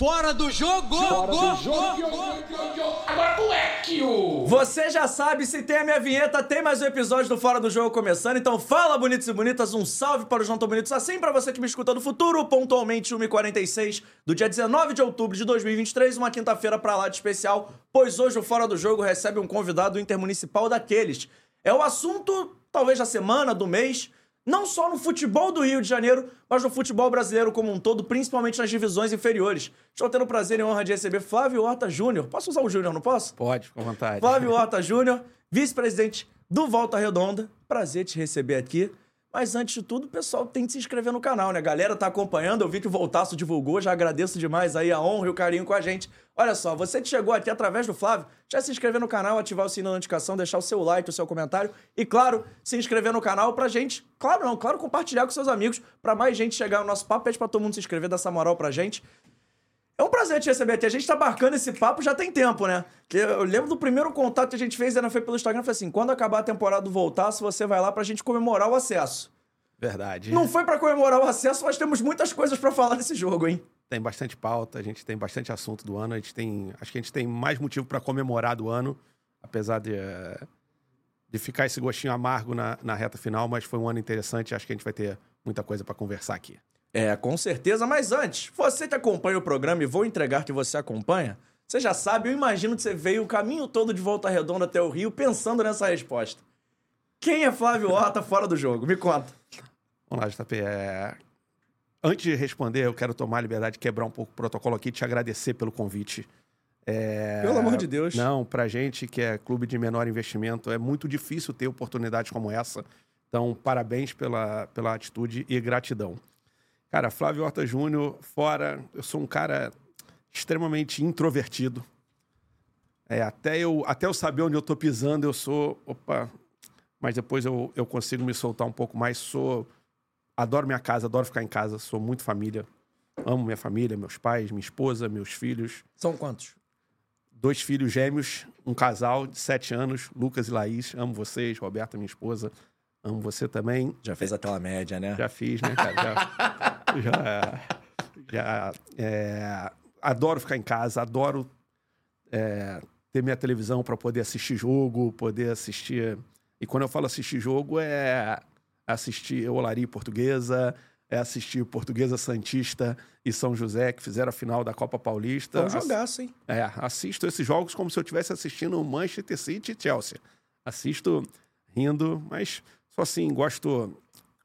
Fora do jogo! Fora go, do jogo! go, go. Você já sabe, se tem a minha vinheta, tem mais um episódio do Fora do Jogo começando. Então fala, bonitos e bonitas, um salve para os não tão bonitos assim, para você que me escuta no futuro, pontualmente 1h46 do dia 19 de outubro de 2023, uma quinta-feira pra lá de especial, pois hoje o Fora do Jogo recebe um convidado intermunicipal daqueles. É o assunto, talvez, da semana, do mês, não só no futebol do Rio de Janeiro, mas no futebol brasileiro como um todo, principalmente nas divisões inferiores. Estou tendo o prazer e honra de receber Flávio Horta Júnior. Posso usar o Júnior, não posso? Pode, com vontade. Flávio Horta Júnior, vice-presidente do Volta Redonda. Prazer te receber aqui. Mas antes de tudo, o pessoal tem que se inscrever no canal, né? A galera tá acompanhando, eu vi que o Voltaço divulgou, já agradeço demais aí a honra e o carinho com a gente. Olha só, você que chegou aqui através do Flávio, já se inscrever no canal, ativar o sininho da notificação, deixar o seu like, o seu comentário e, claro, se inscrever no canal pra gente, claro não, claro, compartilhar com seus amigos pra mais gente chegar no nosso papo, pede pra todo mundo se inscrever, dar essa moral pra gente. É um prazer te receber aqui. A gente tá marcando esse papo já tem tempo, né? Eu lembro do primeiro contato que a gente fez, ainda foi pelo Instagram, foi assim, quando acabar a temporada do Voltaço, você vai lá pra gente comemorar o acesso. Verdade. Não foi pra comemorar o acesso, mas temos muitas coisas pra falar desse jogo, hein? Tem bastante pauta, a gente tem bastante assunto do ano. A gente tem, acho que a gente tem mais motivo para comemorar do ano, apesar de, de ficar esse gostinho amargo na, na reta final, mas foi um ano interessante. Acho que a gente vai ter muita coisa para conversar aqui. É, com certeza, mas antes, você que acompanha o programa e vou entregar que você acompanha, você já sabe, eu imagino que você veio o caminho todo de Volta Redonda até o Rio pensando nessa resposta. Quem é Flávio Horta fora do jogo? Me conta. Vamos lá, JP. É... Antes de responder, eu quero tomar a liberdade de quebrar um pouco o protocolo aqui e te agradecer pelo convite. É... Pelo amor de Deus. Não, pra gente que é clube de menor investimento, é muito difícil ter oportunidades como essa. Então, parabéns pela, pela atitude e gratidão. Cara, Flávio Horta Júnior, fora, eu sou um cara extremamente introvertido. É, até, eu, até eu saber onde eu tô pisando, eu sou. Opa, mas depois eu, eu consigo me soltar um pouco mais. Sou. Adoro minha casa, adoro ficar em casa, sou muito família. Amo minha família, meus pais, minha esposa, meus filhos. São quantos? Dois filhos gêmeos, um casal de sete anos, Lucas e Laís. Amo vocês, Roberta, minha esposa. Amo você também. Já fez aquela média, né? Já fiz, né, cara? Já. já, já é, adoro ficar em casa, adoro é, ter minha televisão para poder assistir jogo, poder assistir. E quando eu falo assistir jogo, é assistir Olari Portuguesa, é assistir Portuguesa Santista e São José, que fizeram a final da Copa Paulista. Foi um jogaço, hein? É, assisto esses jogos como se eu estivesse assistindo Manchester City e Chelsea. Assisto rindo, mas só assim, gosto,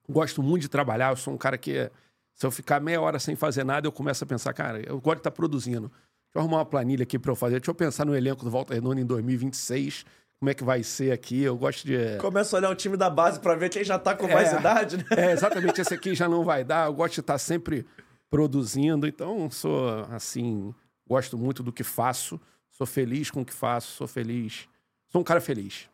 gosto muito de trabalhar. Eu sou um cara que, se eu ficar meia hora sem fazer nada, eu começo a pensar, cara, eu gosto de estar produzindo. Deixa eu arrumar uma planilha aqui para eu fazer. Deixa eu pensar no elenco do Volta Redonda em 2026. Como é que vai ser aqui? Eu gosto de. Começa a olhar o time da base pra ver quem já tá com mais É. idade, né? É, exatamente. Esse aqui já não vai dar. Eu gosto de estar sempre produzindo. Então, sou assim, gosto muito do que faço. Sou feliz com o que faço. Sou feliz. Sou um cara feliz.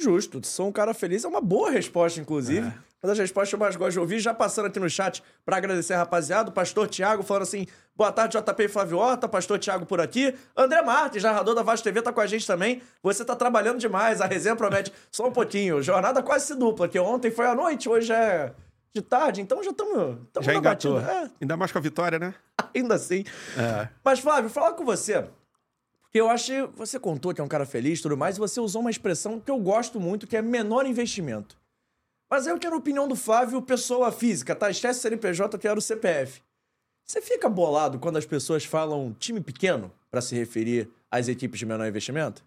Justo, sou um cara feliz. É uma boa resposta, inclusive. Uma das respostas que eu mais gosto de ouvir. Já passando aqui no chat pra agradecer a rapaziada. O pastor Tiago falando assim: boa tarde, JP e Flávio Horta. Pastor Tiago por aqui. André Martins, narrador da Vaz TV, tá com a gente também. Você tá trabalhando demais. A resenha promete só um pouquinho. Jornada quase se dupla, que ontem foi à noite, hoje é de tarde. Então já estamos. Já engatou. É, Ainda mais com a vitória, né? ainda assim. É. Mas, Flávio, falar com você. Porque eu acho que você contou que é um cara feliz e tudo mais, e você usou uma expressão que eu gosto muito, que é menor investimento. Mas eu quero a opinião do Flávio, pessoa física, tá? Esquece CNPJ, que era o CPF. Você fica bolado quando as pessoas falam time pequeno pra se referir às equipes de menor investimento?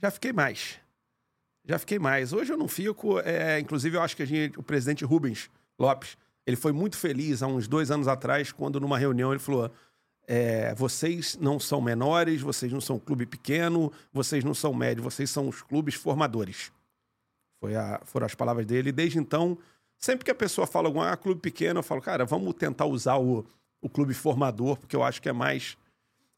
Já fiquei mais. Já fiquei mais. Hoje eu não fico. é, inclusive, eu acho que gente, o presidente Rubens Lopes, ele foi muito feliz há uns dois anos atrás, quando numa reunião ele falou: é, vocês não são menores, vocês não são clube pequeno, vocês não são médio, vocês são os clubes formadores. Foi a- foram as palavras dele. Desde então, sempre que a pessoa fala algum ah, clube pequeno, eu falo, cara, vamos tentar usar o, o clube formador, porque eu acho que é mais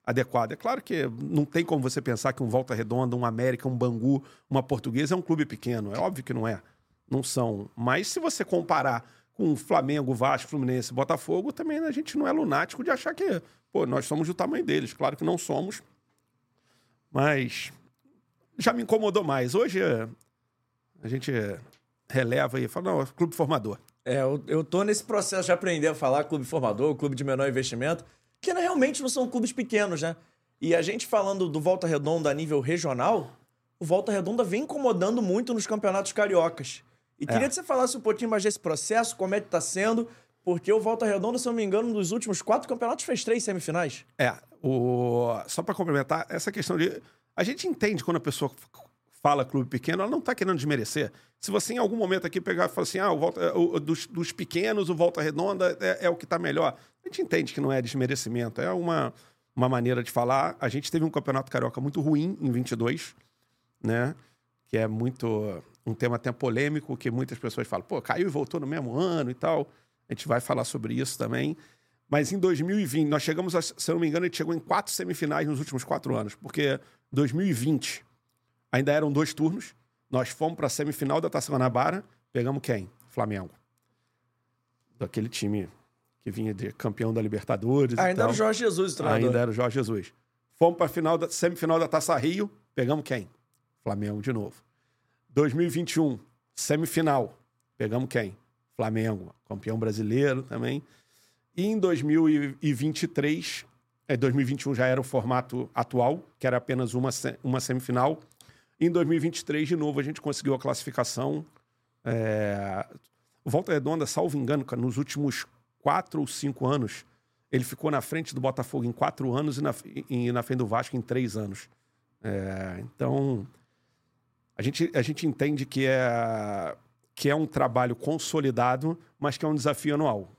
adequado. É claro que não tem como você pensar que um Volta Redonda, um América, um Bangu, uma Portuguesa é um clube pequeno. É óbvio que não é. Não são. Mas se você comparar com Flamengo, Vasco, Fluminense, Botafogo, também a gente não é lunático de achar que, pô, nós somos do tamanho deles. Claro que não somos. Mas já me incomodou mais. Hoje a gente releva e fala, não, é clube formador. É, eu, eu tô nesse processo de aprender a falar clube formador, clube de menor investimento. Né, realmente não são clubes pequenos, né? E a gente falando do Volta Redonda a nível regional, o Volta Redonda vem incomodando muito nos campeonatos cariocas. E queria É. que você falasse um pouquinho mais desse processo, como é que tá sendo, porque o Volta Redonda, se eu não me engano, nos últimos quatro campeonatos fez três semifinais. É, o... só para complementar, essa questão de. A gente entende quando a pessoa fala clube pequeno, ela não tá querendo desmerecer. Se você em algum momento aqui pegar e falar assim, ah, o Volta, o- dos, dos pequenos, o Volta Redonda é, é o que tá melhor. A gente entende que não é desmerecimento, é uma, uma maneira de falar. A gente teve um campeonato carioca muito ruim em 22, né? Que é muito. Um tema até polêmico, que muitas pessoas falam, pô, caiu e voltou no mesmo ano e tal. A gente vai falar sobre isso também. Mas em 2020, nós chegamos, a, se eu não me engano, a gente chegou em quatro semifinais nos últimos quatro anos, porque 2020 ainda eram dois turnos. Nós fomos para a semifinal da Taça Guanabara, pegamos quem? Flamengo. Daquele time que vinha de campeão da Libertadores. ainda era o Jorge Jesus, o treinador. Ainda era o Jorge Jesus. Fomos para a final da, semifinal da Taça Rio, pegamos quem? Flamengo de novo. 2021, semifinal, pegamos quem? Flamengo, campeão brasileiro também. E em 2023, é, 2021 já era o formato atual, que era apenas uma, uma semifinal. Em 2023, de novo, a gente conseguiu a classificação. É, Volta Redonda, salvo engano, cara, nos últimos quatro ou cinco anos, ele ficou na frente do Botafogo em quatro anos e na, e na frente do Vasco em três anos. É, então, a gente, a gente entende que é, que é um trabalho consolidado, mas que é um desafio anual.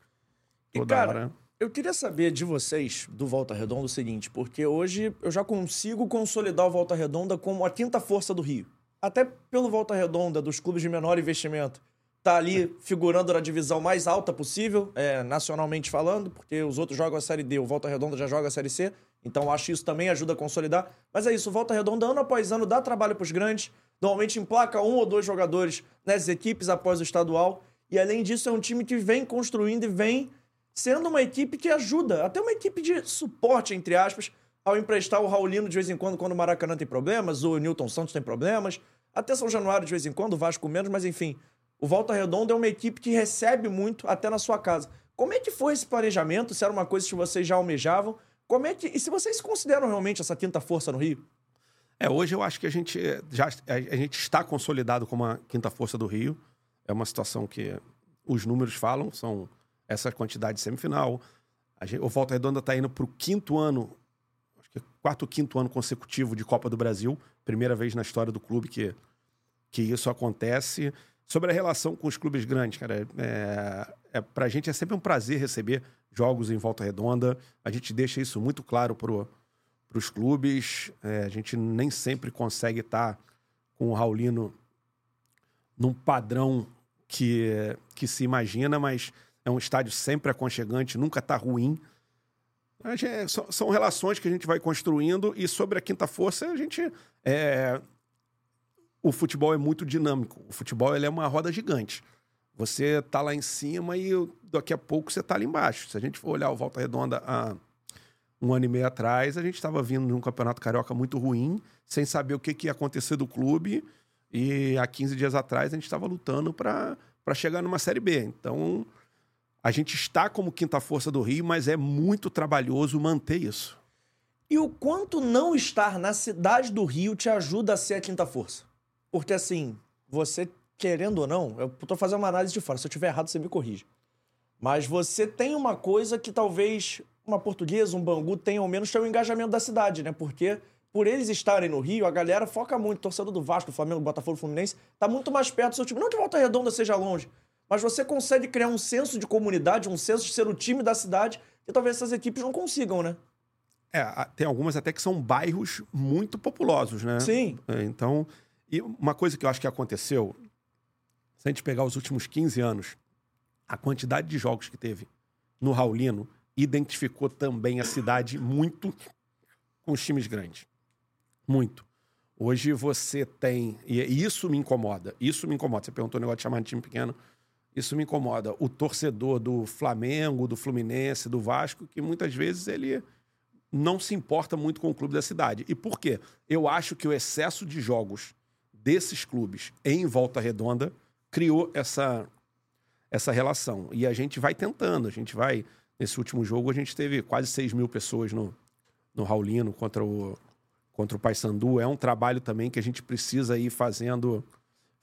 E, Toda cara, hora. Eu queria saber de vocês, do Volta Redonda, o seguinte, porque hoje eu já consigo consolidar o Volta Redonda como a quinta força do Rio. Até pelo Volta Redonda, dos clubes de menor investimento. Tá ali figurando na divisão mais alta possível, é, nacionalmente falando, porque os outros jogam a Série D, o Volta Redonda já joga a Série C, então acho que isso também ajuda a consolidar. Mas é isso, o Volta Redonda, ano após ano, dá trabalho pros grandes, normalmente emplaca um ou dois jogadores nas equipes após o estadual, e além disso é um time que vem construindo e vem sendo uma equipe que ajuda, até uma equipe de suporte, entre aspas, ao emprestar o Raulino de vez em quando, quando o Maracanã tem problemas, o Newton Santos tem problemas, até São Januário de vez em quando, o Vasco menos, mas enfim. O Volta Redonda é uma equipe que recebe muito até na sua casa. Como é que foi esse planejamento? Se era uma coisa que vocês já almejavam? Como é que. E se vocês consideram realmente essa quinta força no Rio? É, hoje eu acho que a gente já a gente está consolidado como a quinta força do Rio. É uma situação que os números falam, são essa quantidade de semifinal. Gente, o Volta Redonda está indo para o quinto ano, acho que é quarto quinto ano consecutivo de Copa do Brasil. Primeira vez na história do clube que, que isso acontece. Sobre a relação com os clubes grandes, cara, é, é, para a gente é sempre um prazer receber jogos em Volta Redonda. A gente deixa isso muito claro para os clubes. É, a gente nem sempre consegue estar com o Raulino num padrão que, que se imagina, mas é um estádio sempre aconchegante, nunca está ruim. Gente- são, são relações que a gente vai construindo e sobre a quinta força a gente é, o futebol é muito dinâmico. O futebol ele é uma roda gigante. Você tá lá em cima e daqui a pouco você tá ali embaixo. Se a gente for olhar o Volta Redonda há um ano e meio atrás, a gente estava vindo de um campeonato carioca muito ruim, sem saber o que, que ia acontecer do clube. E há 15 dias atrás a gente estava lutando para chegar numa Série B. Então a gente está como quinta força do Rio, mas é muito trabalhoso manter isso. E o quanto não estar na cidade do Rio te ajuda a ser a quinta força? Porque assim, você querendo ou não, eu tô fazendo uma análise de fora, se eu tiver errado você me corrige. Mas você tem uma coisa que talvez uma portuguesa, um Bangu tenham menos, que é o engajamento da cidade, né? Porque por eles estarem no Rio, a galera foca muito, torcedor do Vasco, Flamengo, Botafogo, Fluminense, tá muito mais perto do seu time. Não que Volta Redonda seja longe, mas você consegue criar um senso de comunidade, um senso de ser o time da cidade, que talvez essas equipes não consigam, né? É, tem algumas até que são bairros muito populosos, né? Sim. É, Então, e uma coisa que eu acho que aconteceu, se a gente pegar os últimos 15 anos, a quantidade de jogos que teve no Raulino identificou também a cidade muito com os times grandes. Muito. Hoje você tem. E isso me incomoda. Isso me incomoda. Você perguntou o negócio de chamar de time pequeno. Isso me incomoda. O torcedor do Flamengo, do Fluminense, do Vasco, que muitas vezes ele não se importa muito com o clube da cidade. E por quê? Eu acho que o excesso de jogos desses clubes em Volta Redonda criou essa, essa relação. E a gente vai tentando, a gente vai. Nesse último jogo, a gente teve quase 6 mil pessoas no, no Raulino contra o, contra o Paysandu. É um trabalho também que a gente precisa ir fazendo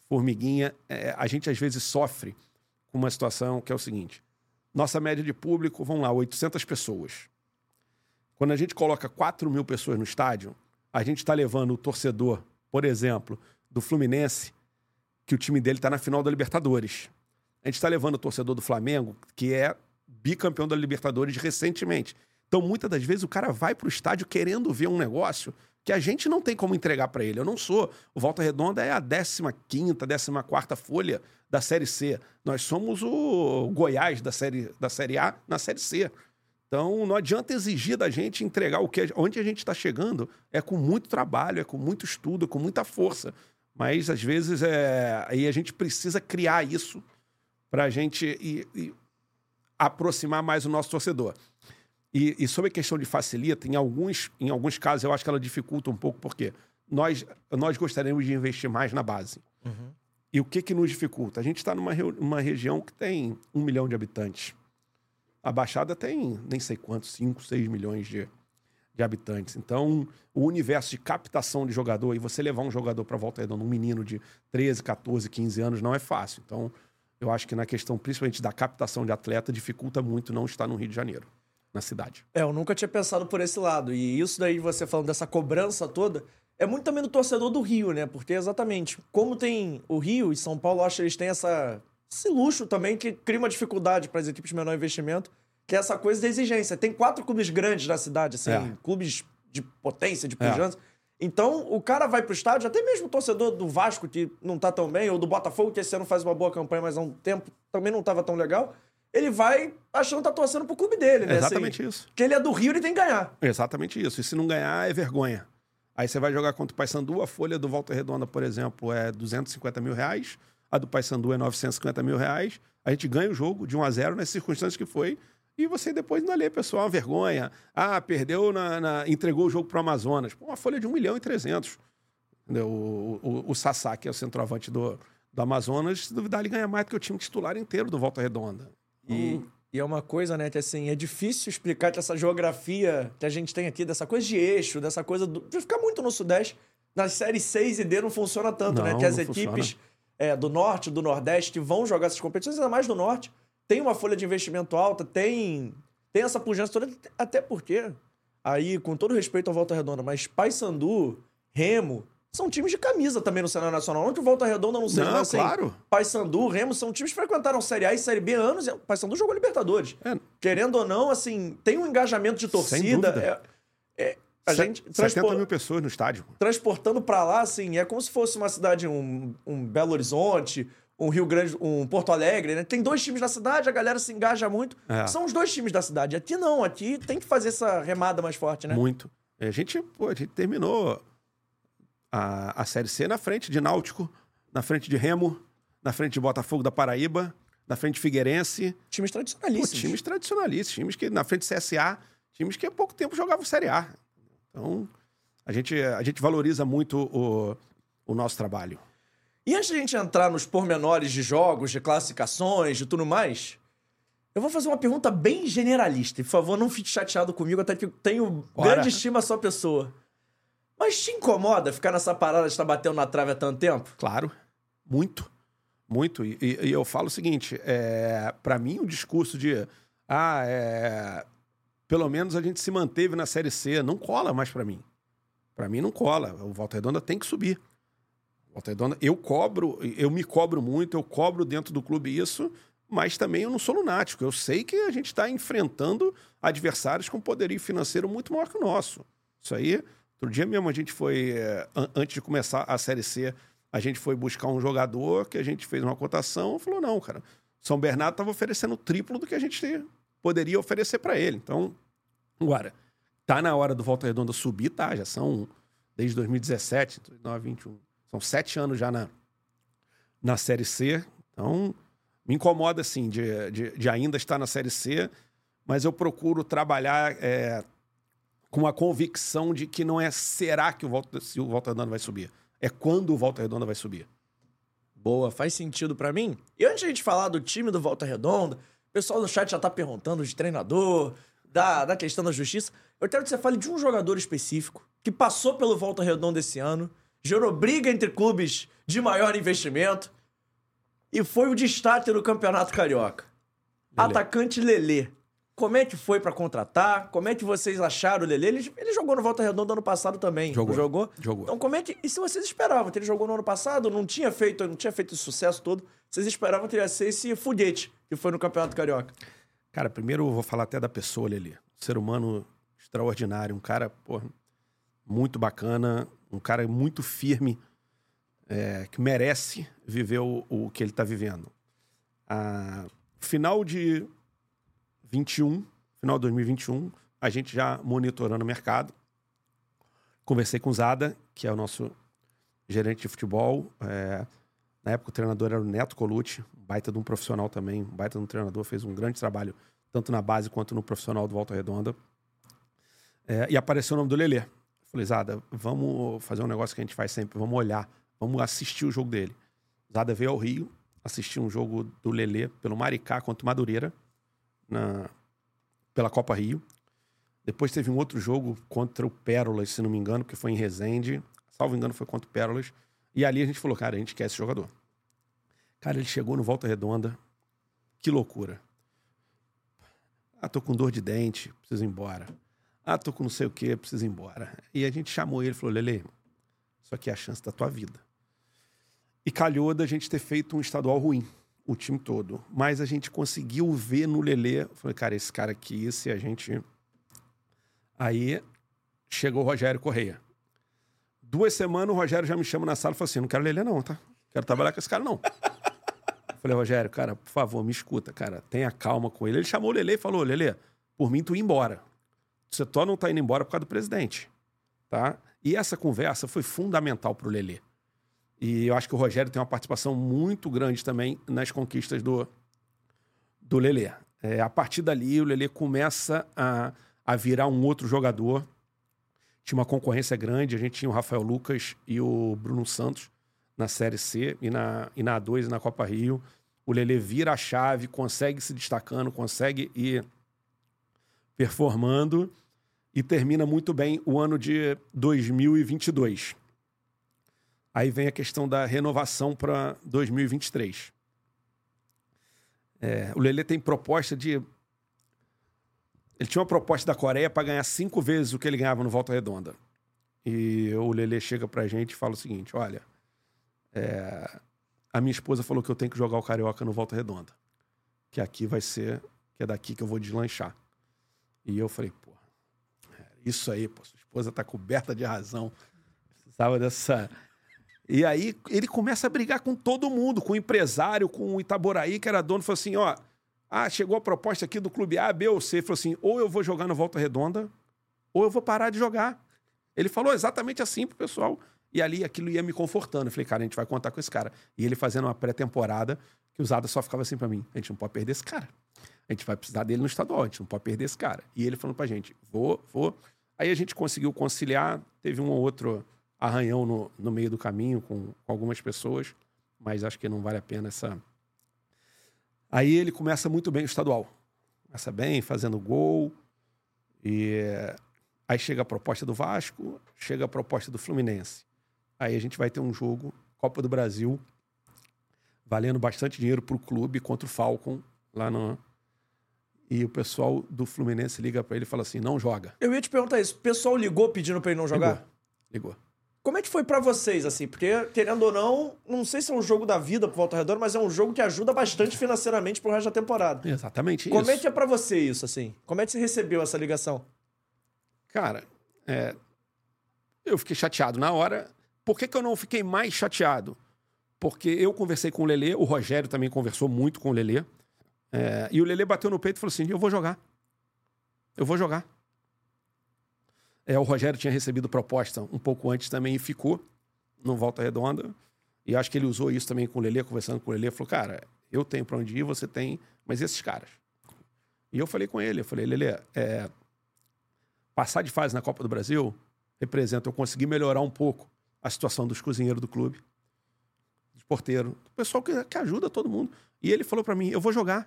formiguinha. É, a gente, às vezes, sofre uma situação que é o seguinte. Nossa média de público, vamos lá, 800 pessoas. Quando a gente coloca 4 mil pessoas no estádio, a gente está levando o torcedor, por exemplo, do Fluminense, que o time dele está na final da Libertadores. A gente está levando o torcedor do Flamengo, que é bicampeão da Libertadores recentemente. Então, muitas das vezes, o cara vai para o estádio querendo ver um negócio que a gente não tem como entregar para ele. Eu não sou. O Volta Redonda é a 15, 14 folha da Série C. Nós somos o Goiás da Série, da série A na Série C. Então, não adianta exigir da gente entregar o que onde a gente está chegando é com muito trabalho, é com muito estudo, é com muita força. Mas às vezes é aí a gente precisa criar isso para a gente ir, ir aproximar mais o nosso torcedor. E, e, sobre a questão de facilita, em alguns, em alguns casos eu acho que ela dificulta um pouco, porque nós, nós gostaríamos de investir mais na base. Uhum. E o que, que nos dificulta? A gente está numa uma região que tem um milhão de habitantes. A Baixada tem nem sei quantos, 5, 6 milhões de, de habitantes. Então, o universo de captação de jogador, e você levar um jogador para Volta Redonda, um menino de 13, 14, 15 anos, não é fácil. Então, eu acho que na questão, principalmente da captação de atleta, dificulta muito não estar no Rio de Janeiro, na cidade. É, eu nunca tinha pensado por esse lado. E isso daí, você falando dessa cobrança toda, é muito também do torcedor do Rio, né? Porque exatamente, como tem o Rio e São Paulo, acho que eles têm essa, esse luxo também que cria uma dificuldade para as equipes de menor investimento, que é essa coisa da exigência. Tem quatro clubes grandes na cidade, assim, é. clubes de potência, de é. pujança. É. Então, o cara vai pro estádio, até mesmo o torcedor do Vasco, que não tá tão bem, ou do Botafogo, que esse ano faz uma boa campanha, mas há um tempo também não tava tão legal, ele vai achando que tá torcendo pro clube dele, né? Exatamente assim, isso. Que ele é do Rio, ele tem que ganhar. Exatamente isso. E se não ganhar, é vergonha. Aí você vai jogar contra o Paysandu, a folha do Volta Redonda, por exemplo, é 250 mil reais, a do Paysandu é 950 mil reais. A gente ganha o jogo de 1 a 0 nas circunstâncias que foi, e você depois ainda lê, pessoal, uma vergonha. Ah, perdeu, na, na entregou o jogo para o Amazonas. Pô, uma folha de 1 milhão e 300. Entendeu? O, o, o que é o centroavante do, do Amazonas, se duvidar, ele ganha mais do que o time titular inteiro do Volta Redonda. E, hum. e é uma coisa, né, que assim, é difícil explicar que essa geografia que a gente tem aqui, dessa coisa de eixo, dessa coisa do, de ficar muito no Sudeste, nas séries 6 e D não funciona tanto, né? não, né? Que as equipes é, do Norte, do Nordeste vão jogar essas competições, ainda mais do Norte tem uma folha de investimento alta, tem, tem essa pujança toda, até porque, aí, com todo respeito ao Volta Redonda, mas Paysandu, Remo, são times de camisa também no cenário nacional. Não que o Volta Redonda não seja, não, mas assim, claro. Paysandu, Remo, são times que frequentaram Série A e Série B há anos. E Paysandu jogou Libertadores. É. Querendo ou não, assim, tem um engajamento de torcida. É, é, a gente 70 mil pessoas no estádio. Transportando para lá, assim, é como se fosse uma cidade, um, um Belo Horizonte, um Rio Grande, um Porto Alegre, né? Tem dois times da cidade, a galera se engaja muito. É. São os dois times da cidade. Aqui não, aqui tem que fazer essa remada mais forte, né? Muito. A gente, pô, a gente terminou a, a Série C na frente de Náutico, na frente de Remo, na frente de Botafogo da Paraíba, na frente de Figueirense. Times tradicionalistas. Times tradicionalistas, times que na frente de CSA, times que há pouco tempo jogavam Série A. Então, a gente, a gente valoriza muito o, o nosso trabalho. E antes de a gente entrar nos pormenores de jogos, de classificações, de tudo mais, eu vou fazer uma pergunta bem generalista. Por favor, não fique chateado comigo, até que eu tenho grande estima à sua pessoa. Mas te incomoda ficar nessa parada de estar batendo na trave há tanto tempo? Claro, muito. Muito. E, e, eu falo o seguinte: é, para mim, o discurso de. Ah, é, pelo menos a gente se manteve na Série C, não cola mais para mim. Para mim, não cola. O Volta Redonda tem que subir. Volta Redonda, eu cobro, eu me cobro muito, eu cobro dentro do clube isso, mas também eu não sou lunático. Eu sei que a gente está enfrentando adversários com poderio financeiro muito maior que o nosso. Isso aí, outro dia mesmo a gente foi, é, antes de começar a Série C, a gente foi buscar um jogador que a gente fez uma cotação falou: não, cara, São Bernardo estava oferecendo o triplo do que a gente poderia oferecer para ele. Então, agora, tá na hora do Volta Redonda subir, tá? Já são desde 2017, 2021 são sete anos já na, na Série C. Então, me incomoda, assim, de, de, de ainda estar na Série C, mas eu procuro trabalhar é, com a convicção de que não é será que o Volta, se o Volta Redonda vai subir. É quando o Volta Redonda vai subir. Boa, faz sentido para mim. E antes de a gente falar do time do Volta Redonda, O pessoal no chat já tá perguntando de treinador, da, da questão da justiça. Eu quero que você fale de um jogador específico que passou pelo Volta Redonda esse ano, gerou briga entre clubes de maior investimento e foi o destaque do Campeonato Carioca. Lelê. Atacante Lelê. Como é que foi pra contratar? Como é que vocês acharam o Lelê? Ele, ele jogou no Volta Redonda ano passado também. Jogou. Jogou? Jogou. Então como é que... E se vocês esperavam que ele jogou no ano passado, não tinha feito, não tinha feito esse sucesso todo, vocês esperavam que ele ia ser esse foguete que foi no Campeonato Carioca? Cara, primeiro eu vou falar até da pessoa, Lelê. Um ser humano extraordinário, um cara, porra, muito bacana, um cara muito firme, é, que merece viver o, o que ele tá vivendo. A final de 21, final de 2021, a gente já monitorando o mercado. Conversei com o Zada, que é o nosso gerente de futebol. é, na época o treinador era o Neto Colucci, baita de um profissional também, baita de um treinador, fez um grande trabalho, tanto na base quanto no profissional do Volta Redonda. É, e apareceu o nome do Lelê. Falei, Zada, vamos fazer um negócio que a gente faz sempre, vamos olhar, vamos assistir o jogo dele. Zada veio ao Rio, assistiu um jogo do Lelê pelo Maricá contra o Madureira, na, pela Copa Rio. Depois teve um outro jogo contra o Pérolas, se não me engano, que foi em Resende. Salvo engano, foi contra o Pérolas. E ali a gente falou, cara, a gente quer esse jogador. Cara, ele chegou no Volta Redonda. Que loucura. Ah, tô com dor de dente, preciso ir embora. Ah, tô com não sei o quê, preciso ir embora. E a gente chamou ele e falou, Lele, isso aqui é a chance da tua vida. E calhou da gente ter feito um estadual ruim, o time todo. Mas a gente conseguiu ver no Lelê. Falei, cara, esse cara aqui, se a gente. Aí chegou o Rogério Correia. Duas semanas o Rogério já me chama na sala e falou assim: não quero Lelê, não, tá? Quero trabalhar com esse cara, não. Falei, Rogério, cara, por favor, me escuta, cara. Tenha calma com ele. Ele chamou o Lelê e falou: Lelê, por mim, tu ia embora. Você só não tá indo embora por causa do presidente. Tá? E essa conversa foi fundamental pro Lelê. E eu acho que o Rogério tem uma participação muito grande também nas conquistas do, do Lelê. É, a partir dali, o Lelê começa a, a virar um outro jogador. Tinha uma concorrência grande, a gente tinha o Rafael Lucas e o Bruno Santos na Série C e na, e na A2 e na Copa Rio. O Lelê vira a chave, consegue se destacando, consegue ir performando e termina muito bem o ano de 2022. Aí vem a questão da renovação para 2023. É, o Lelê tem proposta de. Ele tinha uma proposta da Coreia para ganhar cinco vezes o que ele ganhava no Volta Redonda. E o Lelê chega pra gente e fala o seguinte: olha, é, a minha esposa falou que eu tenho que jogar o Carioca no Volta Redonda. Que aqui vai ser, que é daqui que eu vou deslanchar. E eu falei, pô, é isso aí, pô, sua esposa tá coberta de razão. Precisava dessa. E aí ele começa a brigar com todo mundo, com o empresário, com o Itaboraí, que era dono, falou assim: ó, ah, chegou a proposta aqui do clube A, B ou C. Ele falou assim: ou eu vou jogar no Volta Redonda, ou eu vou parar de jogar. Ele falou exatamente assim pro pessoal. E ali aquilo ia me confortando. Eu falei, cara, a gente vai contar com esse cara. E ele fazendo uma pré-temporada, que o Zada só ficava assim pra mim: a gente não pode perder esse cara. A gente vai precisar dele no estadual, a gente não pode perder esse cara. E ele falando pra gente: vou, vou. Aí a gente conseguiu conciliar, teve um ou outro arranhão no, no meio do caminho com, com algumas pessoas, mas acho que não vale a pena essa. Aí ele começa muito bem o estadual. Começa bem, fazendo gol. E aí chega a proposta do Vasco, chega a proposta do Fluminense. Aí a gente vai ter um jogo, Copa do Brasil, valendo bastante dinheiro pro clube contra o Falcon lá no. E o pessoal do Fluminense liga para ele e fala assim: não joga. Eu ia te perguntar isso. O pessoal ligou pedindo pra ele não jogar? Ligou. Como é que foi pra vocês, assim? Porque, querendo ou não, não sei se é um jogo da vida pro Volta Redonda, mas é um jogo que ajuda bastante financeiramente pro resto da temporada. Exatamente Como isso. é que é pra você isso, assim? Como é que você recebeu essa ligação? Cara, é, eu fiquei chateado na hora. Por que, que eu não fiquei mais chateado? Porque eu conversei com o Lelê, o Rogério também conversou muito com o Lelê. é, e o Lelê bateu no peito e falou assim: eu vou jogar. Eu vou jogar. É, o Rogério tinha recebido proposta um pouco antes também e ficou no Volta Redonda. E acho que ele usou isso também com o Lelê, conversando com o Lelê. Falou, cara, eu tenho pra onde ir, você tem, mas esses caras. E eu falei com ele, eu falei, Lelê, é, passar de fase na Copa do Brasil representa eu conseguir melhorar um pouco a situação dos cozinheiros do clube, dos porteiros, do pessoal que, que ajuda todo mundo. E ele falou pra mim, eu vou jogar.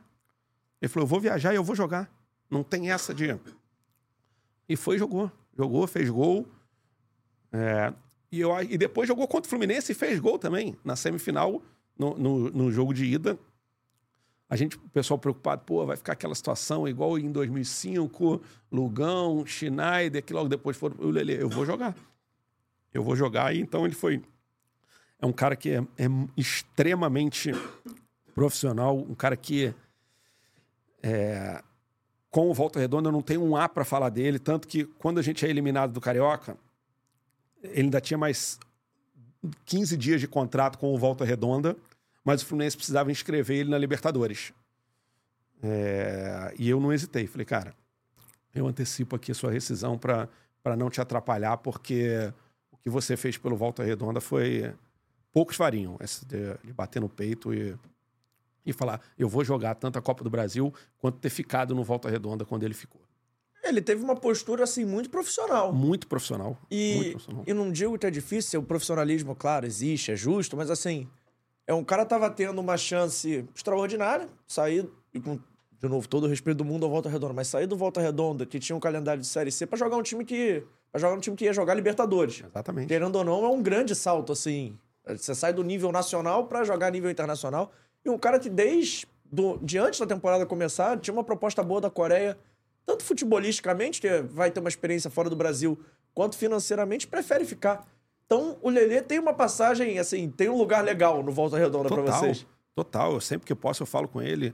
Ele falou: eu vou viajar e eu vou jogar. Não tem essa de. E foi, jogou. Jogou, fez gol. É, e, eu, e depois jogou contra o Fluminense e fez gol também. Na semifinal, no, no, no jogo de ida. A gente, o pessoal preocupado, pô, vai ficar aquela situação igual em 2005, Lugão, Schneider, que logo depois foram. O Lele, eu vou jogar. Eu vou jogar. E então ele foi. É um cara que é, é extremamente profissional, um cara que. É, com o Volta Redonda, eu não tenho um A para falar dele, tanto que quando a gente é eliminado do Carioca, ele ainda tinha mais 15 dias de contrato com o Volta Redonda, mas o Fluminense precisava inscrever ele na Libertadores. É, e eu não hesitei. Falei, cara, eu antecipo aqui a sua rescisão para não te atrapalhar, porque o que você fez pelo Volta Redonda foi. Poucos fariam, de, de bater no peito e e falar: eu vou jogar tanto a Copa do Brasil quanto ter ficado no Volta Redonda quando ele ficou. Ele teve uma postura assim muito profissional. Muito profissional. E, muito profissional. e não digo que é difícil, o profissionalismo, claro, existe, é justo, mas assim, é um cara tava tendo uma chance extraordinária, sair e com de novo todo o respeito do mundo ao Volta Redonda, mas sair do Volta Redonda que tinha um calendário de série C para jogar um time que para jogar um time que ia jogar Libertadores. Exatamente. Querendo ou não, é um grande salto assim. Você sai do nível nacional para jogar nível internacional. E um cara que desde do, de antes da temporada começar tinha uma proposta boa da Coreia, tanto futebolisticamente, que vai ter uma experiência fora do Brasil, quanto financeiramente, prefere ficar. Então, o Lelê tem uma passagem, assim, tem um lugar legal no Volta Redonda para vocês. Total, eu sempre que eu posso eu falo com ele.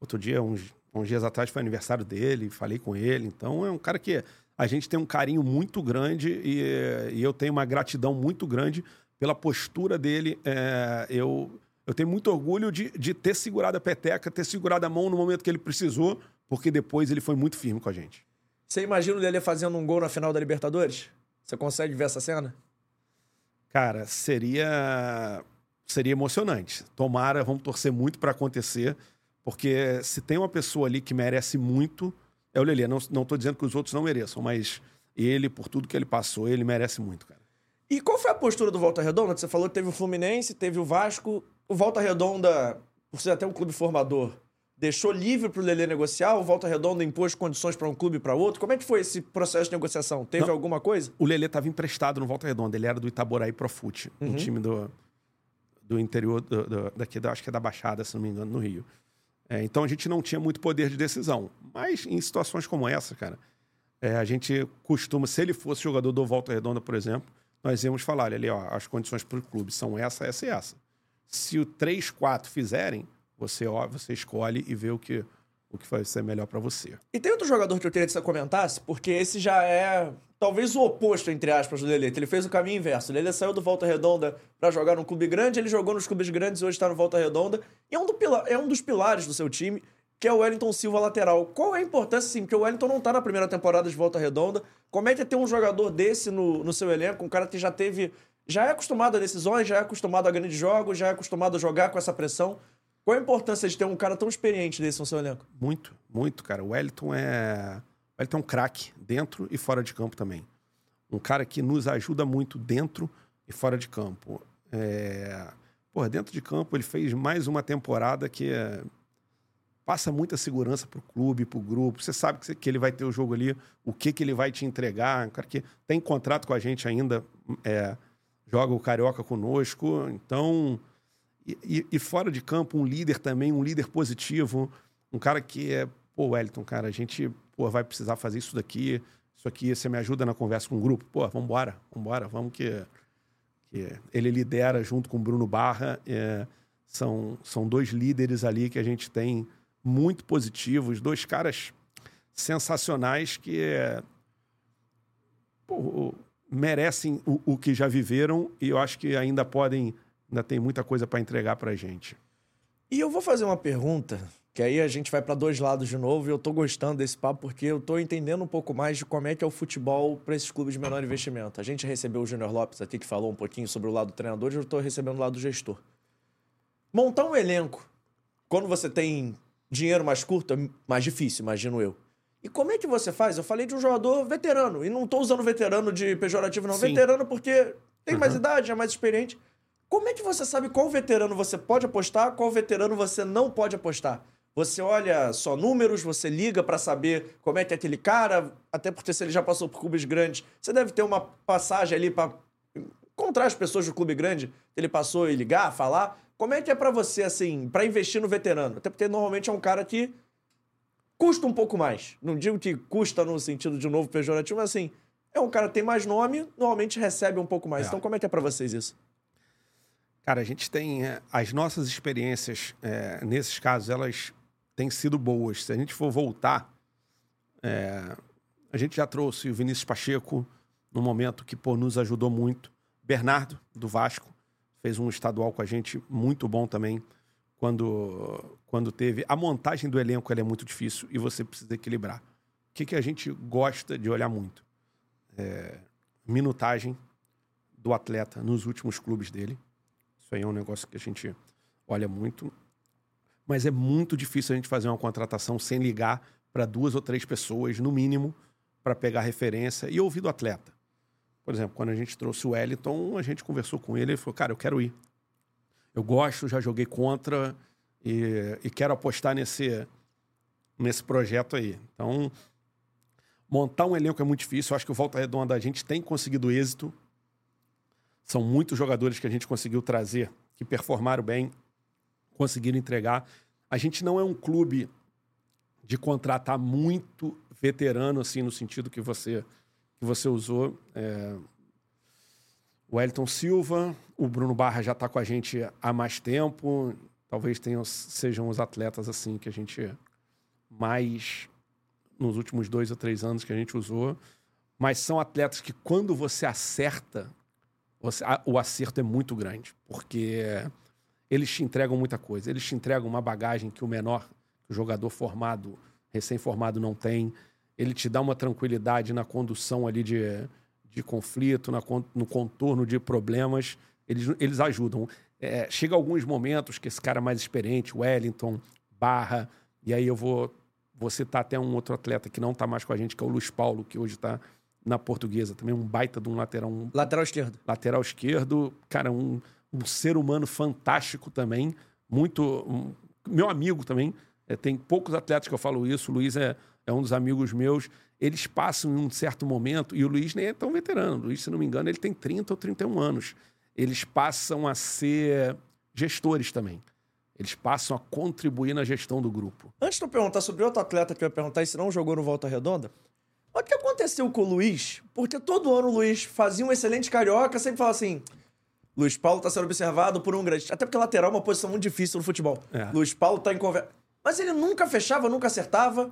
Outro dia, uns, uns dias atrás, foi aniversário dele, falei com ele. Então, é um cara que a gente tem um carinho muito grande e, e eu tenho uma gratidão muito grande pela postura dele. É, eu eu tenho muito orgulho de, de ter segurado a peteca, ter segurado a mão no momento que ele precisou, porque depois ele foi muito firme com a gente. Você imagina o Lele fazendo um gol na final da Libertadores? Você consegue ver essa cena? Cara, seria seria emocionante. Tomara, vamos torcer muito para acontecer, porque se tem uma pessoa ali que merece muito, é o Lelê. Não, não tô dizendo que os outros não mereçam, mas ele, por tudo que ele passou, ele merece muito, cara. E qual foi a postura do Volta Redonda? Você falou que teve o Fluminense, teve o Vasco. O Volta Redonda, por ser até um clube formador, deixou livre para o Lelê negociar? O Volta Redonda impôs condições para um clube e para outro? Como é que foi esse processo de negociação? Teve Não, alguma coisa? O Lelê estava emprestado no Volta Redonda. Ele era do Itaboraí Profute, uhum. um time do, do interior do, do, daqui, acho que é da Baixada, se não me engano, no Rio. É, então a gente não tinha muito poder de decisão. Mas em situações como essa, cara, é, a gente costuma, se ele fosse jogador do Volta Redonda, por exemplo, nós íamos falar, ali, ó, as condições para o clube são essa, essa e essa. Se o 3, 4 fizerem, você, ó, você escolhe e vê o que, o que vai ser melhor para você. E tem outro jogador que eu queria que você comentasse, porque esse já é talvez o oposto, entre aspas, do Lelê. Ele fez o caminho inverso. Lelê saiu do Volta Redonda para jogar num clube grande, ele jogou nos clubes grandes hoje está no Volta Redonda. E é um, do é um dos pilares do seu time que é o Wellington Silva lateral. Qual é a importância, sim? Porque o Wellington não tá na primeira temporada de Volta Redonda. Como é que é ter um jogador desse no, no seu elenco? Um cara que já teve. Já é acostumado a decisões, já é acostumado a grandes jogos, já é acostumado a jogar com essa pressão. Qual a importância de ter um cara tão experiente desse no seu elenco? Muito, muito, cara. O Wellington é. O Wellington é um craque, dentro e fora de campo também. Um cara que nos ajuda muito dentro e fora de campo. É... Dentro de campo ele fez mais uma temporada que é passa muita segurança para o clube, para o grupo. Você sabe que, ele vai ter o jogo ali, o que, que ele vai te entregar. Um cara que tem contrato com a gente ainda, é, joga o Carioca conosco. Então, e, e, fora de campo, um líder também, um líder positivo. Um cara que é, pô, Wellington, cara, a gente pô, vai precisar fazer isso daqui. Isso aqui, você me ajuda na conversa com o grupo? Pô, vamos embora, vamos que, que... Ele lidera junto com o Bruno Barra. É, são, são dois líderes ali que a gente tem muito positivos, dois caras sensacionais que é, pô, merecem o, o, que já viveram e eu acho que ainda podem, ainda tem muita coisa para entregar para gente. E eu vou fazer uma pergunta, que aí a gente vai para dois lados de novo e eu tô gostando desse papo porque eu tô entendendo um pouco mais de como é que é o futebol para esses clubes de menor investimento. A gente recebeu o Júnior Lopes aqui que falou um pouquinho sobre o lado do treinador e eu tô recebendo o lado do gestor. Montar um elenco, quando você tem dinheiro mais curto é mais difícil, imagino eu. E como é que você faz? Eu falei de um jogador veterano. E não estou usando veterano de pejorativo, não. Sim. Veterano porque tem uhum. mais idade, é mais experiente. Como é que você sabe qual veterano você pode apostar, qual veterano você não pode apostar? Você olha só números, você liga para saber como é que é aquele cara, até porque se ele já passou por clubes grandes, você deve ter uma passagem ali para encontrar as pessoas do clube grande ele passou e ligar, falar. Como é que é para você, assim, para investir no veterano? Até porque normalmente é um cara que custa um pouco mais. Não digo que custa no sentido de novo pejorativo, mas assim, é um cara que tem mais nome, normalmente recebe um pouco mais. É. Então, como é que é para vocês isso? Cara, a gente tem. É, as nossas experiências, é, nesses casos, elas têm sido boas. Se a gente for voltar, é, a gente já trouxe o Vinícius Pacheco no momento que pô, nos ajudou muito. Bernardo, do Vasco, fez um estadual com a gente muito bom também. Quando, quando teve. A montagem do elenco é muito difícil e você precisa equilibrar. O que, que a gente gosta de olhar muito? É, minutagem do atleta nos últimos clubes dele isso aí é um negócio que a gente olha muito. Mas é muito difícil a gente fazer uma contratação sem ligar para duas ou três pessoas, no mínimo, para pegar referência e ouvir do atleta. Por exemplo, quando a gente trouxe o Wellington, a gente conversou com ele e falou: Cara, eu quero ir. Eu gosto, já joguei contra e, e quero apostar nesse, nesse projeto aí. Então, montar um elenco é muito difícil. Eu acho que o Volta Redonda a gente tem conseguido êxito. São muitos jogadores que a gente conseguiu trazer, que performaram bem, conseguiram entregar. A gente não é um clube de contratar muito veterano, assim, no sentido que você, que você usou. É... O Wellington Silva, o Bruno Barra já está com a gente há mais tempo. Talvez tenham, sejam os atletas assim que a gente mais nos últimos dois ou três anos que a gente usou. Mas são atletas que, quando você acerta o acerto é muito grande, porque eles te entregam muita coisa. Eles te entregam uma bagagem que o menor, o jogador formado, recém-formado, não tem. Ele te dá uma tranquilidade na condução ali de, de conflito, na, no contorno de problemas. Eles, eles ajudam. É, chega alguns momentos que esse cara mais experiente, Wellington, Barra, e aí eu vou, vou citar até um outro atleta que não está mais com a gente, que é o Luiz Paulo, que hoje está na portuguesa também, um baita de um lateral. Um, lateral esquerdo. Lateral esquerdo, cara, um, um ser humano fantástico também, muito. Um, meu amigo também. É, tem poucos atletas que eu falo isso, o Luiz é, é um dos amigos meus. Eles passam em um certo momento, e o Luiz nem é tão veterano. O Luiz, se não me engano, ele tem 30 ou 31 anos. Eles passam a ser gestores também. Eles passam a contribuir na gestão do grupo. Antes de eu perguntar sobre outro atleta que eu ia perguntar, e se não jogou no Volta Redonda, o que aconteceu com o Luiz? Porque todo ano o Luiz fazia um excelente carioca, sempre falava assim. Luiz Paulo está sendo observado por um grande. Até porque lateral é uma posição muito difícil no futebol. É. Luiz Paulo está em conversa. Mas ele nunca fechava, nunca acertava.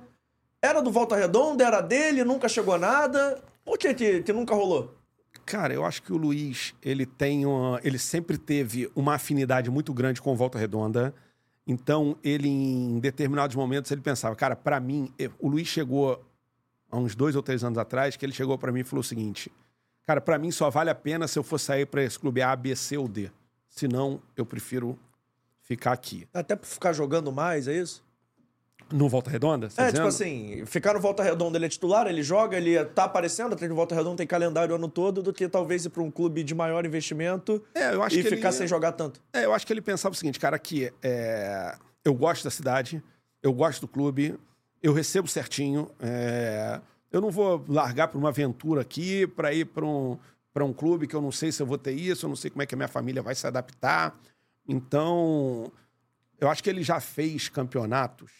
Era do Volta Redonda, era dele, nunca chegou a nada. Por que, que, que nunca rolou? Cara, eu acho que o Luiz, ele tem uma, ele sempre teve uma afinidade muito grande com o Volta Redonda. Então, ele em determinados momentos ele pensava, cara, para mim, o Luiz chegou há uns dois ou três anos atrás, que ele chegou para mim e falou o seguinte: Cara, para mim só vale a pena se eu for sair para esse clube A, B, C ou D. Senão, eu prefiro ficar aqui. Até por ficar jogando mais, é isso? No Volta Redonda? Tá é, tipo dizendo? tipo assim, ficar no Volta Redonda, ele é titular, ele joga, ele tá aparecendo, até que no Volta Redonda tem calendário o ano todo, do que talvez ir pra um clube de maior investimento é, eu acho e que ficar ele... sem jogar tanto. É, eu acho que ele pensava o seguinte, cara, que é... eu gosto da cidade, eu gosto do clube, eu recebo certinho, é... Eu não vou largar para uma aventura aqui, para ir para um, um clube que eu não sei se eu vou ter isso, eu não sei como é que a minha família vai se adaptar. Então, eu acho que ele já fez campeonatos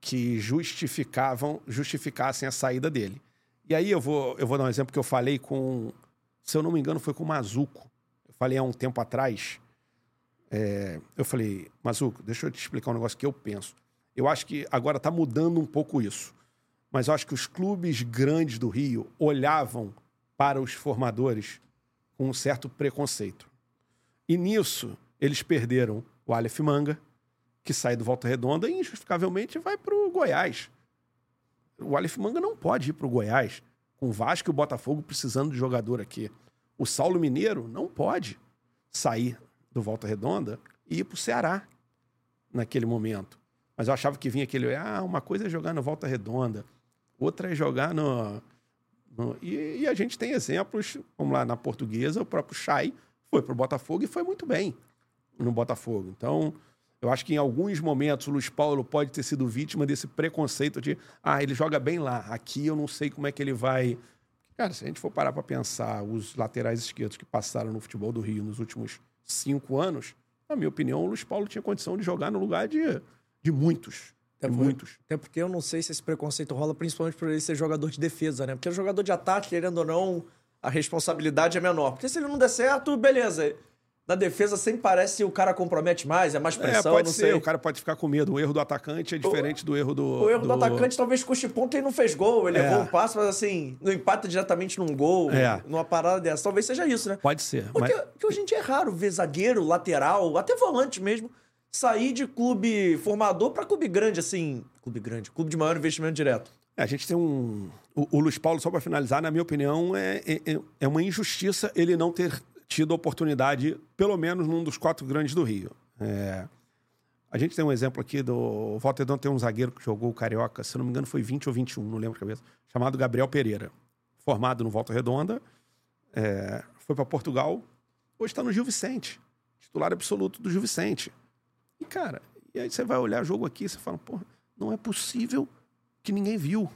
que justificavam, justificassem a saída dele. E aí eu vou, eu vou dar um exemplo que eu falei com, se eu não me engano, foi com o Mazuco. Eu falei há um tempo atrás. É, eu falei, Mazuco, deixa eu te explicar um negócio que eu penso. Eu acho que agora está mudando um pouco isso mas eu acho que os clubes grandes do Rio olhavam para os formadores com um certo preconceito. E nisso, eles perderam o Aleph Manga, que sai do Volta Redonda e injustificavelmente vai para o Goiás. O Aleph Manga não pode ir para o Goiás, com o Vasco e o Botafogo precisando de jogador aqui. O Saulo Mineiro não pode sair do Volta Redonda e ir para o Ceará naquele momento. Mas eu achava que vinha aquele, ah, uma coisa é jogar no Volta Redonda, outra é jogar no. no e, e, a gente tem exemplos, vamos lá, na portuguesa, o próprio Chay foi para o Botafogo e foi muito bem no Botafogo. Então, Eu acho que em alguns momentos o Luiz Paulo pode ter sido vítima desse preconceito de, ah, ele joga bem lá, aqui eu não sei como é que ele vai. Cara, se a gente for parar para pensar os laterais esquerdos que passaram no futebol do Rio nos últimos cinco anos, na minha opinião, o Luiz Paulo tinha condição de jogar no lugar de, de muitos. Até de porque, muitos. Até porque eu não sei se esse preconceito rola, principalmente por ele ser jogador de defesa, né? Porque o jogador de ataque, querendo ou não, a responsabilidade é menor. Porque se ele não der certo, beleza. Na defesa sempre parece que o cara compromete mais, é mais pressão, é, pode não ser, sei. o cara pode ficar com medo. O erro do atacante é diferente do erro do. O erro do, atacante talvez custe ponto e não fez gol. Ele É. errou um passo, mas assim, não empata diretamente num gol, É. numa parada dessa. Talvez seja isso, né? Pode ser. Porque, mas- porque hoje em dia é raro ver zagueiro, lateral, até volante mesmo, sair de clube formador pra clube grande, assim. Clube grande, clube de maior investimento direto. É, a gente tem um. O, o Luiz Paulo, só para finalizar, na minha opinião, é, é, é uma injustiça ele não ter tido oportunidade, pelo menos num dos quatro grandes do Rio. É, a gente tem um exemplo aqui do. O Walter Don tem um zagueiro que jogou o Carioca, se não me engano, foi 20 ou 21, não lembro a cabeça, chamado Gabriel Pereira. Formado no Volta Redonda, é, foi para Portugal, hoje está no Gil Vicente, titular absoluto do Gil Vicente. E, cara, e aí você vai olhar jogo aqui e você fala, porra, não é possível que ninguém viu.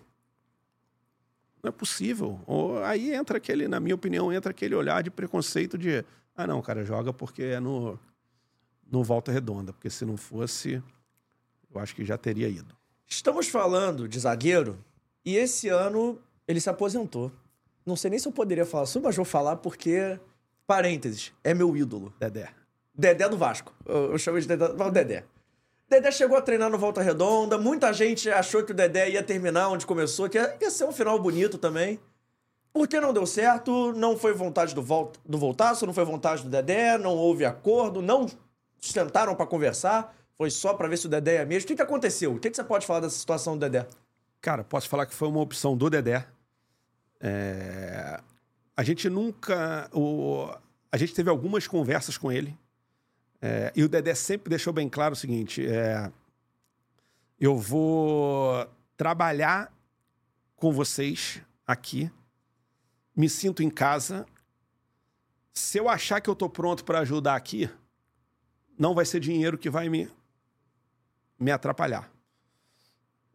Não é possível. Ou, aí entra aquele, na minha opinião, entra aquele olhar de preconceito de ah, não, cara, joga porque é no, no Volta Redonda. Porque se não fosse, eu acho que já teria ido. Estamos falando de zagueiro e esse ano ele se aposentou. Não sei nem se eu poderia falar sobre, mas vou falar porque, parênteses, é meu ídolo. Dedé. Dedé do Vasco. Eu, eu chamo de Dedé, o Dedé. Dedé chegou a treinar no Volta Redonda. Muita gente achou que o Dedé ia terminar onde começou, que ia, ser um final bonito também. Porque não deu certo, não foi vontade do, Volta, do Voltaço, não foi vontade do Dedé, não houve acordo, não sentaram pra conversar. Foi só pra ver se o Dedé ia mesmo. O que, que aconteceu? O que, que você pode falar dessa situação do Dedé? Cara, posso falar que foi uma opção do Dedé. É, A gente nunca. O... A gente teve algumas conversas com ele. É, E o Dedé sempre deixou bem claro o seguinte: é, eu vou trabalhar com vocês aqui, me sinto em casa. Se eu achar que eu tô pronto para ajudar aqui, não vai ser dinheiro que vai me, me atrapalhar.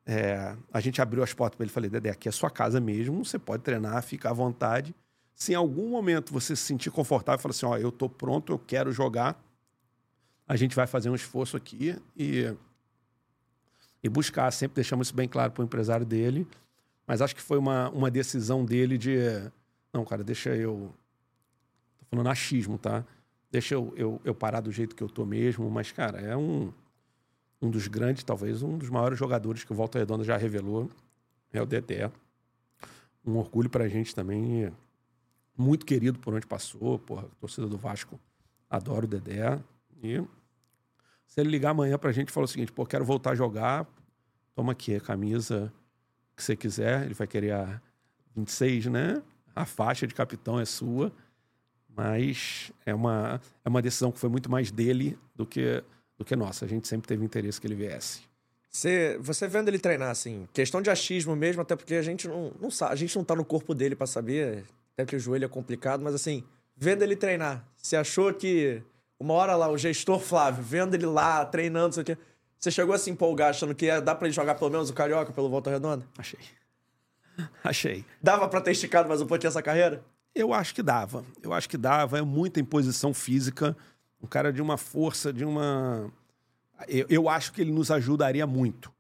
É, a gente abriu as portas para ele e falei, Dedé, aqui é sua casa mesmo, você pode treinar, fica à vontade. Se em algum momento você se sentir confortável e falar assim, ó, eu tô pronto, eu quero jogar, a gente vai fazer um esforço aqui e, e buscar. Sempre deixamos isso bem claro para o empresário dele. Mas acho que foi uma, uma decisão dele de. Não, cara, deixa eu. Tô falando achismo, tá? Deixa eu, eu, eu parar do jeito que eu tô mesmo. Mas, cara, é um, um dos grandes, talvez um dos maiores jogadores que o Volta Redonda já revelou. É o Dedé. Um orgulho pra gente também. Muito querido por onde passou. Porra, a torcida do Vasco adora o Dedé. E se ele ligar amanhã pra gente e falar o seguinte, pô, quero voltar a jogar, toma aqui a camisa que você quiser. Ele vai querer a 26, né? A faixa de capitão é sua. Mas é uma, é uma decisão que foi muito mais dele do que, do que nossa. A gente sempre teve interesse que ele viesse. Você, você vendo ele treinar, assim, questão de achismo mesmo, até porque a gente não, não sabe, a gente não tá no corpo dele pra saber, até que o joelho é complicado, mas assim, vendo ele treinar, você achou que uma hora lá, o gestor Flávio, vendo ele lá, treinando, não sei o quê, você chegou a se empolgar achando que ia, dá pra ele jogar pelo menos o Carioca pelo Volta Redonda? Achei. Achei. Dava pra ter esticado mais um pouquinho essa carreira? Eu acho que dava. Eu acho que dava. É muita imposição física. Um cara de uma força, de uma. Eu, eu acho que ele nos ajudaria muito.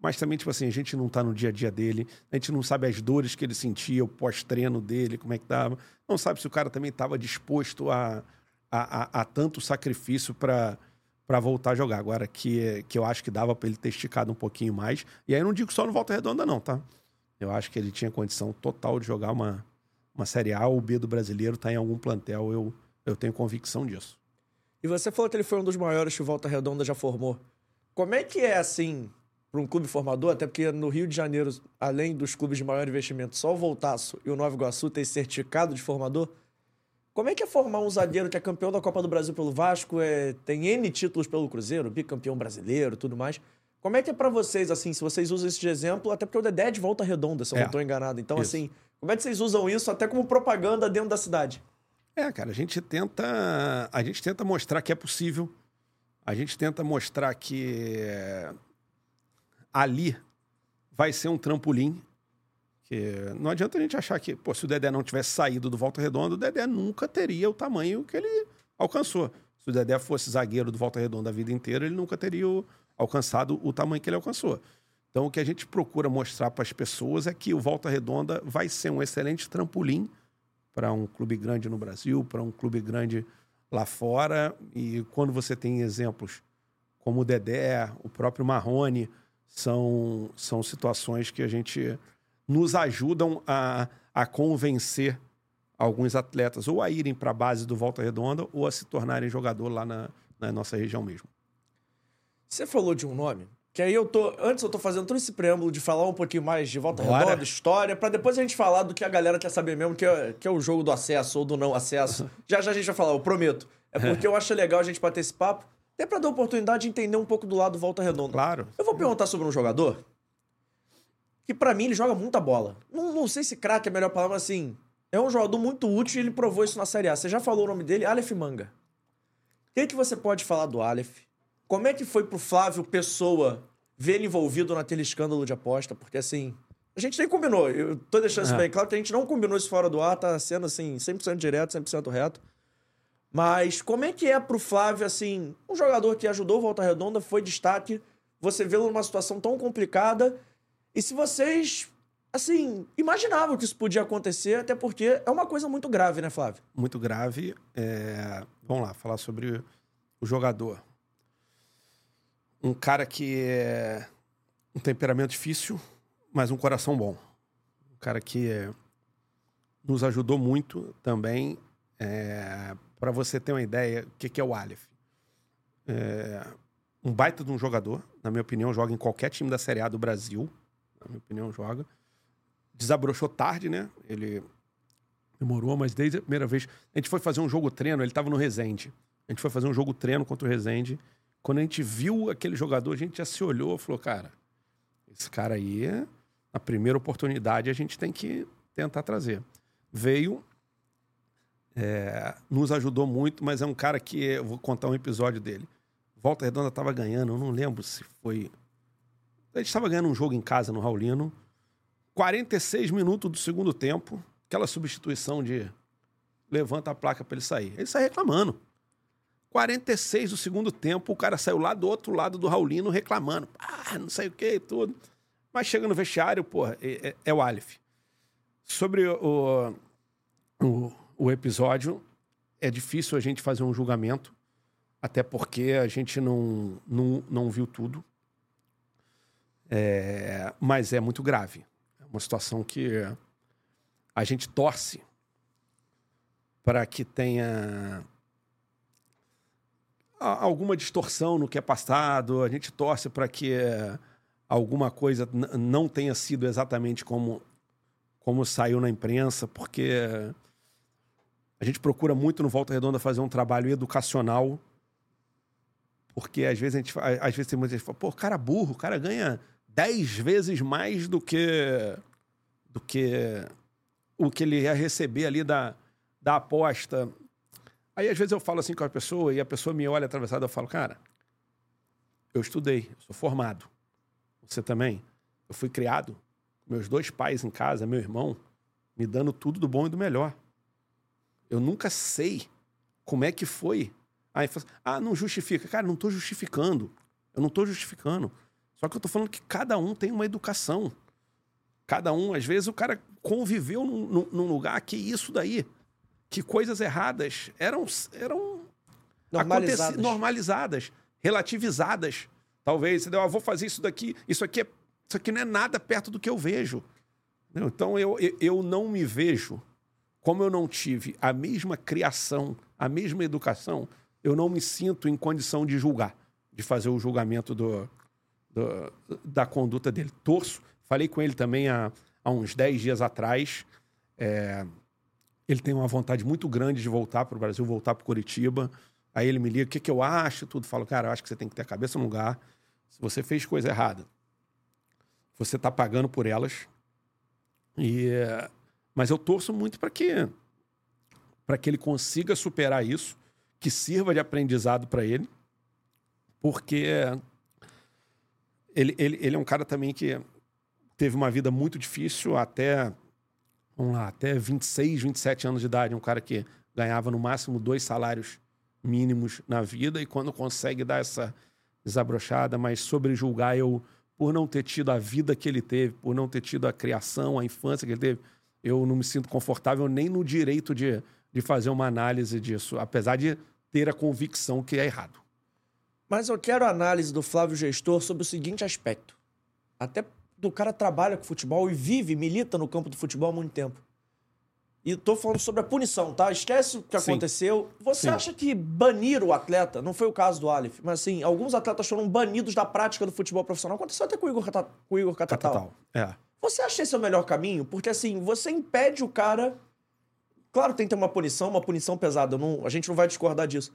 Mas também, tipo assim, a gente não tá no dia a dia dele, a gente não sabe as dores que ele sentia, o pós-treino dele, como é que tava. Não sabe se o cara também estava disposto a, a, a, a tanto sacrifício para para voltar a jogar. Agora, que, que eu acho que dava para ele ter esticado um pouquinho mais. E aí não digo só no Volta Redonda, não, tá? Eu acho que ele tinha condição total de jogar uma, uma Série A ou B do brasileiro, tá em algum plantel, eu, eu tenho convicção disso. E você falou que ele foi um dos maiores que o Volta Redonda já formou. Como é que é, assim, para um clube formador? Até porque no Rio de Janeiro, além dos clubes de maior investimento, só o Voltaço e o Nova Iguaçu tem certificado de formador. Como é que é formar um zagueiro que é campeão da Copa do Brasil pelo Vasco, é, tem N títulos pelo Cruzeiro, bicampeão brasileiro tudo mais? Como é que é para vocês, assim, se vocês usam esse de exemplo, até porque o Dedé é de volta redonda, se eu É. não estou enganado. Então, Isso. assim, como é que vocês usam isso até como propaganda dentro da cidade? É, cara, a gente tenta, a gente tenta mostrar que é possível. A gente tenta mostrar que é, ali vai ser um trampolim. Não adianta a gente achar que, pô, se o Dedé não tivesse saído do Volta Redonda, o Dedé nunca teria o tamanho que ele alcançou. Se o Dedé fosse zagueiro do Volta Redonda a vida inteira, ele nunca teria alcançado o tamanho que ele alcançou. Então, o que a gente procura mostrar para as pessoas é que o Volta Redonda vai ser um excelente trampolim para um clube grande no Brasil, para um clube grande lá fora. E quando você tem exemplos como o Dedé, o próprio Marrone, são, são situações que a gente nos ajudam a, a convencer alguns atletas ou a irem para a base do Volta Redonda ou a se tornarem jogador lá na, na nossa região mesmo. Você falou de um nome que aí eu tô. Antes eu tô fazendo todo esse preâmbulo de falar um pouquinho mais de volta Bora. redonda, história, para depois a gente falar do que a galera quer saber mesmo, que é, que é o jogo do acesso ou do não acesso. já já a gente vai falar, eu prometo. É porque eu acho legal a gente bater esse papo, até pra dar oportunidade de entender um pouco do lado do volta redonda. Claro. Eu vou perguntar sobre um jogador que para mim ele joga muita bola. Não, não sei se craque é a melhor palavra, mas assim, é um jogador muito útil e ele provou isso na Série A. Você já falou o nome dele, Aleph Manga. O que, que você pode falar do Aleph? Como é que foi pro Flávio Pessoa ver ele envolvido naquele escândalo de aposta? Porque assim, a gente nem combinou. Eu tô deixando isso é. bem claro que a gente não combinou isso fora do ar, tá sendo assim, 100% direto, 100% reto. Mas como é que é pro Flávio, assim, um jogador que ajudou o Volta Redonda, foi destaque, você vê-lo numa situação tão complicada, e se vocês, assim, imaginavam que isso podia acontecer, até porque é uma coisa muito grave, né, Flávio? Muito grave. É... Vamos lá, falar sobre o jogador um cara que é um temperamento difícil, mas um coração bom. Um cara que é, nos ajudou muito também. É, para você ter uma ideia, o que, é o Aleph? É, um baita de um jogador, na minha opinião, joga em qualquer time da Série A do Brasil. Na minha opinião, joga. Desabrochou tarde, né? Ele demorou, mas desde a primeira vez. A gente foi fazer um jogo treino, ele estava no Resende. A gente foi fazer um jogo treino contra o Resende. Quando a gente viu aquele jogador, a gente já se olhou e falou, cara, esse cara aí, na primeira oportunidade, a gente tem que tentar trazer. Veio, é, nos ajudou muito, mas é um cara que, eu vou contar um episódio dele. Volta Redonda estava ganhando, eu não lembro se foi. A gente estava ganhando um jogo em casa no Raulino. 46 minutos do segundo tempo, aquela substituição de levanta a placa para ele sair. Ele sai reclamando. 46 do segundo tempo, o cara saiu lá do outro lado do Raulino reclamando. Ah, não sei o que e tudo. Mas chega no vestiário, porra, é, é, é o Aleph. Sobre o, o, o, episódio, é difícil a gente fazer um julgamento, até porque a gente não, não, não viu tudo. É, mas é muito grave. É uma situação que a gente torce para que tenha alguma distorção no que é passado, a gente torce para que alguma coisa não tenha sido exatamente como, como saiu na imprensa, porque a gente procura muito no Volta Redonda fazer um trabalho educacional, porque às vezes a gente às vezes tem muita gente que fala, pô, cara burro, o cara ganha dez vezes mais do que do que o que ele ia receber ali da, da aposta. Aí, às vezes, eu falo assim com a pessoa e a pessoa me olha atravessada. Eu falo, cara, eu estudei, eu sou formado. Você também? Eu fui criado. Meus dois pais em casa, meu irmão, me dando tudo do bom e do melhor. Eu nunca sei como é que foi. Aí fala assim, ah, não justifica. Cara, não estou justificando. Eu não estou justificando. Só que eu estou falando que cada um tem uma educação. Cada um, às vezes, o cara conviveu num, num lugar que isso daí que coisas erradas eram, eram normalizadas. normalizadas, relativizadas. Talvez, entendeu? Ah, vou fazer isso daqui, isso aqui, é, isso aqui não é nada perto do que eu vejo. Então eu, eu não me vejo, como eu não tive a mesma criação, a mesma educação, eu não me sinto em condição de julgar, de fazer o julgamento do, do da conduta dele. Torço, falei com ele também há, há uns 10 dias atrás. É, ele tem uma vontade muito grande de voltar para o Brasil, voltar para Curitiba. Aí ele me liga, o que, que eu acho? Tudo. Falo, cara, eu acho que você tem que ter a cabeça no lugar. Se você fez coisa errada, você está pagando por elas. E, mas eu torço muito para que, para que ele consiga superar isso, que sirva de aprendizado para ele. Porque ele, ele, ele é um cara também que teve uma vida muito difícil até, vamos lá, até 26, 27 anos de idade. Um cara que ganhava no máximo dois salários mínimos na vida e quando consegue dar essa desabrochada, mas sobrejulgar eu por não ter tido a vida que ele teve, por não ter tido a criação, a infância que ele teve, eu não me sinto confortável nem no direito de, de fazer uma análise disso, apesar de ter a convicção que é errado. Mas eu quero a análise do Flávio Gestor sobre o seguinte aspecto. Até do cara trabalha com futebol e vive, milita no campo do futebol há muito tempo. E tô falando sobre a punição, tá? Esquece o que Sim. aconteceu. Você Sim. acha que banir o atleta, não foi o caso do Aleph, mas assim, alguns atletas foram banidos da prática do futebol profissional. Aconteceu até com o Igor, Cata, com o Igor Catatal. Catatal. É. Você acha esse é o melhor caminho? Porque assim, você impede o cara. Claro, tem que ter uma punição, uma punição pesada. Não, a gente não vai discordar disso.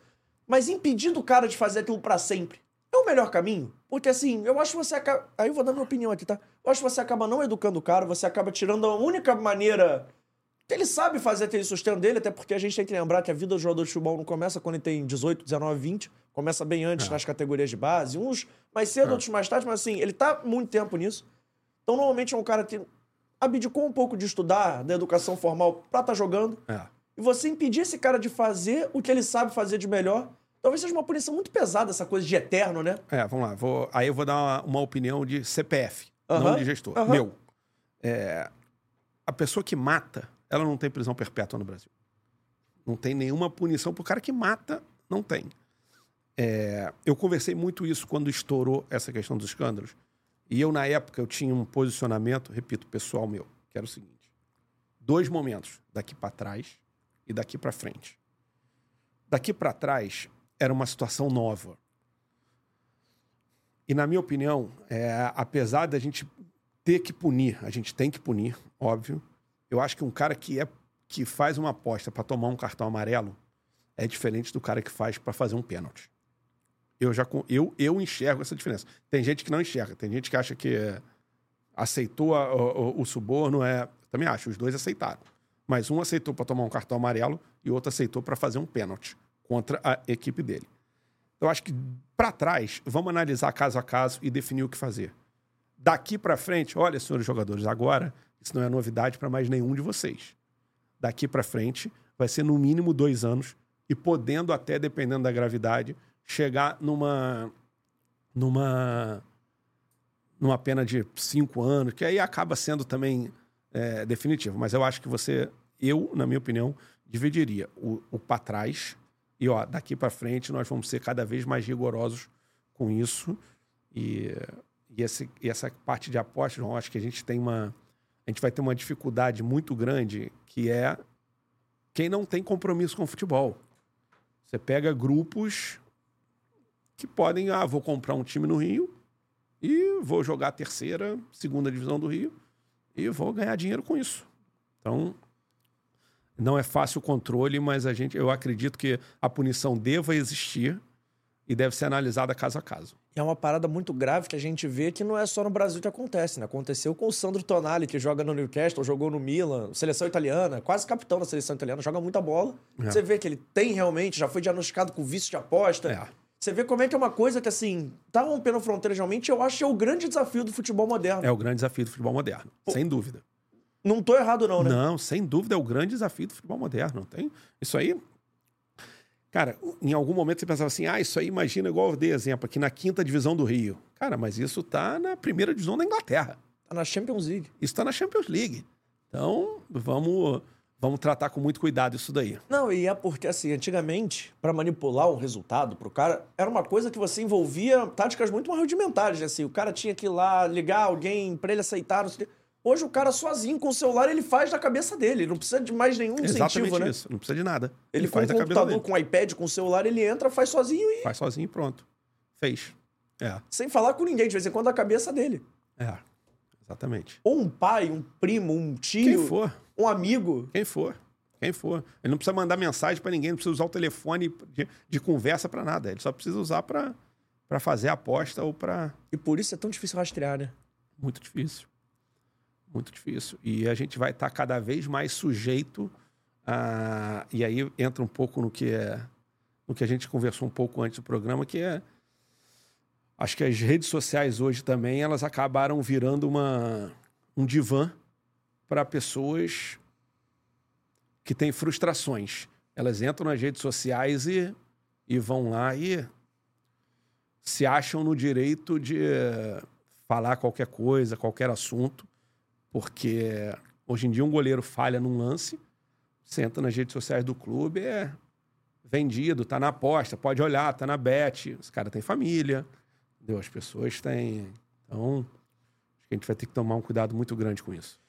Mas impedindo o cara de fazer aquilo para sempre é o melhor caminho. Porque assim, eu acho que você acaba. Aí eu vou dar minha opinião aqui, tá? Eu acho que você acaba não educando o cara, você acaba tirando a única maneira ele sabe fazer aquele sustento dele, até porque a gente tem que lembrar que a vida do jogador de futebol não começa quando ele tem 18, 19, 20. Começa bem antes é. nas categorias de base. Uns mais cedo, é. outros mais tarde, mas assim, ele tá muito tempo nisso. Então, normalmente é um cara que abdicou um pouco de estudar da educação formal pra estar tá jogando. É. E você impedir esse cara de fazer o que ele sabe fazer de melhor, talvez seja uma punição muito pesada, essa coisa de eterno, né? É, vamos lá. Vou... Aí eu vou dar uma, uma opinião de CPF, uh -huh. não de gestor. Uh -huh. Meu. É... A pessoa que mata ela não tem prisão perpétua no Brasil. Não tem nenhuma punição para o cara que mata, não tem. É, eu conversei muito isso quando estourou essa questão dos escândalos. E eu, na época, eu tinha um posicionamento, repito, pessoal meu, que era o seguinte: dois momentos, daqui para trás e daqui para frente. Daqui para trás era uma situação nova. E, na minha opinião, é, apesar da gente ter que punir, a gente tem que punir, óbvio, eu acho que um cara que é que faz uma aposta para tomar um cartão amarelo é diferente do cara que faz para fazer um pênalti. Eu já eu, eu enxergo essa diferença. Tem gente que não enxerga, tem gente que acha que aceitou a, o, o, suborno é, também acho, os dois aceitaram. Mas um aceitou para tomar um cartão amarelo e outro aceitou para fazer um pênalti contra a equipe dele. Eu acho que para trás, vamos analisar caso a caso e definir o que fazer. Daqui para frente, olha, senhores jogadores, agora isso não é novidade para mais nenhum de vocês. Daqui para frente, vai ser no mínimo dois anos e podendo até, dependendo da gravidade, chegar numa numa numa pena de cinco anos, que aí acaba sendo também é, definitivo. Mas eu acho que você, eu, na minha opinião, dividiria o, o para trás e ó, daqui para frente nós vamos ser cada vez mais rigorosos com isso e, e, esse, e essa parte de apostas, eu acho que a gente tem uma a gente vai ter uma dificuldade muito grande que é quem não tem compromisso com o futebol. Você pega grupos que podem, ah, vou comprar um time no Rio e vou jogar a terceira, segunda divisão do Rio e vou ganhar dinheiro com isso. Então, não é fácil o controle, mas a gente, eu acredito que a punição deva existir e deve ser analisada caso a caso. É uma parada muito grave que a gente vê que não é só no Brasil que acontece, né? Aconteceu com o Sandro Tonali, que joga no Newcastle, jogou no Milan, seleção italiana, quase capitão da seleção italiana, joga muita bola. É. Você vê que ele tem realmente, já foi diagnosticado com vício de aposta. É. Você vê como é que é uma coisa que, assim, tá rompendo fronteiras realmente, eu acho que é o grande desafio do futebol moderno. É o grande desafio do futebol moderno, Pô, sem dúvida. Não tô errado, não, né? Não, sem dúvida é o grande desafio do futebol moderno. Tem isso aí, Cara, em algum momento você pensava assim, ah, isso aí imagina igual eu dei exemplo, aqui na quinta divisão do Rio. Cara, mas isso tá na primeira divisão da Inglaterra. Tá na Champions League. Isso tá na Champions League. Então, vamos, vamos tratar com muito cuidado isso daí. Não, e é porque, assim, antigamente, para manipular um resultado pro cara, era uma coisa que você envolvia táticas muito mais rudimentares, né? Assim, o cara tinha que ir lá ligar alguém para ele aceitar, não sei o Hoje o cara sozinho com o celular ele faz da cabeça dele, ele não precisa de mais nenhum Exatamente incentivo, né? isso, não precisa de nada. Ele, ele faz com o computador, com o iPad, com o celular, ele entra, faz sozinho e faz sozinho e pronto. Fez. É. Sem falar com ninguém, de vez em quando a cabeça dele. É. Exatamente. Ou um pai, um primo, um tio, Quem for. Um amigo. Quem for. Quem for. Ele não precisa mandar mensagem para ninguém, não precisa usar o telefone de, de conversa para nada. Ele só precisa usar para fazer a aposta ou para. E por isso é tão difícil rastrear, né? Muito difícil. Muito difícil. E a gente vai estar tá cada vez mais sujeito a. E aí entra um pouco no que é. No que a gente conversou um pouco antes do programa, que é. Acho que as redes sociais hoje também, elas acabaram virando uma, um divã para pessoas que têm frustrações. Elas entram nas redes sociais e, e vão lá e se acham no direito de falar qualquer coisa, qualquer assunto, porque hoje em dia um goleiro falha num lance, senta nas redes sociais do clube, é vendido, tá na aposta, pode olhar, tá na bet, os caras têm família, entendeu? as pessoas têm. Então, acho que a gente vai ter que tomar um cuidado muito grande com isso.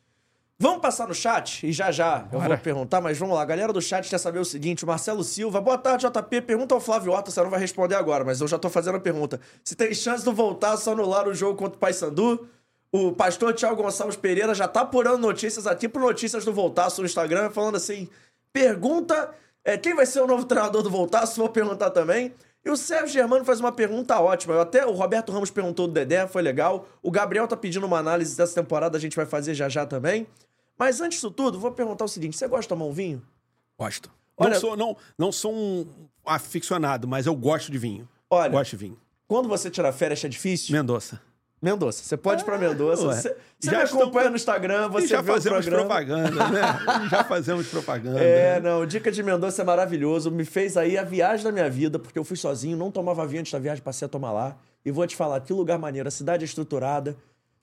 Vamos passar no chat e já já eu Bora. vou perguntar, mas vamos lá. A galera do chat quer saber o seguinte: o Marcelo Silva, boa tarde, JP. Pergunta ao Flávio Horta, você não vai responder agora, mas eu já tô fazendo a pergunta. Se tem chance de voltar só anular o jogo contra o Paysandu? O pastor Tiago Gonçalves Pereira já tá apurando notícias aqui pro Notícias do Voltaço no Instagram, falando assim: pergunta é, quem vai ser o novo treinador do Voltaço? Vou perguntar também. E o Sérgio Germano faz uma pergunta ótima. Eu até o Roberto Ramos perguntou do Dedé, foi legal. O Gabriel tá pedindo uma análise dessa temporada, a gente vai fazer já já também. Mas antes disso tudo, vou perguntar o seguinte: você gosta de tomar um vinho? Gosto. Olha- Não, sou, não, não sou um aficionado, mas eu gosto de vinho. Olha, Gosto de vinho. quando você tira férias é difícil? Mendonça. Mendonça, você pode ir pra Mendonça. Você, você Já me acompanha no Instagram, e você já vê fazemos propaganda, né? já fazemos propaganda. É, não, Dica de Mendonça é maravilhoso. Me fez aí a viagem da minha vida, porque eu fui sozinho, não tomava vinho antes da viagem, passei a tomar lá. E vou te falar, que lugar maneiro. A cidade é estruturada.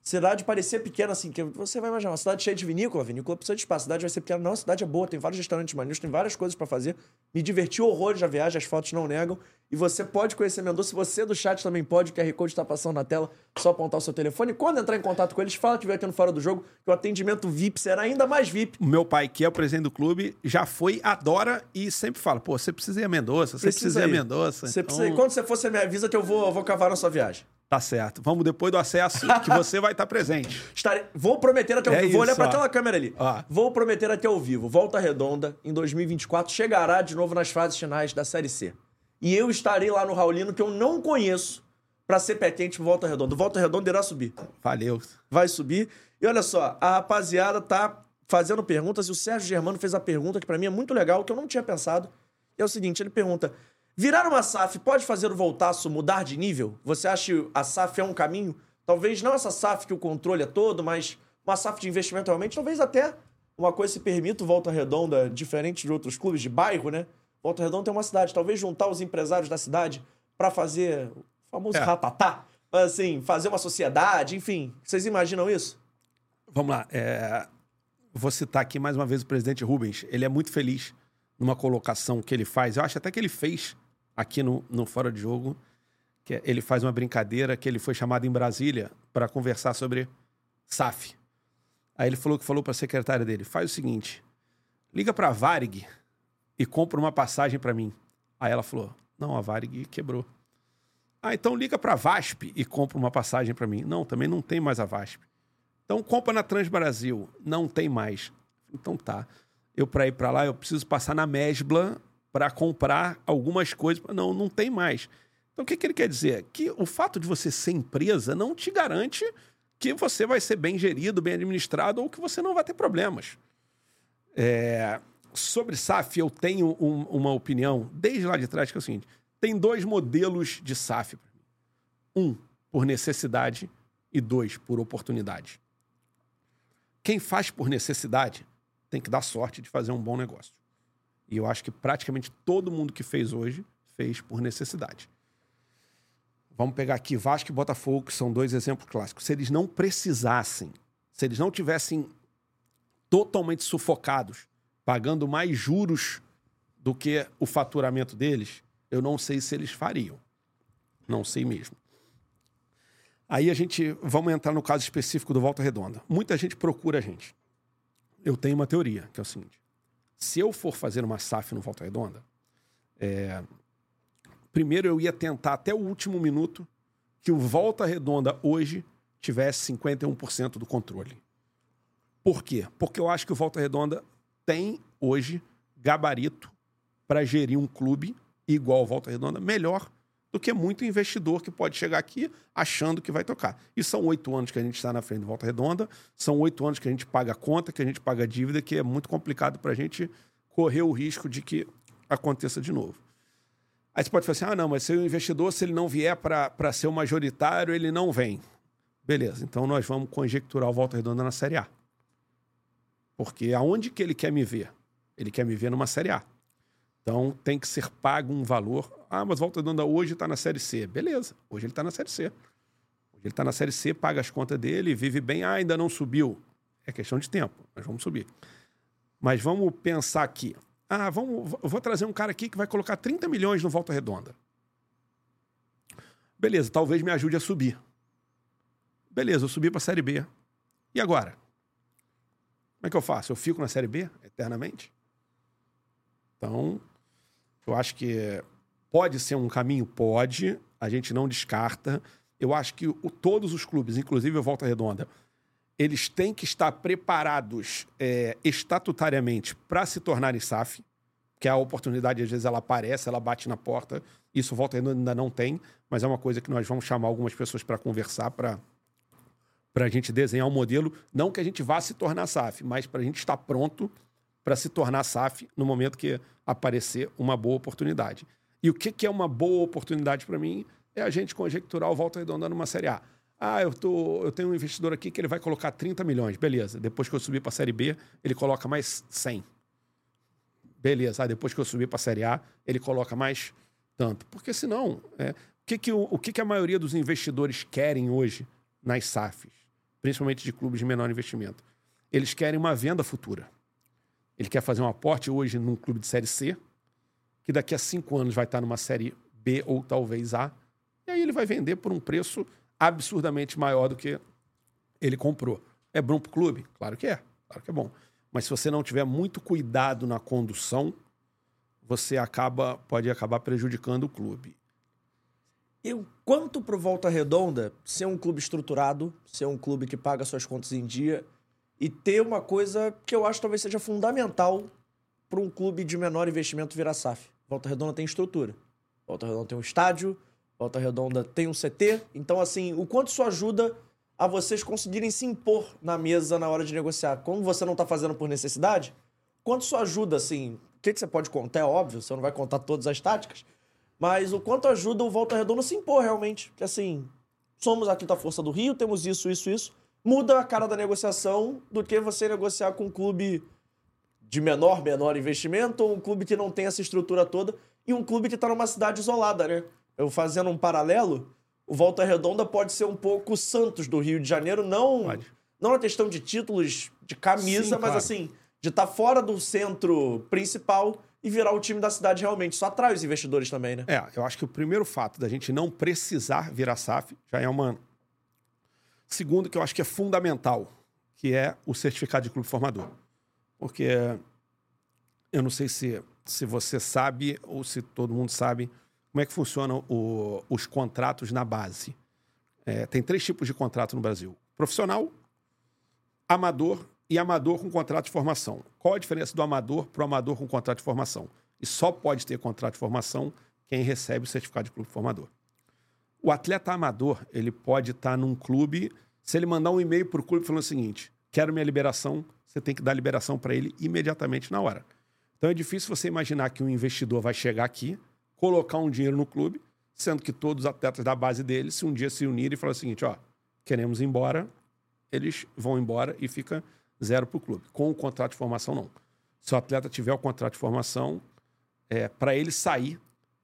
Cidade parecia pequena, assim, que você vai imaginar, uma cidade cheia de vinícola, vinícola precisa de espaço, a cidade vai ser pequena. Não, a cidade é boa, tem vários restaurantes maneiros, tem várias coisas pra fazer. Me diverti horrores na viagem, as fotos não negam. E você pode conhecer Mendonça, você do chat também pode, o QR Code tá passando na tela, só apontar o seu telefone. Quando entrar em contato com eles, fala que veio aqui no Fora do Jogo, que o atendimento VIP será ainda mais VIP. O meu pai, que é o presidente do clube, já foi, adora e sempre fala: pô, você precisa ir a Mendonça, você precisa, ir a. Mendonça. Você Então, precisa ir. Quando você for, você me avisa que eu vou, eu vou cavar na sua viagem. Tá certo. Vamos depois do acesso, que você vai estar presente. Estarei... Vou prometer até ao É vivo. Vou olhar ó. aquela câmera ali. Ó. Vou prometer até ao vivo. Volta Redonda, em 2024, chegará de novo nas fases finais da Série C. E eu estarei lá no Raulino, que eu não conheço, pra ser pé quente Volta Redonda. Volta Redonda irá subir. Valeu. Vai subir. E olha só, a rapaziada tá fazendo perguntas e o Sérgio Germano fez a pergunta que pra mim é muito legal, que eu não tinha pensado. E é o seguinte, ele pergunta: virar uma SAF pode fazer o Voltaço mudar de nível? Você acha que a SAF é um caminho? Talvez não essa SAF que o controle é todo, mas uma SAF de investimento realmente, talvez até uma coisa se permita o Volta Redonda, diferente de outros clubes de bairro, né? Volta Redonda tem uma cidade, talvez juntar os empresários da cidade pra fazer o famoso É. ratatá, assim, fazer uma sociedade, enfim. Vocês imaginam isso? Vamos lá. é, Vou citar aqui mais uma vez o presidente Rubens. Ele é muito feliz numa colocação que ele faz. Eu acho até que ele fez aqui no, no Fora de Jogo. Que é- ele faz uma brincadeira que ele foi chamado em Brasília para conversar sobre SAF. Aí ele falou que falou para a secretária dele: faz o seguinte, liga para a Varig e compra uma passagem para mim. Aí ela falou: não, a Varig quebrou. Ah, então liga para a VASP e compra uma passagem para mim. Não, também não tem mais a VASP. Então compra na Transbrasil. Não tem mais. Então tá. Eu para ir para lá eu preciso passar na Mesbla para comprar algumas coisas. Não, não tem mais. Então o que, que ele quer dizer? Que o fato de você ser empresa não te garante que você vai ser bem gerido, bem administrado ou que você não vai ter problemas. É, sobre SAF, eu tenho um- uma opinião desde lá de trás que é o seguinte: tem dois modelos de SAF. Um, por necessidade, e dois, por oportunidade. Quem faz por necessidade tem que dar sorte de fazer um bom negócio. E eu acho que praticamente todo mundo que fez hoje fez por necessidade. Vamos pegar aqui Vasco e Botafogo, que são dois exemplos clássicos. Se eles não precisassem, se eles não tivessem totalmente sufocados, pagando mais juros do que o faturamento deles, eu não sei se eles fariam. Não sei mesmo. Aí a gente, vamos entrar no caso específico do Volta Redonda. Muita gente procura a gente. Eu tenho uma teoria, que é o seguinte. Se eu for fazer uma SAF no Volta Redonda, é, primeiro eu ia tentar até o último minuto que o Volta Redonda hoje tivesse 51% do controle. Por quê? Porque eu acho que o Volta Redonda tem hoje gabarito para gerir um clube igual ao Volta Redonda melhor do que muito investidor que pode chegar aqui achando que vai tocar. E são oito anos que a gente está na frente do Volta Redonda, são oito anos que a gente paga conta, que a gente paga dívida, que é muito complicado para a gente correr o risco de que aconteça de novo. Aí você pode falar assim: ah, não, mas se o investidor, se ele não vier para ser o majoritário, ele não vem. Beleza, então nós vamos conjecturar o Volta Redonda na Série A. Porque aonde que ele quer me ver? Ele quer me ver numa Série A. Então tem que ser pago um valor. Ah, mas Volta Redonda hoje está na Série C. Beleza, hoje ele está na Série C. Hoje ele está na Série C, paga as contas dele, vive bem. Ah, ainda não subiu. É questão de tempo, mas vamos subir. Mas vamos pensar aqui. Ah, vamos, vou trazer um cara aqui que vai colocar 30 milhões no Volta Redonda. Beleza, talvez me ajude a subir. Beleza, eu subi para a Série B. E agora? Como é que eu faço? Eu fico na Série B eternamente? Então, eu acho que pode ser um caminho? Pode. A gente não descarta. Eu acho que o, todos os clubes, inclusive o Volta Redonda, eles têm que estar preparados é, estatutariamente para se tornarem SAF, que a oportunidade, às vezes, ela aparece, ela bate na porta. Isso Volta Redonda ainda não tem, mas é uma coisa que nós vamos chamar algumas pessoas para conversar, para para a gente desenhar um modelo, não que a gente vá se tornar SAF, mas para a gente estar pronto para se tornar SAF no momento que aparecer uma boa oportunidade. E o que, que é uma boa oportunidade para mim? É a gente conjecturar o Volta Redonda numa Série A. Ah, eu, tô, eu tenho um investidor aqui que ele vai colocar 30 milhões. Beleza. Depois que eu subir para a Série B, ele coloca mais 100. Beleza. Ah, depois que eu subir para a Série A, ele coloca mais tanto. Porque senão, é, o, que, que, o, o que, que a maioria dos investidores querem hoje nas SAFs, principalmente de clubes de menor investimento? Eles querem uma venda futura. Ele quer fazer um aporte hoje num clube de Série C, que daqui a cinco anos vai estar numa Série B ou talvez A, e aí ele vai vender por um preço absurdamente maior do que ele comprou. É bom para o clube? Claro que é. Claro que é bom. Mas se você não tiver muito cuidado na condução, você acaba pode acabar prejudicando o clube. E quanto para Volta Redonda ser um clube estruturado, ser um clube que paga suas contas em dia e ter uma coisa que eu acho talvez seja fundamental para um clube de menor investimento virar SAF. Volta Redonda tem estrutura. Volta Redonda tem um estádio, Volta Redonda tem um CT. Então, assim, o quanto isso ajuda a vocês conseguirem se impor na mesa na hora de negociar? Como você não está fazendo por necessidade, quanto isso ajuda, assim? O que, que você pode contar? É óbvio, você não vai contar todas as táticas. Mas o quanto ajuda o Volta Redonda a se impor realmente. Que assim, somos a quinta força do Rio, temos isso, isso, isso. Muda a cara da negociação do que você negociar com um clube de menor, menor investimento ou um clube que não tem essa estrutura toda e um clube que está numa cidade isolada, né? eu fazendo um paralelo, o Volta Redonda pode ser um pouco o Santos do Rio de Janeiro, não, pode. não na questão de títulos de camisa, Sim, mas claro. assim, de estar tá fora do centro principal e virar o time da cidade realmente. Isso atrai os investidores também, né? É, eu acho que o primeiro fato da gente não precisar virar SAF já é uma. Segundo, que eu acho que é fundamental, que é o certificado de clube formador. Porque eu não sei se, se você sabe ou se todo mundo sabe como é que funcionam os contratos na base. É, tem três tipos de contrato no Brasil: profissional, amador e amador com contrato de formação. Qual a diferença do amador para o amador com contrato de formação? E só pode ter contrato de formação quem recebe o certificado de clube formador. O atleta amador, ele pode estar num clube, se ele mandar um e-mail para o clube falando o seguinte: quero minha liberação, você tem que dar liberação para ele imediatamente na hora. Então é difícil você imaginar que um investidor vai chegar aqui, colocar um dinheiro no clube, sendo que todos os atletas da base dele, se um dia se unirem e falar o seguinte, ó, queremos ir embora, eles vão embora e fica zero para o clube. Com o contrato de formação, não. Se o atleta tiver o contrato de formação, é, para ele sair,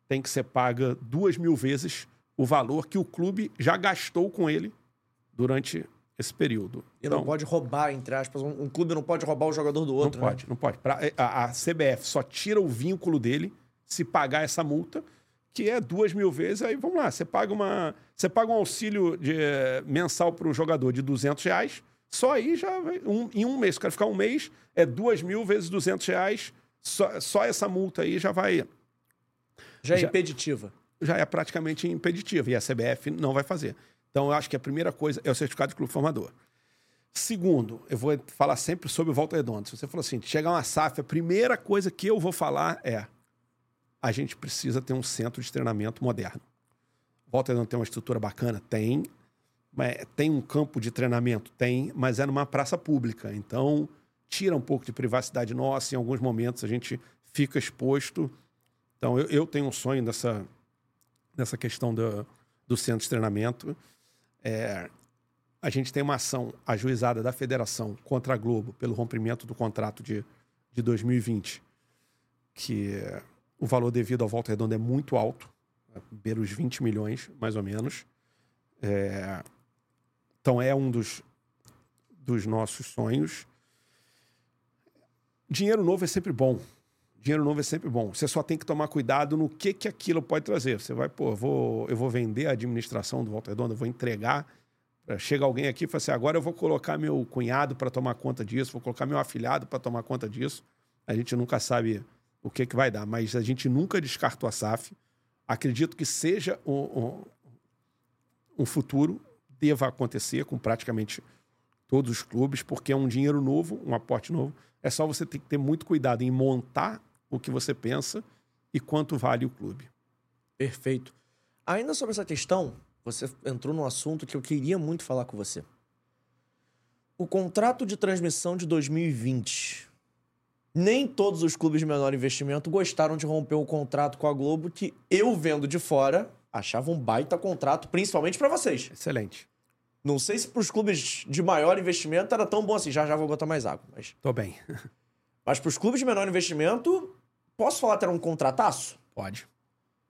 tem que ser paga duas mil vezes o valor que o clube já gastou com ele durante esse período. E então, não pode roubar, entre aspas, um, um, clube não pode roubar o jogador do outro. Não pode, né? não pode. Pra, a, a CBF só tira o vínculo dele se pagar essa multa, que é duas mil vezes, aí vamos lá, você paga uma. Você paga um auxílio de, eh, mensal para o jogador de 200 reais, só aí já um, em um mês, o cara ficar um mês, é duas mil vezes 200 reais, só, só essa multa aí já vai. Já é já, impeditiva. Já é praticamente impeditiva, e a CBF não vai fazer. Então, eu acho que a primeira coisa é o certificado de clube formador. Segundo, eu vou falar sempre sobre o Volta Redonda. Se você falou assim, chegar uma SAF, a primeira coisa que eu vou falar é a gente precisa ter um centro de treinamento moderno. Volta não tem uma estrutura bacana? Tem. Tem um campo de treinamento? Tem, mas é numa praça pública. Então, tira um pouco de privacidade nossa. Em alguns momentos, a gente fica exposto. Então, eu, eu tenho um sonho dessa, dessa questão do, do centro de treinamento. É, a gente tem uma ação ajuizada da federação contra a Globo pelo rompimento do contrato de, de 2020, que o valor devido ao Volta Redonda é muito alto, beira os 20 milhões, mais ou menos. É, então é um dos, dos nossos sonhos. Dinheiro novo é sempre bom. Dinheiro novo é sempre bom. Você só tem que tomar cuidado no que, que aquilo pode trazer. Você vai, pô, eu vou, eu vou vender a administração do Volta Redonda, eu vou entregar. Chega alguém aqui e fala assim: agora eu vou colocar meu cunhado para tomar conta disso, vou colocar meu afilhado para tomar conta disso. A gente nunca sabe o que, que vai dar, mas a gente nunca descartou a SAF. Acredito que seja um, um, um futuro, deva acontecer com praticamente todos os clubes, porque é um dinheiro novo, um aporte novo. É só você ter que ter muito cuidado em montar o que você pensa e quanto vale o clube. Perfeito. Ainda sobre essa questão, você entrou num assunto que eu queria muito falar com você. O contrato de transmissão de 2020. Nem todos os clubes de menor investimento gostaram de romper o contrato com a Globo, que eu vendo de fora achava um baita contrato, principalmente para vocês. Excelente. Não sei se para os clubes de maior investimento era tão bom assim. Já já vou botar mais água, mas. Tô bem. mas para os clubes de menor investimento, Posso falar que era um contrataço? Pode.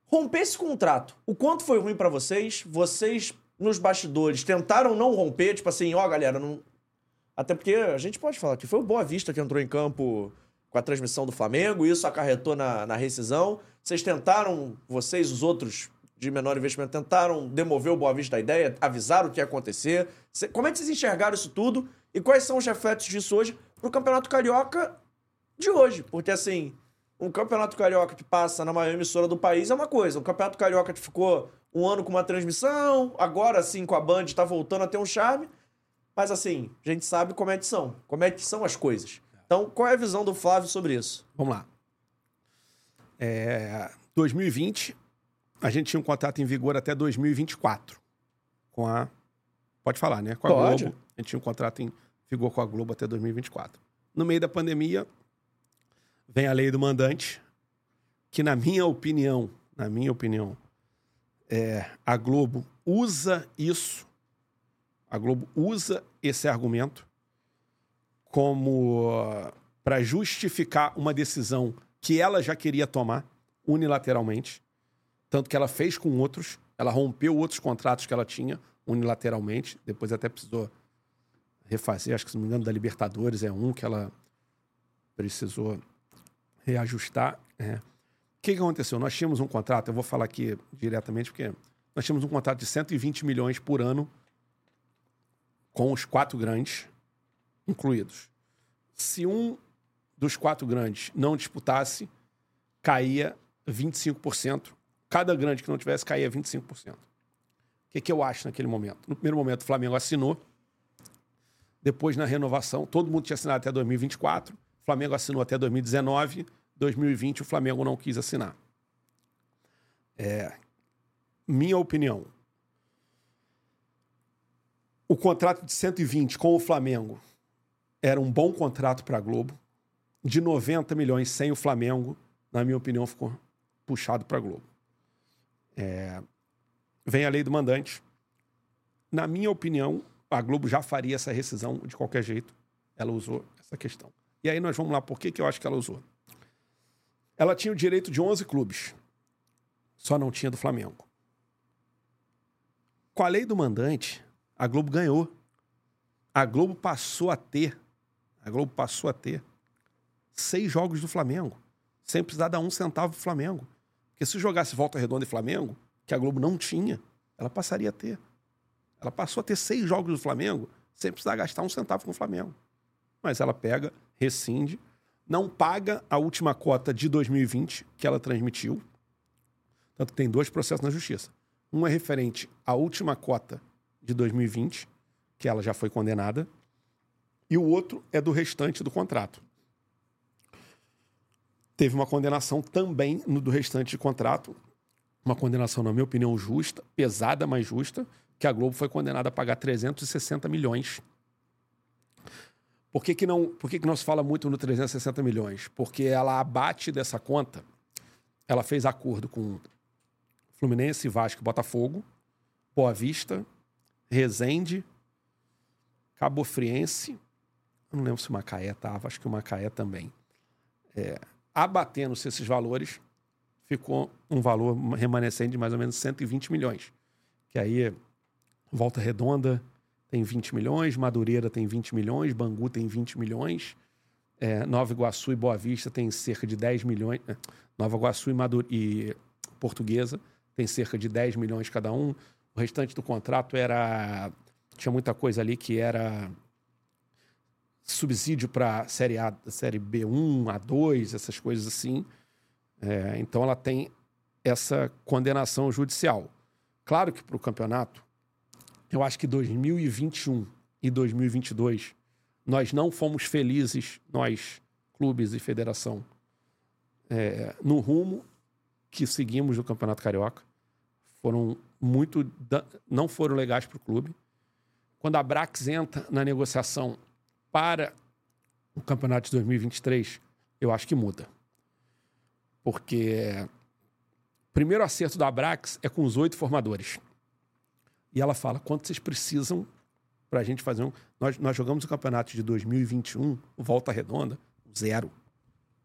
Romper esse contrato, o quanto foi ruim para vocês? Vocês, nos bastidores, tentaram não romper? Tipo assim, ó, oh, galera, não... Até porque a gente pode falar que foi o Boa Vista que entrou em campo com a transmissão do Flamengo, isso acarretou na, na rescisão. Vocês tentaram, vocês, os outros de menor investimento, tentaram demover o Boa Vista da ideia, avisaram o que ia acontecer. Como é que vocês enxergaram isso tudo? E quais são os reflexos disso hoje pro Campeonato Carioca de hoje? Porque, assim, um campeonato carioca que passa na maior emissora do país é uma coisa. Um campeonato carioca que ficou um ano com uma transmissão, agora sim com a Band está voltando a ter um charme. Mas assim, a gente sabe como é que são, como é que são as coisas. Então, qual é a visão do Flávio sobre isso? Vamos lá. É, 2020, a gente tinha um contrato em vigor até 2024 com a. Pode falar, né? Com a Pode. Globo. A gente tinha um contrato em vigor com a Globo até 2024. No meio da pandemia, vem a lei do mandante, que na minha opinião, na minha opinião, é, a Globo usa isso, a Globo usa esse argumento como uh, para justificar uma decisão que ela já queria tomar unilateralmente, tanto que ela fez com outros, ela rompeu outros contratos que ela tinha unilateralmente, depois até precisou refazer, acho que se não me engano da Libertadores é um que ela precisou reajustar. É. O que, que aconteceu? Nós tínhamos um contrato, eu vou falar aqui diretamente, porque nós tínhamos um contrato de 120 milhões por ano com os quatro grandes incluídos. Se um dos quatro grandes não disputasse, caía 25%. Cada grande que não tivesse, caía 25%. O que, que eu acho naquele momento? No primeiro momento, o Flamengo assinou. Depois, na renovação, todo mundo tinha assinado até 2024. O Flamengo assinou até 2019. 2020 o Flamengo não quis assinar. É, minha opinião. O contrato de 120 com o Flamengo era um bom contrato para a Globo. De 90 milhões sem o Flamengo, na minha opinião, ficou puxado para a Globo. É, vem a lei do mandante. Na minha opinião, a Globo já faria essa rescisão de qualquer jeito. Ela usou essa questão. E aí nós vamos lá, por que, que eu acho que ela usou? Ela tinha o direito de 11 clubes, só não tinha do Flamengo. Com a lei do mandante, a Globo ganhou. A Globo passou a ter, a Globo passou a ter seis jogos do Flamengo, sem precisar dar um centavo do Flamengo. Porque se jogasse Volta Redonda e Flamengo, que a Globo não tinha, ela passaria a ter. Ela passou a ter seis jogos do Flamengo sem precisar gastar um centavo com o Flamengo. Mas ela pega rescinde, não paga a última cota de 2020 que ela transmitiu. Tanto que tem dois processos na justiça. Um é referente à última cota de 2020, que ela já foi condenada, e o outro é do restante do contrato. Teve uma condenação também no do restante do contrato, uma condenação, na minha opinião, justa, pesada, mas justa, que a Globo foi condenada a pagar 360 milhões por que, que, não, por que, que não se fala muito no 360 milhões? Porque ela abate dessa conta ela fez acordo com Fluminense, Vasco, Botafogo, Boa Vista, Resende, Cabo Friense, não lembro se o Macaé estava, acho que o Macaé também. É, abatendo-se esses valores, ficou um valor remanescente de mais ou menos 120 milhões. Que aí, Volta Redonda tem 20 milhões, Madureira tem 20 milhões, Bangu tem 20 milhões, é, Nova Iguaçu e Boa Vista tem cerca de 10 milhões. É, Nova Iguaçu e, Madure... e Portuguesa tem cerca de 10 milhões cada um. O restante do contrato era. Tinha muita coisa ali que era subsídio para série A, série B1, A2, essas coisas assim. É, então ela tem essa condenação judicial. Claro que para o campeonato, eu acho que 2021 e 2022 nós não fomos felizes, nós, clubes e federação, é, no rumo que seguimos no Campeonato Carioca. Foram muito. não foram legais para o clube. Quando a Brax entra na negociação para o campeonato de 2023, eu acho que muda. Porque o primeiro acerto da Abrax é com os oito formadores. E ela fala quanto vocês precisam para a gente fazer um. Nós, nós jogamos o campeonato de 2021, volta redonda, zero.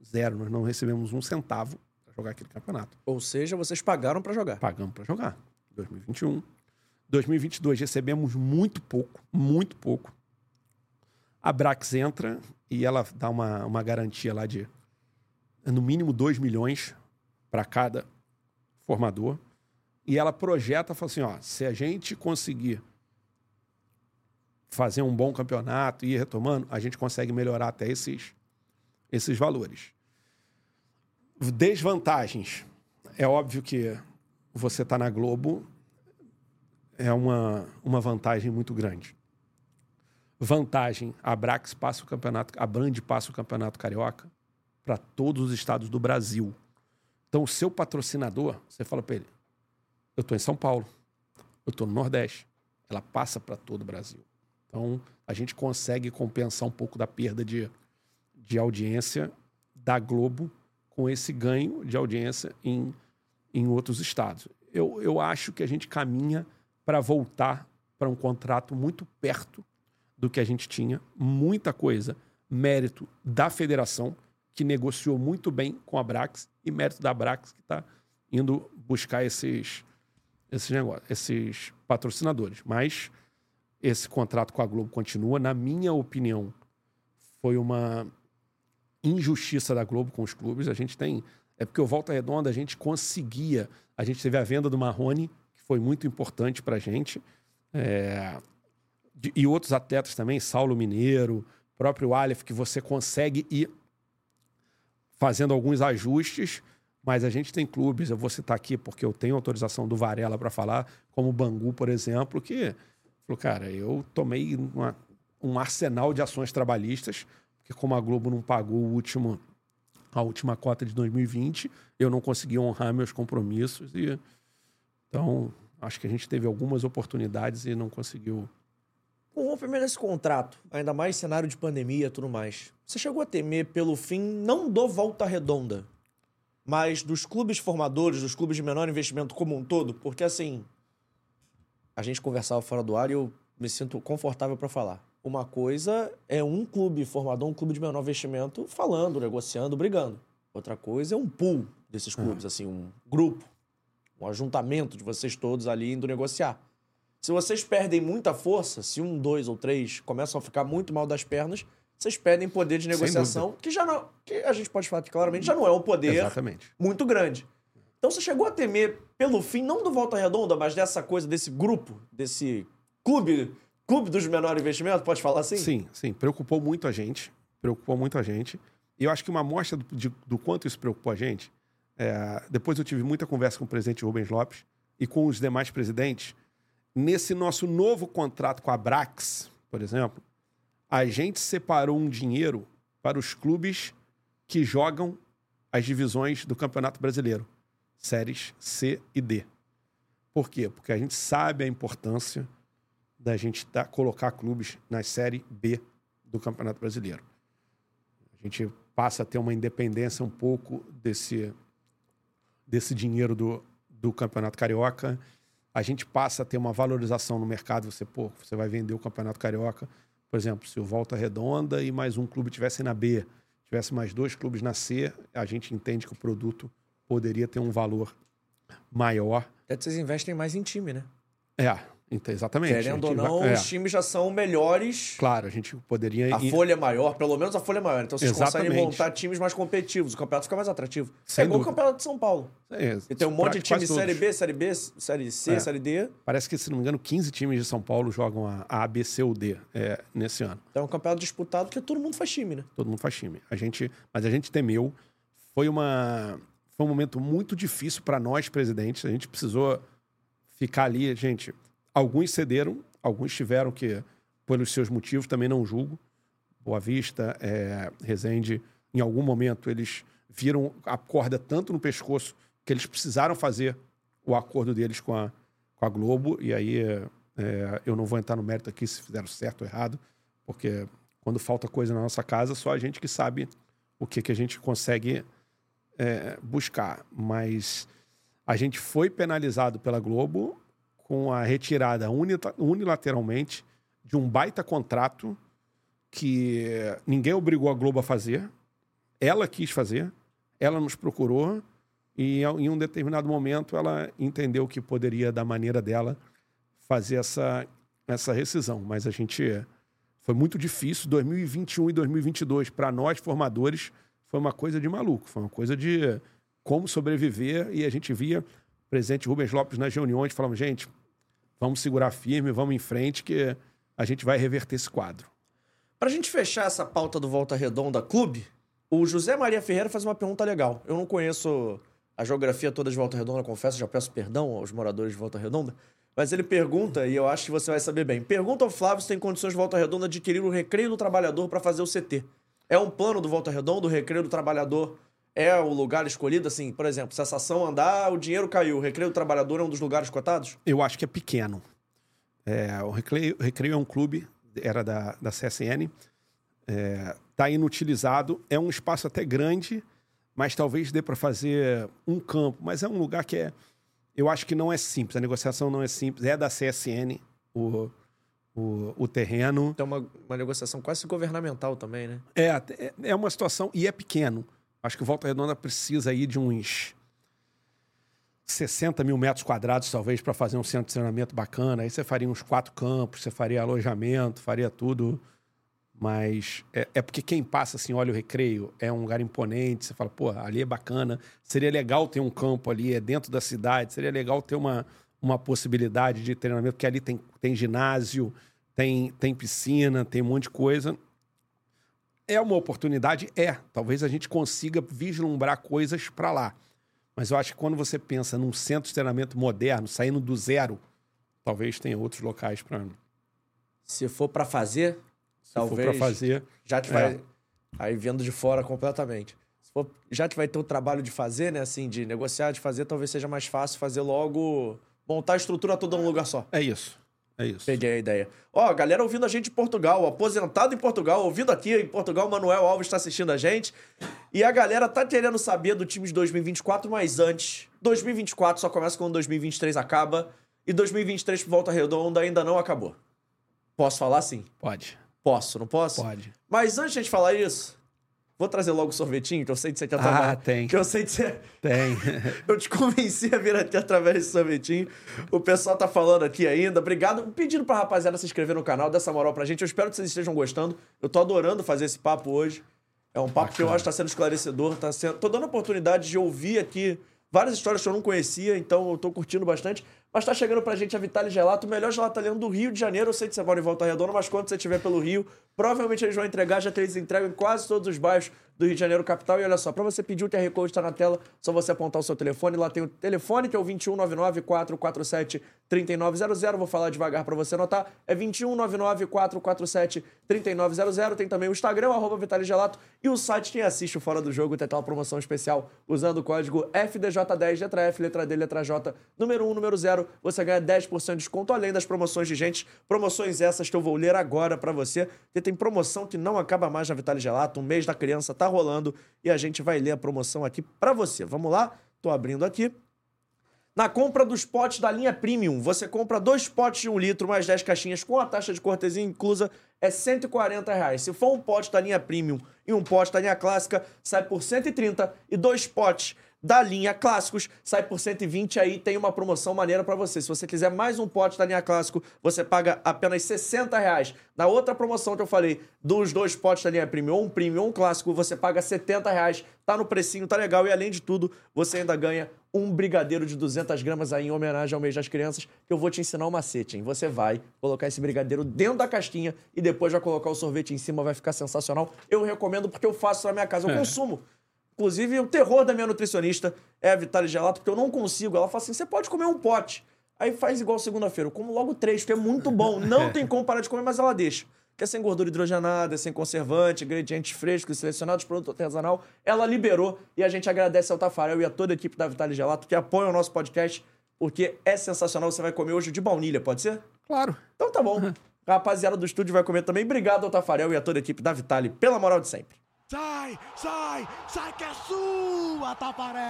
Zero. Nós não recebemos um centavo para jogar aquele campeonato. Ou seja, vocês pagaram para jogar. Pagamos para jogar. 2021. 2022 recebemos muito pouco, muito pouco. A Brax entra e ela dá uma, uma garantia lá de no mínimo 2 milhões para cada formador. E ela projeta, fala assim, ó, se a gente conseguir fazer um bom campeonato e ir retomando, a gente consegue melhorar até esses, esses valores. Desvantagens. É óbvio que você está na Globo é uma, uma vantagem muito grande. Vantagem, a Brax passa o campeonato, a Brand passa o campeonato carioca para todos os estados do Brasil. Então, o seu patrocinador, você fala para ele: eu estou em São Paulo, eu estou no Nordeste. Ela passa para todo o Brasil. Então, a gente consegue compensar um pouco da perda de, de audiência da Globo com esse ganho de audiência em, em outros estados. Eu, eu acho que a gente caminha para voltar para um contrato muito perto do que a gente tinha, muita coisa. Mérito da federação, que negociou muito bem com a Brax, e mérito da Brax, que está indo buscar esses, esses, negócios, esses patrocinadores. Mas esse contrato com a Globo continua. Na minha opinião, foi uma injustiça da Globo com os clubes. A gente tem. É porque o Volta Redonda a gente conseguia. A gente teve a venda do Marrone, que foi muito importante para a gente. É, e outros atletas também, Saulo Mineiro, próprio Aleph, que você consegue ir fazendo alguns ajustes, mas a gente tem clubes, eu vou citar aqui porque eu tenho autorização do Varela para falar, como o Bangu, por exemplo, que falou, cara, eu tomei uma, um arsenal de ações trabalhistas, porque como a Globo não pagou o último a última cota de 2020, eu não consegui honrar meus compromissos e então acho que a gente teve algumas oportunidades e não conseguiu. O rompimento desse contrato, ainda mais cenário de pandemia e tudo mais, você chegou a temer pelo fim não do Volta Redonda, mas dos clubes formadores, dos clubes de menor investimento como um todo? Porque assim, a gente conversava fora do ar e eu me sinto confortável para falar. Uma coisa é um clube formador, um clube de menor investimento, falando, negociando, brigando. Outra coisa é um pool desses clubes, uhum. assim, um grupo, um ajuntamento de vocês todos ali indo negociar. Se vocês perdem muita força, se um, dois ou três começam a ficar muito mal das pernas, vocês perdem poder de negociação, que já não. que a gente pode falar que claramente já não é um poder Exatamente. muito grande. Então você chegou a temer pelo fim, não do Volta Redonda, mas dessa coisa, desse grupo, desse clube, clube dos menores investimentos, pode falar assim? Sim, sim. Preocupou muito a gente. Preocupou muito a gente. E eu acho que uma amostra do, de, do quanto isso preocupou a gente. É, depois eu tive muita conversa com o presidente Rubens Lopes e com os demais presidentes Nesse nosso novo contrato com a Brax, por exemplo, a gente separou um dinheiro para os clubes que jogam as divisões do Campeonato Brasileiro, séries C e D. Por quê? Porque a gente sabe a importância da gente tá, colocar clubes na série B do Campeonato Brasileiro. A gente passa a ter uma independência um pouco desse desse dinheiro do, do Campeonato Carioca. A gente passa a ter uma valorização no mercado. Você, pô, você vai vender o Campeonato Carioca. Por exemplo, se o Volta Redonda e mais um clube tivesse na B, tivesse mais dois clubes na C, a gente entende que o produto poderia ter um valor maior. É que vocês investem mais em time, né? É, então, exatamente. Querendo ou não, é. os times já são melhores. Claro, a gente poderia. A folha é maior, pelo menos a folha é maior. Então vocês Exatamente. conseguem montar times mais competitivos. O campeonato fica mais atrativo. Sem é igual o dúvida. campeonato de São Paulo. É, E tem um monte de time Série. B, Série B, Série C, É. Série D. Parece que, se não me engano, 15 times de São Paulo jogam a, a B, C ou D é, nesse ano. Então é um campeonato disputado que todo mundo faz time, né? Todo mundo faz time. A gente, mas a gente temeu. Foi, uma, foi um momento muito difícil para nós, presidentes. A gente precisou ficar ali. Gente, alguns cederam, alguns tiveram que, pelos seus motivos, também não julgo. Boa Vista, é, Resende, em algum momento eles viram a corda tanto no pescoço que eles precisaram fazer o acordo deles com a, com a Globo. E aí é, eu não vou entrar no mérito aqui se fizeram certo ou errado, porque quando falta coisa na nossa casa, só a gente que sabe o que, que a gente consegue é, buscar. Mas a gente foi penalizado pela Globo com a retirada unilateralmente de um baita contrato que ninguém obrigou a Globo a fazer. Ela quis fazer, ela nos procurou e em um determinado momento ela entendeu que poderia, da maneira dela, fazer essa, essa rescisão. Mas a gente foi muito difícil. 2021 e 2022, para nós formadores, foi uma coisa de maluco. Foi uma coisa de como sobreviver. E a gente via presidente Rubens Lopes nas reuniões falando: gente, vamos segurar firme, vamos em frente, que a gente vai reverter esse quadro. Pra gente fechar essa pauta do Volta Redonda Clube, o José Maria Ferreira faz uma pergunta legal. Eu não conheço a geografia toda de Volta Redonda, confesso, já peço perdão aos moradores de Volta Redonda. Mas ele pergunta, e eu acho que você vai saber bem. Pergunta ao Flávio se tem condições de Volta Redonda adquirir o Recreio do Trabalhador para fazer o CT. É um plano do Volta Redonda, o Recreio do Trabalhador é o lugar escolhido? Assim, por exemplo, se essa ação andar, o dinheiro caiu. O Recreio do Trabalhador é um dos lugares cotados? Eu acho que é pequeno. É, o Recreio, o Recreio é um clube, era da, da CSN, está inutilizado, é um espaço até grande, mas talvez dê para fazer um campo. Mas é um lugar que é. Eu acho que não é simples, a negociação não é simples, é da CSN o, o, o terreno. Então, uma, uma negociação quase governamental também, né? É, é- é uma situação, e é pequeno. Acho que o Volta Redonda precisa aí de uns 60 mil metros quadrados, talvez, para fazer um centro de treinamento bacana. Aí você faria uns quatro campos, você faria alojamento, faria tudo. Mas é, é porque quem passa assim, olha o recreio, é um lugar imponente, você fala, pô, ali é bacana. Seria legal ter um campo ali, é dentro da cidade, seria legal ter uma, uma possibilidade de treinamento, porque ali tem, tem ginásio, tem, tem piscina, tem um monte de coisa. É uma oportunidade? É. Talvez a gente consiga vislumbrar coisas para lá. Mas eu acho que quando você pensa num centro de treinamento moderno, saindo do zero, talvez tenha outros locais para Se for pra fazer, se talvez for para fazer. já te É. vai aí vendo de fora completamente. Se for, já te vai ter o trabalho de fazer, né, assim, de negociar, de fazer, talvez seja mais fácil fazer logo montar a estrutura toda num lugar só. É isso. É isso. Peguei a ideia. Ó, galera ouvindo a gente em Portugal, aposentado em Portugal, ouvindo aqui em Portugal, o Manuel Alves está assistindo a gente. E a galera tá querendo saber do time de 2024, mas antes, 2024 só começa quando 2023 acaba e 2023 por volta redonda ainda não acabou. Posso falar sim? Pode. Posso, não posso? Pode. Mas antes de a gente falar isso, vou trazer logo o sorvetinho, que eu sei que você quer Ah, tomar. tem. Que eu sei que você. Tem. Eu te convenci a vir aqui através desse sorvetinho. O pessoal tá falando aqui ainda. Obrigado. Pedindo pra rapaziada se inscrever no canal, dessa moral pra gente. Eu espero que vocês estejam gostando. Eu tô adorando fazer esse papo hoje. É um papo que eu Bacana. acho que tá sendo esclarecedor. Tá sendo... Tô dando a oportunidade de ouvir aqui várias histórias que eu não conhecia, então eu tô curtindo bastante. Mas tá chegando pra gente a Vitale Gelato, o melhor gelato italiano do Rio de Janeiro. Eu sei que você mora em Volta Redonda, mas quando você estiver pelo Rio, provavelmente eles vão entregar, já que eles entregam em quase todos os bairros do Rio de Janeiro capital. E olha só, pra você pedir o QR Code tá na tela, só você apontar o seu telefone. Lá tem o telefone, que é o 2199 447 3900. Vou falar devagar pra você anotar. É 2199 447 3900. Tem também o Instagram, arroba Gelato. E o site, quem assiste o Fora do Jogo, tem aquela promoção especial usando o código FDJ10, letra F, letra D, letra J, número 1, número 0. Você ganha 10% de desconto, além das promoções de gente. Promoções essas que eu vou ler agora pra você. Porque tem promoção que não acaba mais na Vitale Gelato. Um mês da criança tá rolando e a gente vai ler a promoção aqui pra você. Vamos lá? Tô abrindo aqui. Na compra dos potes da linha Premium, você compra dois potes de um litro, mais 10 caixinhas com a taxa de cortesia inclusa, é 140 reais. Se for um pote da linha Premium e um pote da linha Clássica, sai por 130 e dois potes da linha Clássicos sai por 120. Aí tem uma promoção maneira para você. Se você quiser mais um pote da linha Clássico, você paga apenas 60 reais. Na outra promoção que eu falei, dos dois potes da linha Premium, um Premium um Clássico, você paga 70 reais. Tá no precinho, tá legal. E além de tudo, você ainda ganha um brigadeiro de 200 gramas aí em homenagem ao mês das crianças, que eu vou te ensinar um macete, hein? Você vai colocar esse brigadeiro dentro da casquinha e depois já colocar o sorvete em cima, vai ficar sensacional. Eu recomendo porque eu faço na minha casa, eu é. consumo. Inclusive, o terror da minha nutricionista é a Vitale Gelato, porque eu não consigo. Ela fala assim: você pode comer um pote. Aí faz igual segunda-feira. Eu como logo três, porque é muito bom. Não tem como parar de comer, mas ela deixa. Que é sem gordura hidrogenada, é sem conservante, ingredientes frescos, selecionados, produto artesanal. Ela liberou e a gente agradece ao Tafarel e a toda a equipe da Vitale Gelato que apoia o nosso podcast, porque é sensacional. Você vai comer hoje de baunilha, pode ser? Claro. Então tá bom. A rapaziada do estúdio vai comer também. Obrigado ao Tafarel e a toda a equipe da Vitale pela moral de sempre. Sai, sai, sai que é sua, Taparel!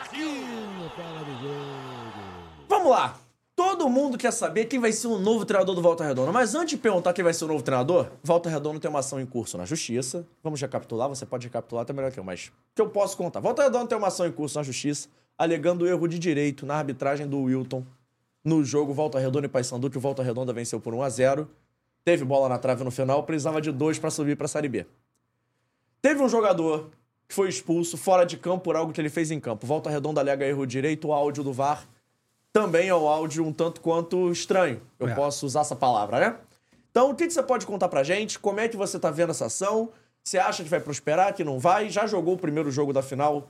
Aqui no Fala do Jogo. Vamos lá! Todo mundo quer saber quem vai ser o novo treinador do Volta Redonda. Mas antes de perguntar quem vai ser o novo treinador, Volta Redonda tem uma ação em curso na Justiça. Vamos recapitular, você pode recapitular até melhor que eu, mas que eu posso contar. Volta Redonda tem uma ação em curso na Justiça, alegando erro de direito na arbitragem do Wilton no jogo Volta Redonda e Paysandu, que o Volta Redonda venceu por 1 a 0 Teve bola na trave no final, precisava de dois para subir para a Série B. Teve um jogador que foi expulso fora de campo por algo que ele fez em campo. Volta Redonda alega erro direito, o áudio do VAR também é um áudio um tanto quanto estranho. Eu é. posso usar essa palavra, né? Então, o que, que você pode contar pra gente? Como é que você tá vendo essa ação? Você acha que vai prosperar, que não vai? Já jogou o primeiro jogo da final?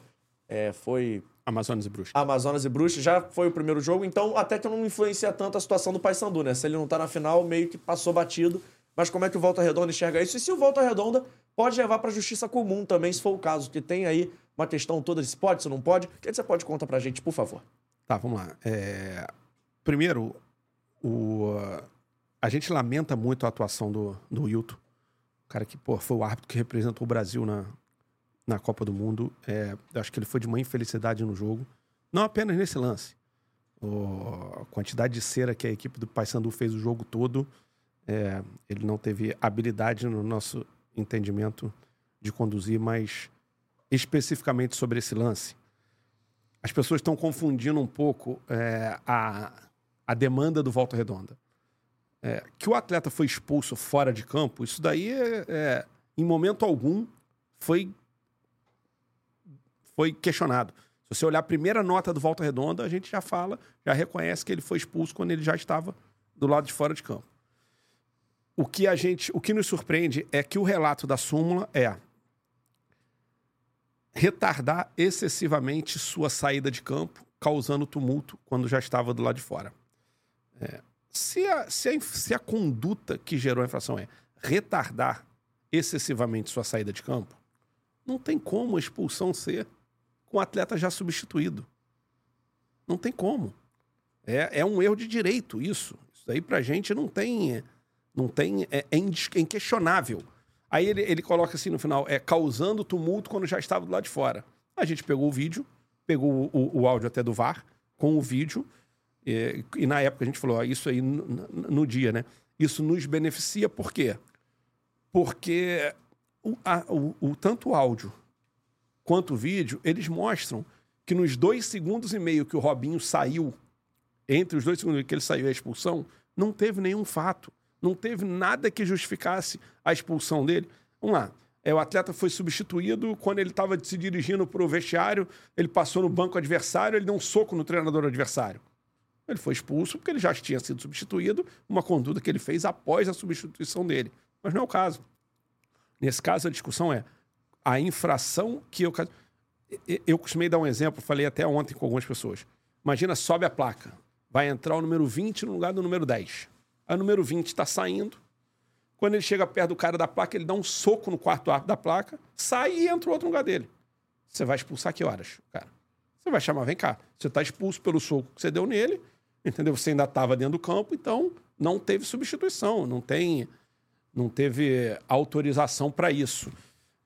É, foi. Amazonas e Bruxa. Amazonas e Bruxa, já foi o primeiro jogo, então até que não influencia tanto a situação do Paysandu, né? Se ele não tá na final, meio que passou batido. Mas como é que o Volta Redonda enxerga isso? E se o Volta Redonda pode levar para a justiça comum também, se for o caso, que tem aí uma questão toda se pode, se não pode. O que você pode contar para a gente, por favor? Tá, vamos lá. É... Primeiro, o... a gente lamenta muito a atuação do, do Wilton. O cara que pô, foi o árbitro que representou o Brasil na, na Copa do Mundo. É... Acho que ele foi de uma infelicidade no jogo. Não apenas nesse lance. O... A quantidade de cera que a equipe do Paysandu fez o jogo todo. É... Ele não teve habilidade no nosso entendimento de conduzir, mas especificamente sobre esse lance, as pessoas estão confundindo um pouco é, a, a demanda do Volta Redonda. É, que o atleta foi expulso fora de campo, isso daí, é, é, em momento algum, foi, foi questionado. Se você olhar a primeira nota do Volta Redonda, a gente já fala, já reconhece que ele foi expulso quando ele já estava do lado de fora de campo. O que a gente, o que nos surpreende é que o relato da súmula é retardar excessivamente sua saída de campo, causando tumulto quando já estava do lado de fora. É, se, a, se, a, se a conduta que gerou a infração é retardar excessivamente sua saída de campo, não tem como a expulsão ser com o atleta já substituído. Não tem como. É, é um erro de direito isso. Isso aí pra gente não tem não tem. É, é, é inquestionável. Aí ele, ele coloca assim no final: é causando tumulto quando já estava do lado de fora. A gente pegou o vídeo, pegou o, o, o áudio até do VAR, com o vídeo, e, e na época a gente falou: ó, isso aí no, no, dia, né? Isso nos beneficia por quê? Porque o, a, o, o, tanto o áudio quanto o vídeo, eles mostram que nos dois segundos e meio que o Robinho saiu, entre os dois segundos que ele saiu a expulsão, não teve nenhum fato. Não teve nada que justificasse a expulsão dele. Vamos lá. É, o atleta foi substituído quando ele estava se dirigindo para o vestiário, ele passou no banco adversário, ele deu um soco no treinador adversário. Ele foi expulso porque ele já tinha sido substituído, uma conduta que ele fez após a substituição dele. Mas não é o caso. Nesse caso, a discussão é a infração que eu. Eu costumei dar um exemplo, falei até ontem com algumas pessoas. Imagina, sobe a placa. Vai entrar o número 20 no lugar do número 10 a número 20 está saindo. Quando ele chega perto do cara da placa, ele dá um soco no quarto arco da placa, sai e entra outro lugar dele. Você vai expulsar que horas, cara? Você vai chamar, vem cá. Você está expulso pelo soco que você deu nele, entendeu? Você ainda estava dentro do campo, então não teve substituição, não tem, não teve autorização para isso.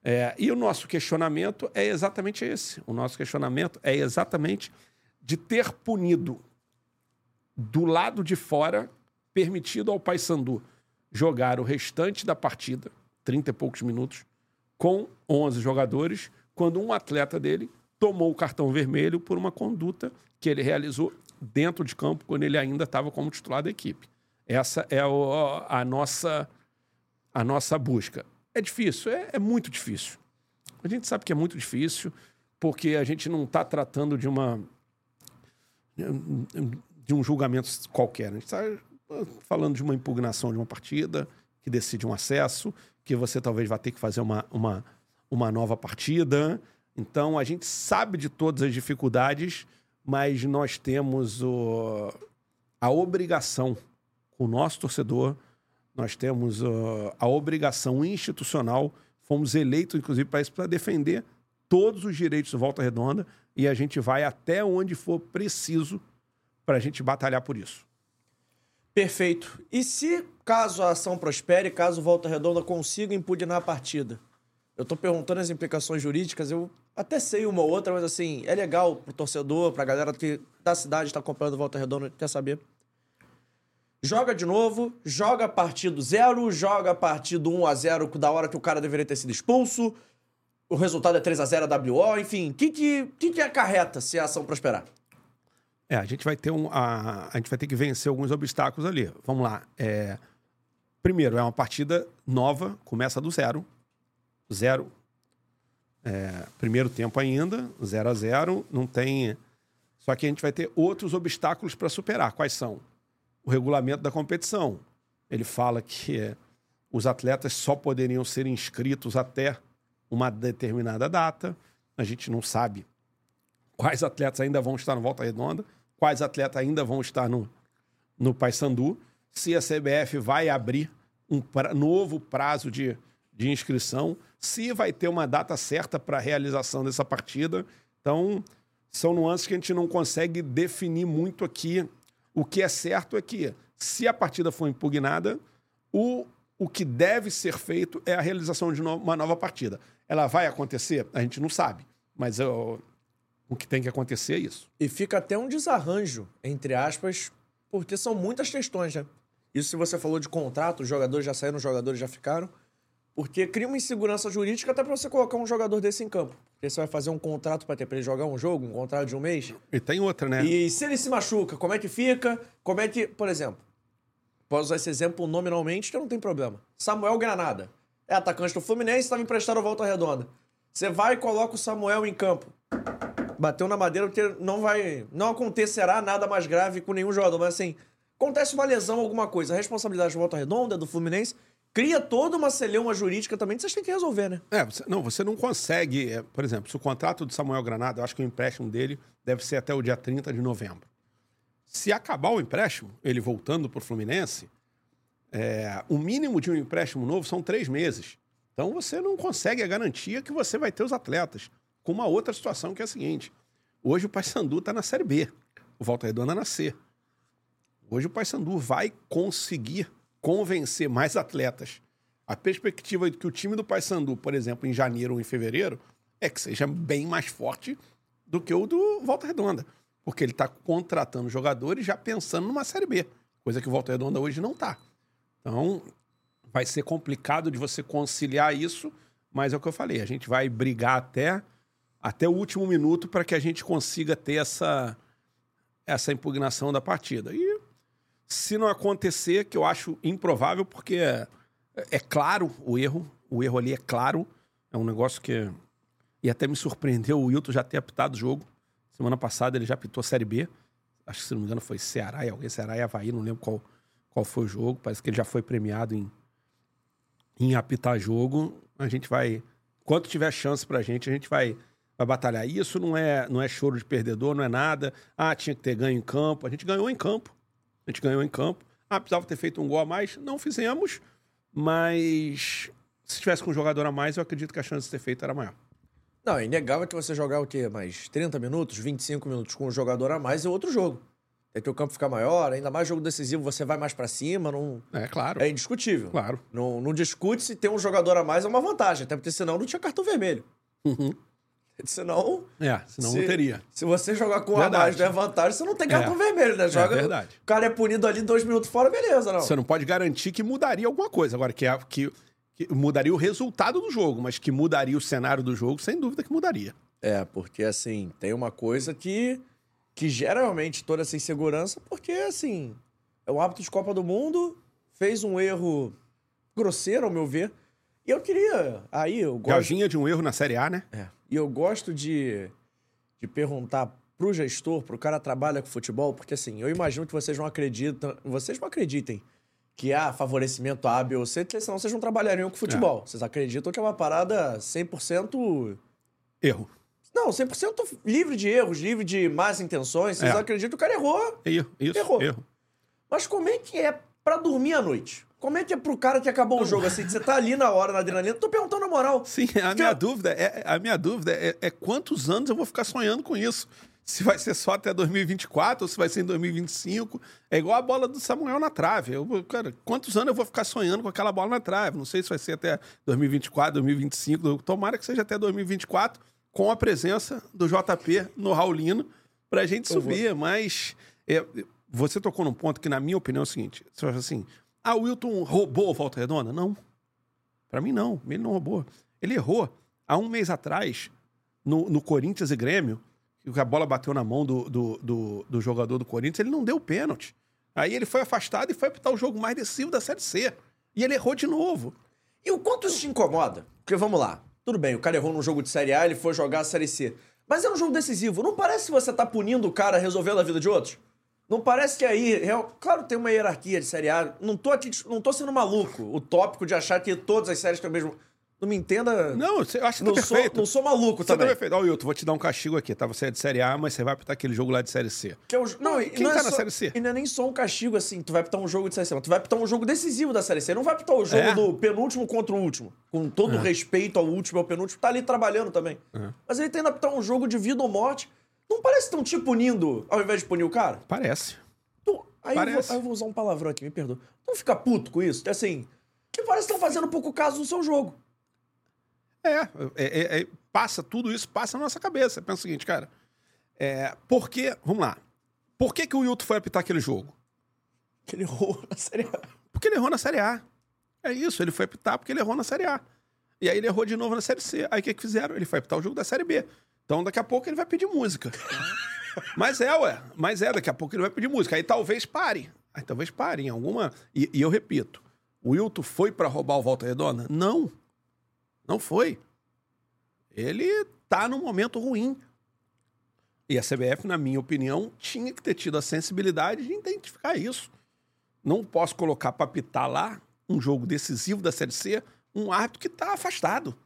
É, e o nosso questionamento é exatamente esse. O nosso questionamento é exatamente de ter punido do lado de fora, permitido ao Paysandu jogar o restante da partida, 30 e poucos minutos, com 11 jogadores, quando um atleta dele tomou o cartão vermelho por uma conduta que ele realizou dentro de campo quando ele ainda estava como titular da equipe. Essa é a, nossa, a nossa busca. É difícil? É, é muito difícil. A gente sabe que é muito difícil, porque a gente não está tratando de uma de um julgamento qualquer. A gente está falando de uma impugnação de uma partida que decide um acesso, que você talvez vá ter que fazer uma, uma, uma nova partida. Então, a gente sabe de todas as dificuldades, mas nós temos o, a obrigação com o nosso torcedor, nós temos uh, a obrigação institucional, fomos eleitos, inclusive, para isso, para defender todos os direitos do Volta Redonda e a gente vai até onde for preciso para a gente batalhar por isso. Perfeito. E se, caso a ação prospere, caso Volta Redonda consiga impugnar a partida? Eu estou perguntando as implicações jurídicas, eu até sei uma ou outra, mas assim, é legal pro torcedor, pra galera que da cidade está acompanhando Volta Redonda, quer saber. Joga de novo, joga partido zero, joga partido 1 a 0 da hora que o cara deveria ter sido expulso. O resultado é 3 a 0 WO, enfim, o que, que, que, que acarreta se a ação prosperar? É, a gente vai ter um. A, a gente vai ter que vencer alguns obstáculos ali. Vamos lá. É, primeiro, é uma partida nova, começa do zero. Zero. É, primeiro tempo ainda, 0 a 0 Não tem. Só que a gente vai ter outros obstáculos para superar. Quais são? O regulamento da competição. Ele fala que os atletas só poderiam ser inscritos até uma determinada data. A gente não sabe quais atletas ainda vão estar no Volta Redonda, quais atletas ainda vão estar no, no Paysandu, se a CBF vai abrir um pra, novo prazo de, de inscrição, se vai ter uma data certa para a realização dessa partida. Então, são nuances que a gente não consegue definir muito aqui. O que é certo é que, se a partida for impugnada, o, o que deve ser feito é a realização de no, uma nova partida. Ela vai acontecer? A gente não sabe. Mas eu, o que tem que acontecer é isso. E fica até um desarranjo, entre aspas, porque são muitas questões, né? Isso se você falou de contrato, os jogadores já saíram, os jogadores já ficaram. Porque cria uma insegurança jurídica até para você colocar um jogador desse em campo. Porque você vai fazer um contrato para ter para ele jogar um jogo, um contrato de um mês. E tem outra, né? E se ele se machuca, como é que fica? Como é que, por exemplo, posso usar esse exemplo nominalmente que não tem problema. Samuel Granada é atacante do Fluminense, estava emprestado a volta redonda. Você vai e coloca o Samuel em campo bateu na madeira porque não vai. Não acontecerá nada mais grave com nenhum jogador. Mas assim, acontece uma lesão, alguma coisa. A responsabilidade de volta redonda do Fluminense cria toda uma celeuma jurídica também que vocês têm que resolver, né? É, você, não, você não consegue. É, por exemplo, se o contrato do Samuel Granada, eu acho que o empréstimo dele deve ser até o dia 30 de novembro. Se acabar o empréstimo, ele voltando para o Fluminense, é, o mínimo de um empréstimo novo são três meses. Então você não consegue a garantia que você vai ter os atletas com uma outra situação que é a seguinte: hoje o Paysandu está na Série B, o Volta Redonda na C. Hoje o Paysandu vai conseguir convencer mais atletas. A perspectiva de que o time do Paysandu, por exemplo, em janeiro ou em fevereiro, é que seja bem mais forte do que o do Volta Redonda. Porque ele está contratando jogadores já pensando numa Série B, coisa que o Volta Redonda hoje não está. Então, vai ser complicado de você conciliar isso, mas é o que eu falei, a gente vai brigar até até o último minuto para que a gente consiga ter essa, essa impugnação da partida. E se não acontecer, que eu acho improvável, porque é, é claro o erro, o erro ali é claro, é um negócio que. E até me surpreendeu o Wilton já ter apitado o jogo. Semana passada ele já apitou Série B. Acho que, se não me engano, foi Ceará e alguém, Ceará e Havaí, não lembro qual, qual foi o jogo. Parece que ele já foi premiado em, em apitar jogo. A gente vai. Quanto tiver chance pra gente, a gente vai vai batalhar. Isso não é, não é choro de perdedor, não é nada. Ah, tinha que ter ganho em campo. A gente ganhou em campo. A gente ganhou em campo. Ah, precisava ter feito um gol a mais. Não fizemos, mas se tivesse com um jogador a mais, eu acredito que a chance de ter feito era maior. Não, é inegável que você jogar o quê? Mais 30 minutos, 25 minutos com um jogador a mais é outro jogo. Aí teu campo fica maior, ainda mais jogo decisivo, você vai mais pra cima, não... É claro. é indiscutível. Claro. Não, não discute se ter um jogador a mais é uma vantagem, até porque senão não tinha cartão vermelho. Uhum. Senão, É, senão se, não teria. se você jogar com um a Verdade. mais não é vantagem, você não tem cartão É. vermelho, né? Joga, verdade. O cara é punido ali dois minutos fora, beleza, não. Você não pode garantir que mudaria alguma coisa. Agora, que, é, que, que mudaria o resultado do jogo, mas que mudaria o cenário do jogo, sem dúvida que mudaria. É, porque assim, tem uma coisa que, que gera realmente toda essa insegurança, porque assim, é o hábito de Copa do Mundo, fez um erro grosseiro, ao meu ver. E eu queria. Aí eu gosto. vinha de um erro na Série A, né? É, e eu gosto de, de perguntar pro gestor, pro cara que trabalha com futebol, porque assim, eu imagino que vocês não acreditam. Vocês não acreditem que há favorecimento A, B ou C, senão vocês não trabalhariam com futebol. Vocês acreditam que é uma parada 100%. Erro. Não, 100% livre de erros, livre de más intenções. Vocês É. acreditam que o cara errou. Erro. Isso. Errou. Erro. Mas como é que é pra dormir à noite? Como é que é pro cara que acabou o jogo assim, que você tá ali na hora, na adrenalina? Tô perguntando na moral. Sim, a minha dúvida, é, a minha dúvida é, é quantos anos eu vou ficar sonhando com isso. Se vai ser só até 2024 ou se vai ser em 2025. É igual a bola do Samuel na trave. Eu, vou- cara, quantos anos eu vou ficar sonhando com aquela bola na trave? Não sei se vai ser até 2024, 2025. Tomara que seja até 2024, com a presença do JP no Raulino, pra gente Eu vou. subir. Mas é, você tocou num ponto que, na minha opinião, é o seguinte: você assim, ah, o Wilton roubou o Volta Redonda? Não. Pra mim, não. Ele não roubou. Ele errou há um mês atrás, no, no Corinthians e Grêmio, que a bola bateu na mão do, do, do, do jogador do Corinthians, ele não deu pênalti. Aí ele foi afastado e foi apitar o jogo mais decisivo da Série C. E ele errou de novo. E o quanto isso te incomoda? Porque vamos lá. Tudo bem, o cara errou num jogo de Série A, ele foi jogar a Série C. Mas é um jogo decisivo. Não parece que você tá punindo o cara resolvendo a vida de outros? Não parece que aí. Claro, tem uma hierarquia de Série A. Não tô aqui. Não tô sendo maluco. O tópico de achar que todas as séries têm o mesmo. Não me entenda. Não, você- eu acho que não tá sou, perfeito. não sou maluco Você tá também. perfeito. Ó, Wilton, vou te dar um castigo aqui, tá? Você é de Série A, mas você vai apitar aquele jogo lá de Série C. Que é o- não, Quem não é tá na só- Série C? E não é nem só um castigo assim, tu vai pitar um jogo de Série C, mas tu vai pitar um jogo decisivo da Série C. Não vai pitar o jogo É. do penúltimo contra o último. Com todo respeito ao último e ao penúltimo, tá ali trabalhando também. É. Mas ele tenta pitar um jogo de vida ou morte. Não parece que estão te punindo ao invés de punir o cara? Parece. Tu- aí, eu vou, aí eu vou usar um palavrão aqui, me perdoa. Não fica puto com isso? Assim, que parece que estão fazendo pouco caso do seu jogo. É, é, é, é, passa tudo isso, passa na nossa cabeça. Pensa o seguinte, cara, é, por que, vamos lá, por que, que o Wilton foi apitar aquele jogo? Que ele errou na Série A. Porque ele errou na Série A. É isso, ele foi apitar porque ele errou na Série A. E aí ele errou de novo na Série C. Aí o que, que fizeram? Ele foi apitar o jogo da Série B. Então daqui a pouco ele vai pedir música. mas é, ué. Mas é, daqui a pouco ele vai pedir música. Aí talvez pare. Aí talvez pare em alguma. E, e eu repito: o Wilton foi pra roubar o Volta Redonda? Não. Não foi. Ele tá num momento ruim. E a CBF, na minha opinião, tinha que ter tido a sensibilidade de identificar isso. Não posso colocar para apitar lá um jogo decisivo da Série C um árbitro que está afastado.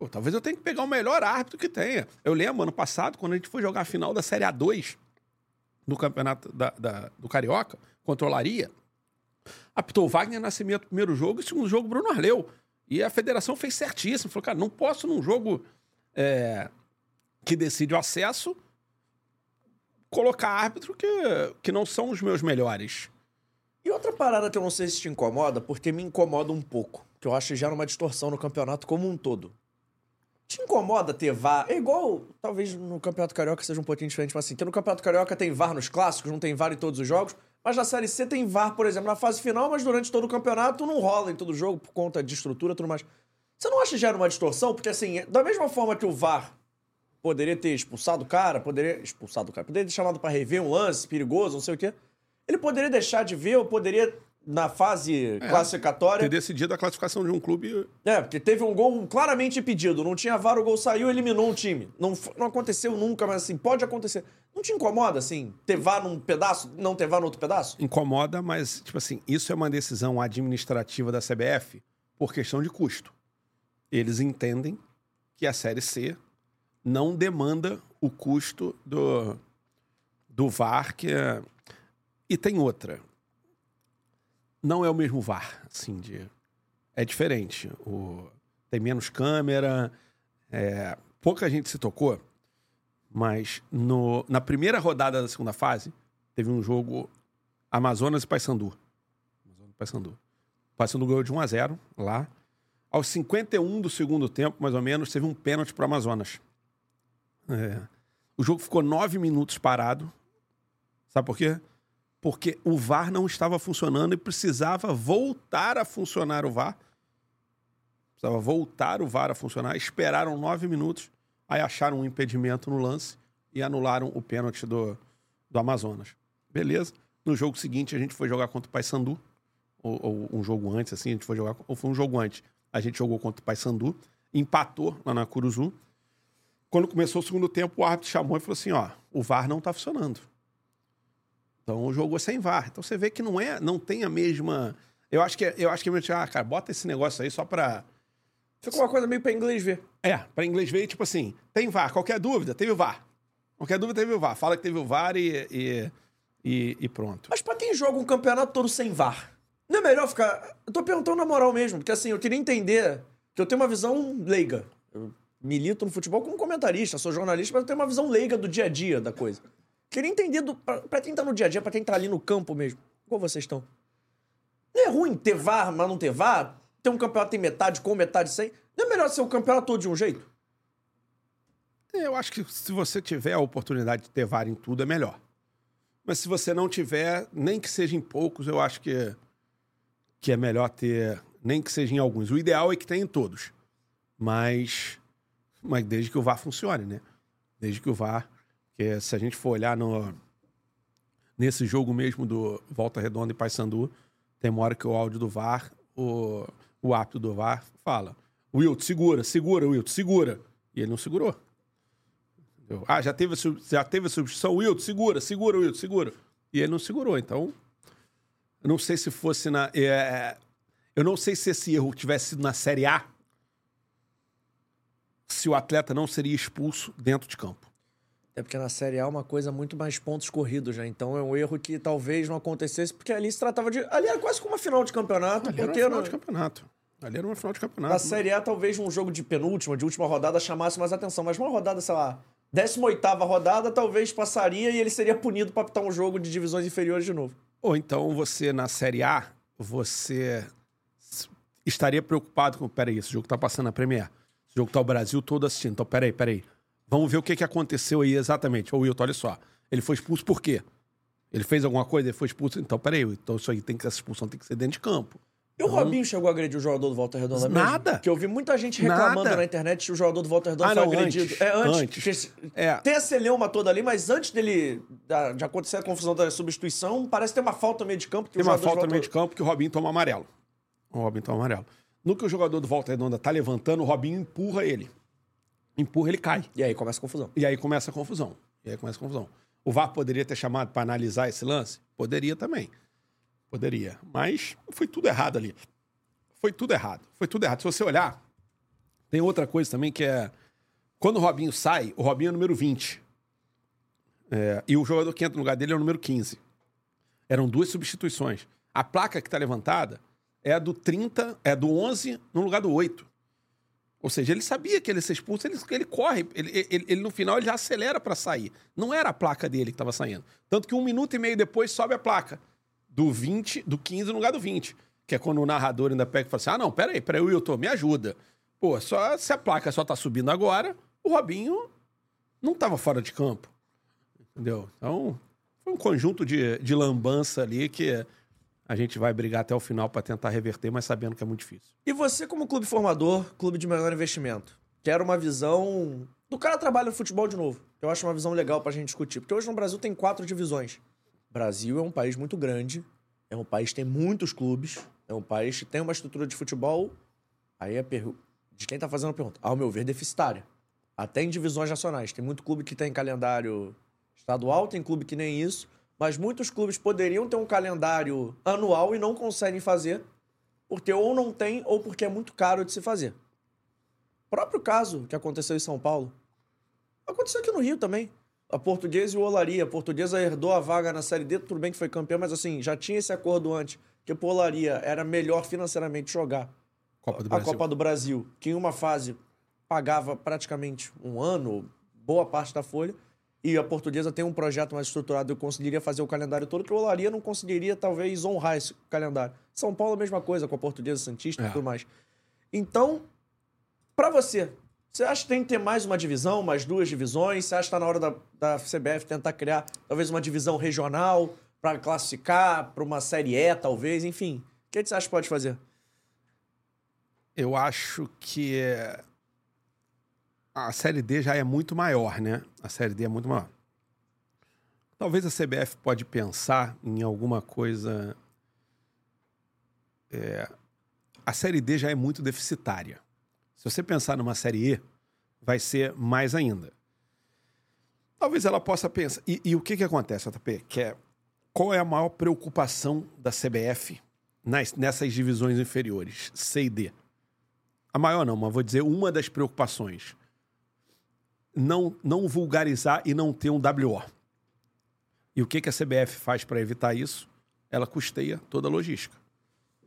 Pô, talvez eu tenha que pegar o melhor árbitro que tenha. Eu lembro, ano passado, quando a gente foi jogar a final da Série A2 do campeonato da, da- do Carioca, contra o Olaria, apitou Wagner Nascimento no primeiro jogo e segundo jogo Bruno Arleu. E a federação fez certíssimo. Falou, cara, não posso num jogo é, que decide o acesso colocar árbitro que, que não são os meus melhores. E outra parada que eu não sei se te incomoda, porque me incomoda um pouco, que eu acho gera uma distorção no campeonato como um todo. Te incomoda ter VAR? É igual, talvez no Campeonato Carioca seja um pouquinho diferente, mas assim, que no Campeonato Carioca tem VAR nos clássicos, não tem VAR em todos os jogos, mas na Série C tem VAR, por exemplo, na fase final, mas durante todo o campeonato não rola em todo jogo por conta de estrutura e tudo mais. Você não acha que gera uma distorção? Porque assim, da mesma forma que o VAR poderia ter expulsado o cara, poderia. Expulsado o cara, poderia ter chamado pra rever um lance perigoso, não sei o quê. Ele poderia deixar de ver, ou poderia, na fase classificatória. Ter decidido a classificação de um clube. É, porque teve um gol claramente impedido. Não tinha VAR, o gol saiu eliminou um time. Não, não aconteceu nunca, mas assim, pode acontecer. Não te incomoda, assim, ter VAR num pedaço, não ter VAR no outro pedaço? Incomoda, mas, tipo assim, isso é uma decisão administrativa da CBF por questão de custo. Eles entendem que a Série C não demanda o custo do, do VAR, que é... E tem outra. Não é o mesmo VAR, assim, de... É diferente. O... Tem menos câmera, é, pouca gente se tocou, mas no, na primeira rodada da segunda fase, teve um jogo Amazonas e Paysandu. Amazonas e Paysandu. Paysandu. Ganhou de 1 a 0 lá. Aos 51 do segundo tempo, mais ou menos, teve um pênalti para Amazonas. É. O jogo ficou nove minutos parado. Sabe por quê? Porque o VAR não estava funcionando e precisava voltar a funcionar o VAR. Precisava voltar o VAR a funcionar. Esperaram nove minutos, aí acharam um impedimento no lance e anularam o pênalti do, do Amazonas. Beleza. No jogo seguinte, a gente foi jogar contra o Paysandu. Ou, ou um jogo antes, assim, a gente foi jogar. Ou foi um jogo antes. A gente jogou contra o Paysandu, empatou lá na Curuzu. Quando começou o segundo tempo, o árbitro chamou e falou assim: ó, o VAR não tá funcionando. Então o jogo é sem VAR. Então você vê que não é, não tem a mesma. Eu acho que é, eu acho que é, ah, cara, bota esse negócio aí só pra. Ficou uma coisa meio pra inglês ver. É, pra inglês ver, tipo assim, tem VAR, qualquer dúvida, teve o VAR. Qualquer dúvida teve o VAR. Fala que teve o VAR e, e, e, e pronto. Mas pra quem joga um campeonato todo sem VAR, não é melhor ficar. Eu tô perguntando na moral mesmo, porque assim, eu queria entender que eu tenho uma visão leiga. Eu milito no futebol como comentarista, sou jornalista, mas eu tenho uma visão leiga do dia a dia da coisa. Queria entender pra quem tá no dia a dia, pra quem tá ali no campo mesmo. Como vocês estão? Não é ruim ter VAR, mas não ter VAR? Ter um campeonato tem metade com, metade sem? Não é melhor ser o campeonato todo de um jeito? Eu acho que se você tiver a oportunidade de ter VAR em tudo, é melhor. Mas se você não tiver, nem que seja em poucos, eu acho que, que é melhor ter, nem que seja em alguns. O ideal é que tenha em todos. Mas, mas desde que o VAR funcione, né? Desde que o VAR. Porque se a gente for olhar no, nesse jogo mesmo do Volta Redonda e Paysandu, tem uma hora que o áudio do VAR, o, o apto do VAR, fala: Wilton, segura, segura, Wilton, segura. E ele não segurou. Ah, já teve, já teve a substituição, Wilton, segura, segura, Wilton, segura. E ele não segurou. Então, não sei se fosse na. é, eu não sei se esse erro tivesse sido na Série A, se o atleta não seria expulso dentro de campo. É porque na Série A é uma coisa muito mais pontos corridos já. Então é um erro que talvez não acontecesse, porque ali se tratava de. Ali era quase como uma final de campeonato. Ali era uma final de campeonato. Ali era uma final de campeonato. na Série A, talvez um jogo de penúltima, de última rodada, chamasse mais atenção. Mas uma rodada, sei lá, 18 rodada, talvez passaria e ele seria punido pra apitar um jogo de divisões inferiores de novo. Ou então você, na Série A, você estaria preocupado com. Peraí, esse jogo tá passando na Premier. Esse jogo tá o Brasil todo assistindo. Então, peraí, peraí. Vamos ver o que, que aconteceu aí exatamente. Ô, Wilton, olha só. Ele foi expulso por quê? Ele fez alguma coisa, ele foi expulso. Então, peraí, então isso aí tem que. Essa expulsão tem que ser dentro de campo. E o Robinho chegou a agredir o jogador do Volta Redonda mesmo? Nada. Que eu vi muita gente reclamando Nada. na internet que o jogador do Volta Redonda Ah, foi não, agredido. antes. É, antes. Antes. É. Tem a celeuma toda ali, mas antes dele. de acontecer a confusão da substituição, parece ter uma falta no meio de campo. Que Tem uma falta no meio de campo que o Robinho toma amarelo. O Robinho toma amarelo. No que o jogador do Volta Redonda tá levantando, o Robinho empurra ele. Empurra, ele cai. E aí começa a confusão. E aí começa a confusão. E aí começa a confusão. O VAR poderia ter chamado para analisar esse lance? Poderia também. Poderia. Mas foi tudo errado ali. Foi tudo errado. Foi tudo errado. Se você olhar, tem outra coisa também que é. Quando o Robinho sai, o Robinho é o número 20. É, e o jogador que entra no lugar dele é o número 15. Eram duas substituições. A placa que está levantada é a do 30, é do 11 no lugar do 8. Ou seja, ele sabia que ele ia ser expulso, ele, ele corre, ele, ele- ele, no final ele já acelera para sair. Não era a placa dele que estava saindo. Tanto que um minuto e meio depois sobe a placa do 20, do 15 no lugar do 20. Que é quando o narrador ainda pega e fala assim: ah, não, peraí, peraí, Wilton, me ajuda. Pô, só, se a placa só tá subindo agora, o Robinho não estava fora de campo. Entendeu? Então, foi um conjunto de, de lambança ali que a gente vai brigar até o final para tentar reverter, mas sabendo que é muito difícil. E você, como clube formador, clube de menor investimento, quer uma visão do cara trabalha no futebol de novo. Eu acho uma visão legal pra gente discutir. Porque hoje no Brasil tem quatro divisões. O Brasil é um país muito grande, é um país que tem muitos clubes, é um país que tem uma estrutura de futebol. Aí é pergu- de quem tá fazendo a pergunta. Ao meu ver, deficitária. Até em divisões nacionais. Tem muito clube que tem calendário estadual, tem clube que nem isso. Mas muitos clubes poderiam ter um calendário anual e não conseguem fazer porque ou não tem ou porque é muito caro de se fazer. Próprio caso que aconteceu em São Paulo. Aconteceu aqui no Rio também. A Portuguesa e o Olaria. A Portuguesa herdou a vaga na Série D, tudo bem que foi campeão, mas assim, já tinha esse acordo antes, que o Olaria era melhor financeiramente jogar Copa a. Copa do Brasil, que em uma fase pagava praticamente um ano, boa parte da folha, e a portuguesa tem um projeto mais estruturado, eu conseguiria fazer o calendário todo, que o Olaria não conseguiria, talvez, honrar esse calendário. São Paulo, a mesma coisa, com a portuguesa Santista e É. tudo mais. Então, pra você, você acha que tem que ter mais uma divisão, mais duas divisões? Você acha que tá na hora da, da CBF tentar criar talvez uma divisão regional pra classificar pra uma Série E, talvez? Enfim, o que, que você acha que pode fazer? Eu acho que é, a Série D já é muito maior, né? A Série D é muito maior. Talvez a CBF pode pensar em alguma coisa... é, A Série D já é muito deficitária. Se você pensar numa Série E, vai ser mais ainda. Talvez ela possa pensar... E, e o que que acontece, JP? Que é, qual é a maior preocupação da CBF nas- nessas divisões inferiores, C e D? A maior não, mas vou dizer uma das preocupações. Não, não vulgarizar e não ter um WO. E o que, que a CBF faz para evitar isso? Ela custeia toda a logística.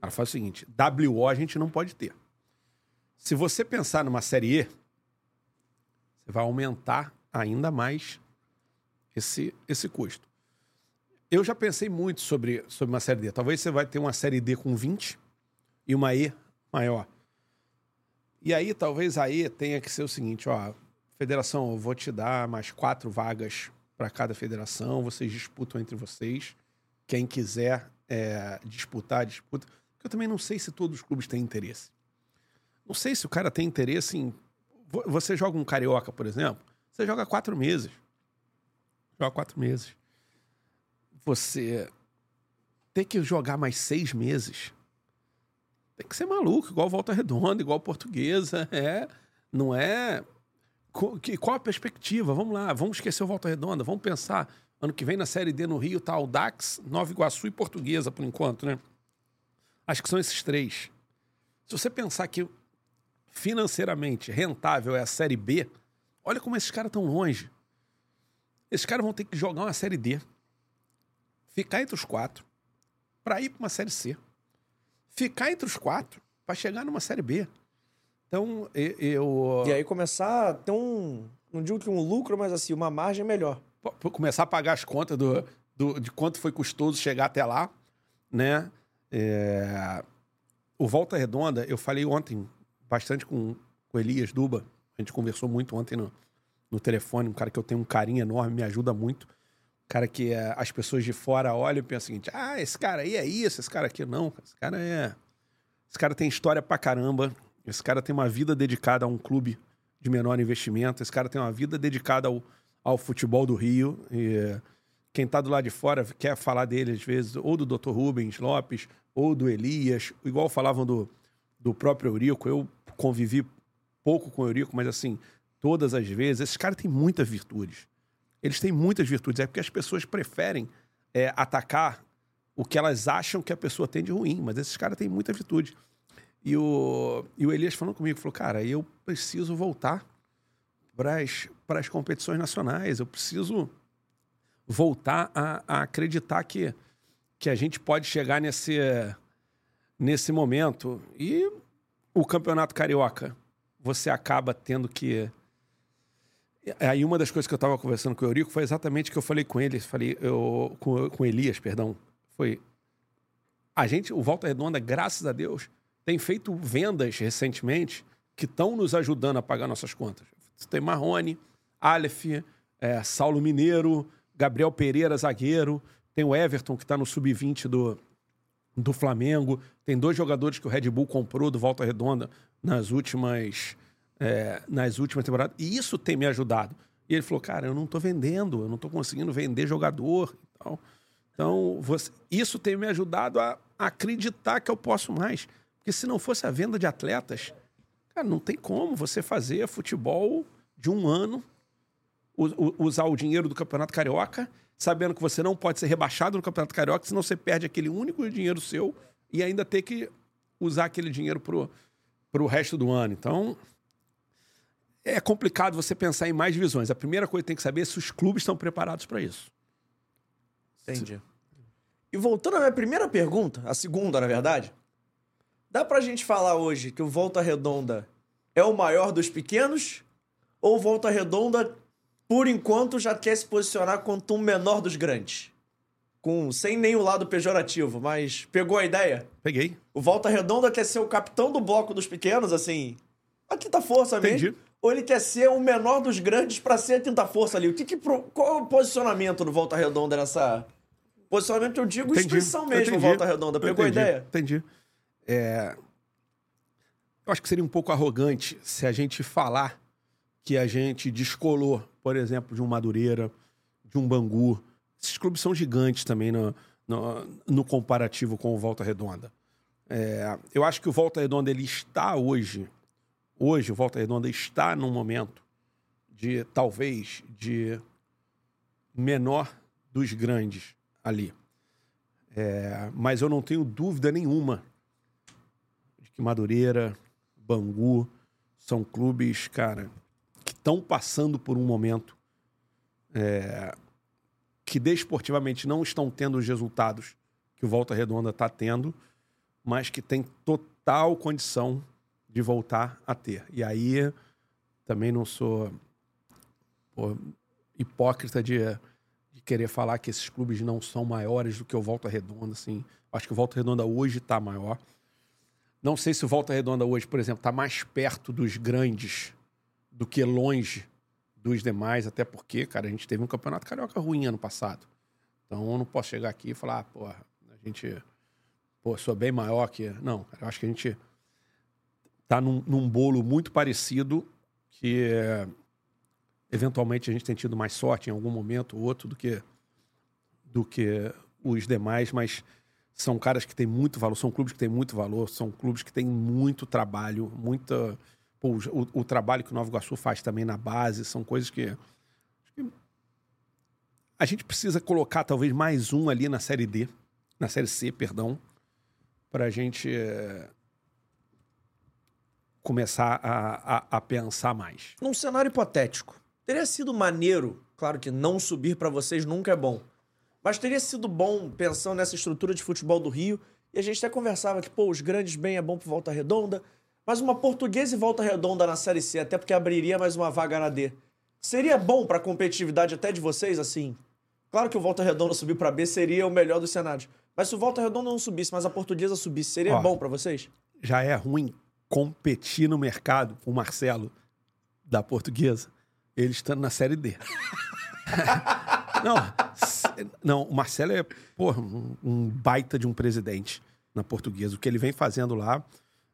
Ela faz o seguinte: WO a gente não pode ter. Se você pensar numa série E, você vai aumentar ainda mais esse, esse custo. Eu já pensei muito sobre, sobre uma série D. Talvez você vai ter uma série D com 20 e uma E maior. E aí, talvez a E tenha que ser o seguinte, ó, federação, eu vou te dar mais quatro vagas para cada federação, vocês disputam entre vocês. Quem quiser é, disputar, disputa. Eu também não sei se todos os clubes têm interesse. Não sei se o cara tem interesse em. Vo- Você joga um carioca, por exemplo, você joga quatro meses. Joga quatro meses. Você ter que jogar mais seis meses tem que ser maluco, igual Volta Redonda, igual Portuguesa. É, não é. Qual a perspectiva? Vamos lá, vamos esquecer o Volta Redonda, vamos pensar. Ano que vem na Série D no Rio tá o Dax, Nova Iguaçu e Portuguesa, por enquanto, né? Acho que são esses três. Se você pensar que financeiramente rentável é a Série B, olha como esses caras estão longe. Esses caras vão ter que jogar uma Série D, ficar entre os quatro, para ir para uma Série C ficar entre os quatro para chegar numa Série B. Então, e- eu. E aí começar a ter um. Não digo que um lucro, mas assim, uma margem melhor. começar a pagar as contas do, do- de quanto foi custoso chegar até lá, né? É, O Volta Redonda, eu falei ontem bastante com o Elias Duba. A gente conversou muito ontem no, no telefone, um cara que eu tenho um carinho enorme, me ajuda muito. Um cara que é, as pessoas de fora olham e pensam o seguinte: ah, esse cara aí é isso, esse cara aqui não. Esse cara é. Esse cara tem história pra caramba. Esse cara tem uma vida dedicada a um clube de menor investimento. Esse cara tem uma vida dedicada ao, ao futebol do Rio. E quem tá do lado de fora quer falar dele, às vezes, ou do Dr. Rubens Lopes, ou do Elias, igual falavam do, do próprio Eurico. Eu convivi pouco com o Eurico, mas assim, todas as vezes, esses caras têm muitas virtudes. Eles têm muitas virtudes. É porque as pessoas preferem é, atacar o que elas acham que a pessoa tem de ruim, mas esses caras têm muita virtude. E o, e o Elias falando comigo, falou, cara, eu preciso voltar para as competições nacionais, eu preciso voltar a, a acreditar que, que a gente pode chegar nesse, nesse momento. E o Campeonato Carioca, você acaba tendo que... Aí uma das coisas que eu estava conversando com o Eurico foi exatamente o que eu falei com ele, falei eu, com, com Elias, perdão, foi a gente, o Volta Redonda, graças a Deus, tem feito vendas recentemente que estão nos ajudando a pagar nossas contas. Você tem Marrone, Aleph, é, Saulo Mineiro, Gabriel Pereira, zagueiro, tem o Everton, que está no sub-20 do, do Flamengo, tem dois jogadores que o Red Bull comprou do Volta Redonda nas últimas, é, nas últimas temporadas, e isso tem me ajudado. E ele falou, cara, eu não estou vendendo, eu não estou conseguindo vender jogador e tal. Então, você- isso tem me ajudado a acreditar que eu posso mais. Porque se não fosse a venda de atletas, cara, não tem como você fazer futebol de um ano, usar o dinheiro do Campeonato Carioca, sabendo que você não pode ser rebaixado no Campeonato Carioca, senão você perde aquele único dinheiro seu e ainda ter que usar aquele dinheiro pro, pro resto do ano. Então, é complicado você pensar em mais divisões. A primeira coisa que tem que saber é se os clubes estão preparados para isso. Entendi. E voltando à minha primeira pergunta, a segunda, na verdade, dá pra gente falar hoje que o Volta Redonda é o maior dos pequenos ou o Volta Redonda, por enquanto, já quer se posicionar quanto um menor dos grandes. Com, sem nenhum lado pejorativo, mas pegou a ideia? Peguei. O Volta Redonda quer ser o capitão do bloco dos pequenos, assim, a quinta força Entendi. mesmo? Ou ele quer ser o menor dos grandes pra ser a quinta força ali? O que que qual é o posicionamento do Volta Redonda nessa... Posicionamento, eu digo, Entendi. instituição mesmo. Volta Redonda. Pegou a ideia? Entendi. É, Eu acho que seria um pouco arrogante se a gente falar que a gente descolou, por exemplo, de um Madureira, de um Bangu. Esses clubes são gigantes também no, no, no comparativo com o Volta Redonda. É, eu acho que o Volta Redonda ele está hoje, hoje o Volta Redonda está num momento de talvez de menor dos grandes ali. É, mas eu não tenho dúvida nenhuma que Madureira, Bangu são clubes, cara, que estão passando por um momento é, que desportivamente não estão tendo os resultados que o Volta Redonda está tendo, mas que tem total condição de voltar a ter. E aí também não sou pô, hipócrita de, de querer falar que esses clubes não são maiores do que o Volta Redonda, assim. Acho que o Volta Redonda hoje está maior. Não sei se o Volta Redonda hoje, por exemplo, está mais perto dos grandes do que longe dos demais, até porque, cara, a gente teve um campeonato carioca ruim ano passado. Então eu não posso chegar aqui e falar, ah, porra, a gente, pô, sou bem maior que. Não, cara, eu acho que a gente tá num, num bolo muito parecido que eventualmente a gente tem tido mais sorte em algum momento ou outro do que do que os demais, mas são caras que têm muito valor, são clubes que têm muito valor, são clubes que têm muito trabalho, muita. pô, o, o trabalho que o Nova Iguaçu faz também na base, são coisas que. A gente precisa colocar talvez mais um ali na série D, na série C, perdão, para a gente eh, começar a, a, a pensar mais. Num cenário hipotético, teria sido maneiro, claro que não subir pra vocês nunca é bom, mas teria sido bom pensando nessa estrutura de futebol do Rio, e a gente até conversava que, pô, os grandes bem é bom pro Volta Redonda, mas uma portuguesa e Volta Redonda na Série C, até porque abriria mais uma vaga na D. Seria bom pra competitividade até de vocês, assim? Claro que o Volta Redonda subir pra B seria o melhor dos cenários. Mas se o Volta Redonda não subisse, mas a portuguesa subisse, seria Ó. bom pra vocês? já é ruim competir no mercado com o Marcelo da Portuguesa, ele estando na Série D. não, não, o Marcelo é porra, um, baita de um presidente na Portuguesa. O que ele vem fazendo lá,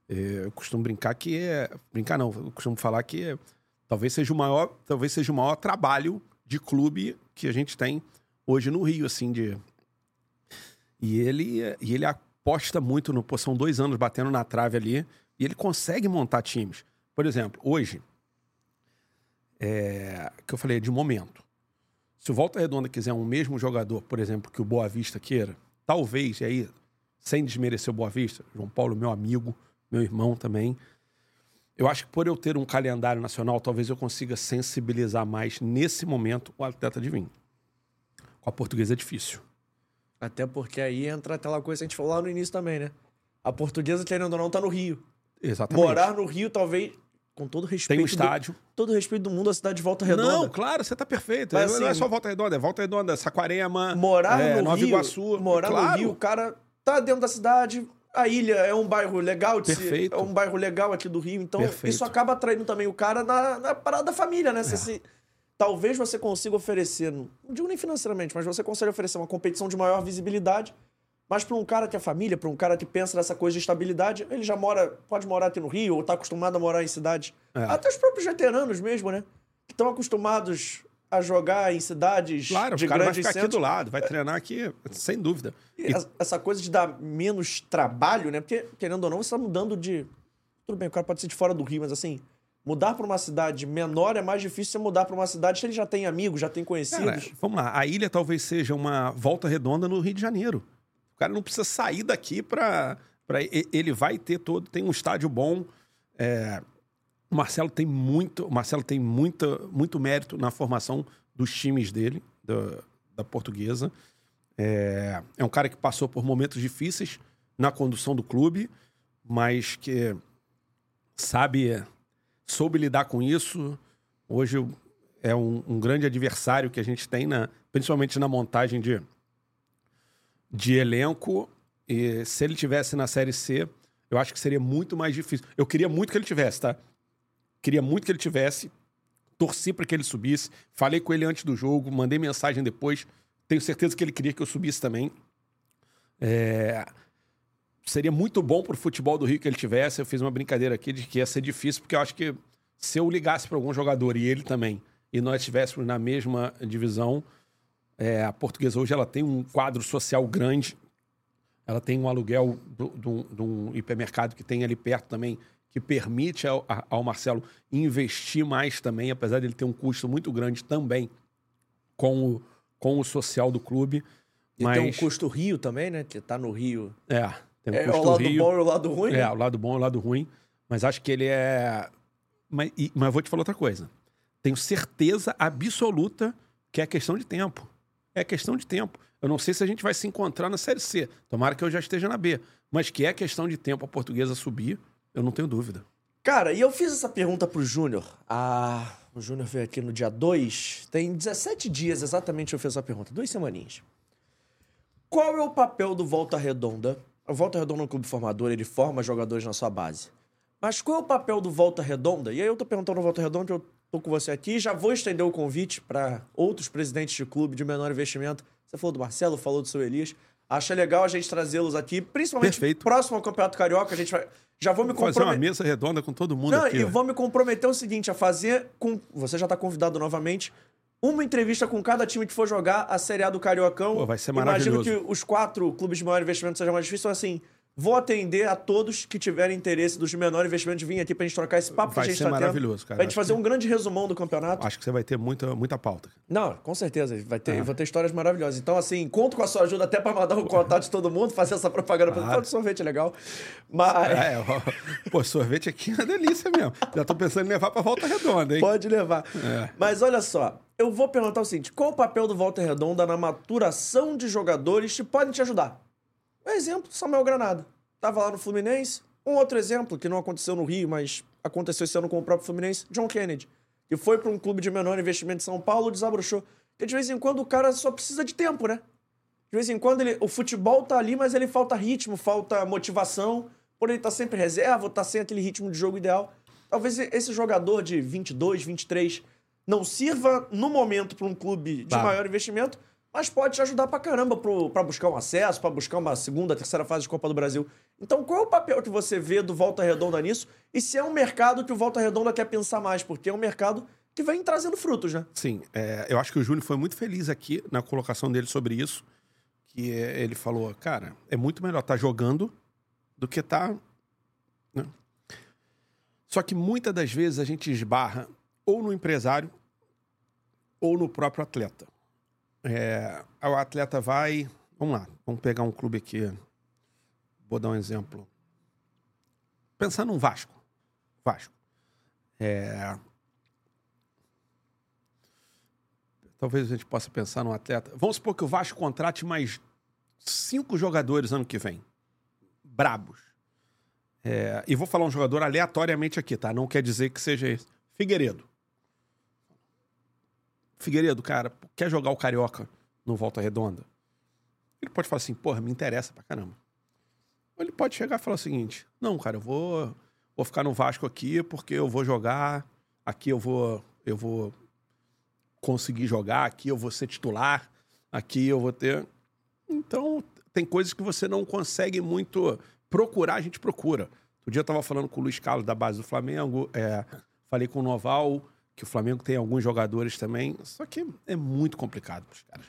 eh, eu costumo brincar que é. Brincar não, eu costumo falar que é- talvez seja o maior, talvez seja o maior trabalho de clube que a gente tem hoje no Rio, assim, de, e ele, e ele aposta muito no. Pô, são dois anos batendo na trave ali. E ele consegue montar times. Por exemplo, hoje, é, que eu falei de momento. Se o Volta Redonda quiser um mesmo jogador, por exemplo, que o Boa Vista queira, talvez, e aí, sem desmerecer o Boa Vista, João Paulo, meu amigo, meu irmão também. Eu acho que por eu ter um calendário nacional, talvez eu consiga sensibilizar mais nesse momento o atleta de vir. Com a portuguesa é difícil. Até porque aí entra aquela coisa que a gente falou lá no início também, né? A portuguesa, querendo ou não, tá no Rio. Exatamente. Morar no Rio, talvez, com todo respeito. Tem um do- estádio. todo respeito do mundo, a cidade de Volta Redonda. Não, claro, você tá perfeito. Mas, não é assim, só Volta Redonda, é Volta Redonda, Saquarema, Morar é, no Nova Rio. Iguaçu. morar claro. no Rio, o cara tá dentro da cidade. A ilha é um bairro legal de se- Perfeito. É um bairro legal aqui do Rio. Então, Perfeito. isso acaba atraindo também o cara na, na parada da família, né? Você É. se- talvez você consiga oferecer, não digo nem financeiramente, mas você consegue oferecer uma competição de maior visibilidade. Mas para um cara que é família, para um cara que pensa nessa coisa de estabilidade, ele já mora, pode morar aqui no Rio, ou tá acostumado a morar em cidade. É. Até os próprios veteranos mesmo, né? Que estão acostumados a jogar em cidades Claro, de o cara vai ficar aqui centros. do lado, vai treinar aqui, sem dúvida. E essa- essa coisa de dar menos trabalho, né? Porque, querendo ou não, você tá mudando de. Tudo bem, o cara pode ser de fora do Rio, mas assim, mudar pra uma cidade menor é mais difícil você mudar pra uma cidade que ele já tem amigos, já tem conhecidos. Cara, vamos lá, a ilha talvez seja uma volta redonda no Rio de Janeiro. Cara não precisa sair daqui para ele vai ter todo, tem um estádio bom. é, o Marcelo tem muito, o Marcelo tem muita, muito mérito na formação dos times dele, da, da portuguesa. É, é um cara que passou por momentos difíceis na condução do clube, mas que sabe, soube lidar com isso. Hoje é um, um grande adversário que a gente tem, na, principalmente na montagem de, de elenco. E se ele tivesse na Série C, eu acho que seria muito mais difícil. Eu queria muito que ele tivesse, tá? Queria muito que ele tivesse. Torci para que ele subisse. Falei com ele antes do jogo, mandei mensagem depois. Tenho certeza que ele queria que eu subisse também. É... Seria muito bom para o futebol do Rio que ele tivesse. Eu fiz uma brincadeira aqui de que ia ser difícil, porque eu acho que se eu ligasse para algum jogador e ele também, e nós estivéssemos na mesma divisão, é, a portuguesa hoje ela tem um quadro social grande, ela tem um aluguel de um hipermercado que tem ali perto também, que permite ao, ao, Marcelo investir mais também, apesar de ele ter um custo muito grande também com o, com o social do clube. E mas... tem um custo Rio também, né? Que tá no Rio. É, tem um é, custo o lado Rio. bom e o lado ruim. É, né? o lado bom e o lado ruim. Mas acho que ele é. Mas, e, mas vou te falar outra coisa. Tenho certeza absoluta que é questão de tempo. É questão de tempo. Eu não sei se a gente vai se encontrar na Série C. Tomara que eu já esteja na B. Mas que é questão de tempo a portuguesa subir, eu não tenho dúvida. Cara, e eu fiz essa pergunta pro Júnior. Ah, o Júnior veio aqui no dia 2. Tem 17 dias exatamente eu fiz essa pergunta. Duas semaninhas. Qual é o papel do Volta Redonda? O Volta Redonda é um clube formador, ele forma jogadores na sua base. Mas qual é o papel do Volta Redonda? E aí eu tô perguntando ao Volta Redonda, eu tô com você aqui. Já vou estender o convite para outros presidentes de clube de menor investimento. Você falou do Marcelo, falou do seu Elias. Acho legal a gente trazê-los aqui, principalmente Perfeito. próximo ao Campeonato Carioca. A gente vai. Já vou me Fazer uma comprometer. mesa redonda com todo mundo Não, aqui. e ó. vou me comprometer o seguinte: a fazer com. Você já tá convidado novamente. Uma entrevista com cada time que for jogar a Série A do Cariocão. Pô, vai ser Imagino maravilhoso. que os quatro clubes de maior investimento seja mais difícil. Então, assim, vou atender a todos que tiverem interesse dos de menor investimento de vir aqui pra gente trocar esse papo Vai que a gente ser tá maravilhoso, tendo. cara. Pra gente Acho fazer que- um grande resumão do campeonato. Acho que você vai ter muita, muita pauta. Não, com certeza. Vai ter, É. Vou ter histórias maravilhosas. Então, assim, conto com a sua ajuda até pra mandar o contato de todo mundo, fazer essa propaganda. Claro. Claro. sorvete é legal. Mas. É, ó, pô, sorvete aqui é uma delícia mesmo. Já tô pensando em levar pra volta redonda, hein? Pode levar. É. Mas olha só, eu vou perguntar o seguinte: qual o papel do Volta Redonda na maturação de jogadores que podem te ajudar? Um exemplo, Samuel Granada. Tava lá no Fluminense. Um outro exemplo, que não aconteceu no Rio, mas aconteceu esse ano com o próprio Fluminense, John Kennedy. Que foi para um clube de menor investimento em São Paulo, desabrochou. Porque de vez em quando o cara só precisa de tempo, né? De vez em quando ele, o futebol tá ali, mas ele falta ritmo, falta motivação. Por ele tá sempre reserva, tá sem aquele ritmo de jogo ideal. Talvez esse jogador de 22, 23 não sirva no momento para um clube de maior investimento, mas pode te ajudar pra caramba pra buscar um acesso, pra buscar uma segunda, terceira fase de Copa do Brasil. Então, qual é o papel que você vê do Volta Redonda nisso? E se é um mercado que o Volta Redonda quer pensar mais? Porque é um mercado que vem trazendo frutos, né? Sim, é, eu acho que o Júnior foi muito feliz aqui na colocação dele sobre isso. Que é, ele falou, cara, é muito melhor estar jogando do que estar. né? Só que muitas das vezes a gente esbarra ou no empresário ou no próprio atleta. É, o atleta vai. Vamos lá, vamos pegar um clube aqui. Vou dar um exemplo. Pensar num Vasco. Vasco. É, Talvez a gente possa pensar num atleta. Vamos supor que o Vasco contrate mais cinco jogadores ano que vem. Brabos. É, e vou falar um jogador aleatoriamente aqui, tá? Não quer dizer que seja esse. Figueiredo. Figueiredo, cara, quer jogar o Carioca no Volta Redonda? Ele pode falar assim, porra, me interessa pra caramba. Ou ele pode chegar e falar o seguinte: não, cara, eu vou, vou ficar no Vasco aqui porque eu vou jogar, aqui eu vou, eu vou conseguir jogar, aqui eu vou ser titular, aqui eu vou ter. Então, tem coisas que você não consegue muito procurar, a gente procura. Outro dia eu tava falando com o Luiz Carlos da base do Flamengo, é, falei com o Noval, que o Flamengo tem alguns jogadores também, só que é muito complicado pros caras.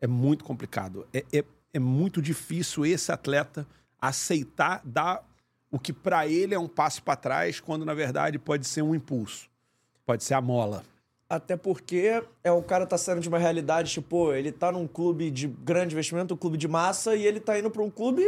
É muito complicado. É, é, é muito difícil esse atleta aceitar dar o que para ele é um passo para trás, quando na verdade pode ser um impulso. Pode ser a mola. Até porque é o cara tá saindo de uma realidade, tipo, ele tá num clube de grande investimento, um clube de massa, e ele tá indo pra um clube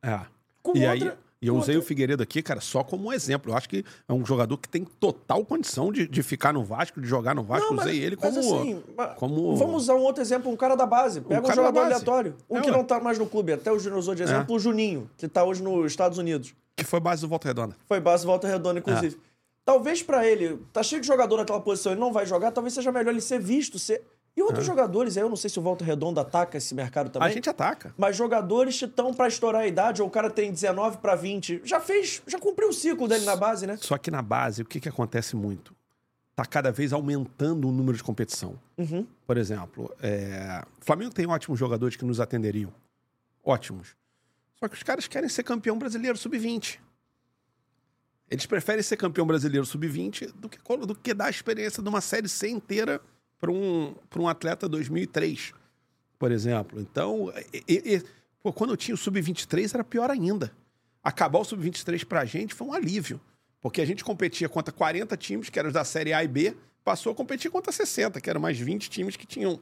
É. com e outra... aí, e eu usei o Figueiredo aqui, cara, só como um exemplo. Eu acho que é um jogador que tem total condição de, de ficar no Vasco, de jogar no Vasco. Não, mas- usei ele como. assim, como- Vamos usar um outro exemplo, um cara da base. Pega um, da jogador aleatório. Um É, que ué. não tá mais no clube. Até o Júnior usou de exemplo, o Juninho, que tá hoje nos Estados Unidos. Que foi base do Volta Redonda. Foi base Volta Redonda, inclusive. É. Talvez pra ele, tá cheio de jogador naquela posição, ele não vai jogar, talvez seja melhor ele ser visto, ser... E outros jogadores, aí eu não sei se o Volta Redonda ataca esse mercado também. A gente ataca. Mas jogadores que estão pra estourar a idade, ou o cara tem 19 pra 20, já fez, já cumpriu o ciclo dele na base, né? Só que na base, o que, que acontece muito? Tá cada vez aumentando o número de competição. Uhum. Por exemplo, é... o Flamengo tem ótimos jogadores que nos atenderiam. Ótimos. Só que os caras querem ser campeão brasileiro sub-20. Eles preferem ser campeão brasileiro sub-20 do que, do que dar a experiência de uma Série C inteira para um, um atleta 2003, por exemplo. Então, e- e- pô, quando eu tinha o sub-23 era pior ainda. Acabar o sub-23 pra gente foi um alívio. Porque a gente competia contra 40 times, que eram da Série A e B, passou a competir contra 60, que eram mais 20 times que tinham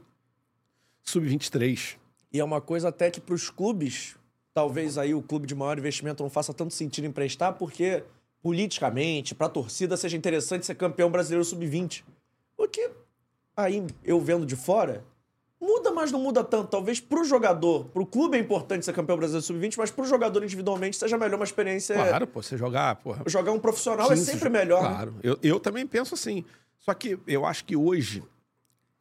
sub-23. E é uma coisa até que pros clubes, talvez aí o clube de maior investimento não faça tanto sentido emprestar, porque politicamente, pra torcida, seja interessante ser campeão brasileiro sub-20. Porque aí, eu vendo de fora, muda, mas não muda tanto. Talvez pro jogador, pro clube é importante ser campeão brasileiro sub-20, mas pro jogador individualmente seja melhor uma experiência. Claro, pô, você jogar, porra, Jogar um profissional 15 é sempre melhor. né? Claro. Eu, eu também penso assim. Só que eu acho que hoje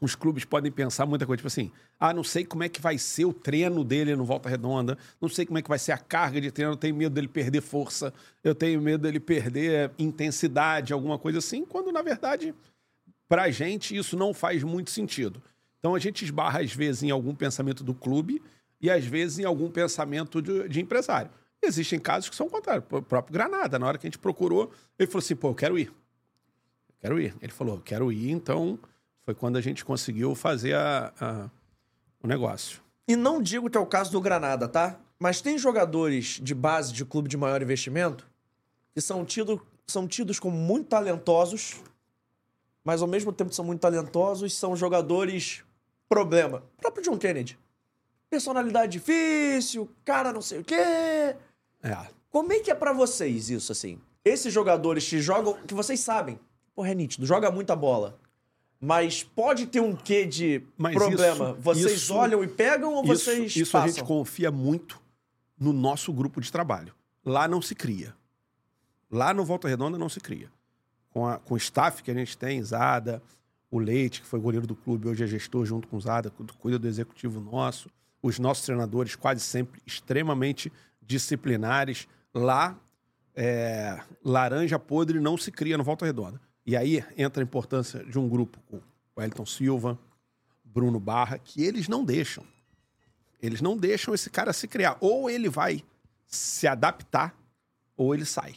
os clubes podem pensar muita coisa, tipo assim, ah, não sei como é que vai ser o treino dele no Volta Redonda, não sei como é que vai ser a carga de treino, eu tenho medo dele perder força, eu tenho medo dele perder intensidade, alguma coisa assim, quando na verdade, pra gente, isso não faz muito sentido. Então a gente esbarra às vezes em algum pensamento do clube e às vezes em algum pensamento de, de empresário. Existem casos que são contrários. O próprio Granada, na hora que a gente procurou, ele falou assim: pô, eu quero ir. Eu quero ir. Ele falou: quero ir, então foi quando a gente conseguiu fazer a- a- o negócio. E não digo que é o caso do Granada, tá? Mas tem jogadores de base de clube de maior investimento que são, tido, são tidos como muito talentosos, mas ao mesmo tempo são muito talentosos, são jogadores problema. O próprio John Kennedy. Personalidade difícil, cara não sei o quê. É. Como é que é pra vocês isso, assim? Esses jogadores que jogam, que vocês sabem, porra, é nítido, joga muita bola. Mas pode ter um quê de Mas problema? isso- vocês isso- olham e pegam ou Isso, vocês isso a passam? gente confia muito no nosso grupo de trabalho. Lá não se cria. Lá no Volta Redonda não se cria. Com, a- com o staff que a gente tem, Zada, o Leite, que foi goleiro do clube, hoje é gestor junto com o Zada, cu- cuida do executivo nosso. Os nossos treinadores, quase sempre extremamente disciplinares. Lá, é, laranja podre não se cria no Volta Redonda. E aí entra a importância de um grupo com o Elton Silva, Bruno Barra, que eles não deixam. Eles não deixam esse cara se criar. Ou ele vai se adaptar, ou ele sai.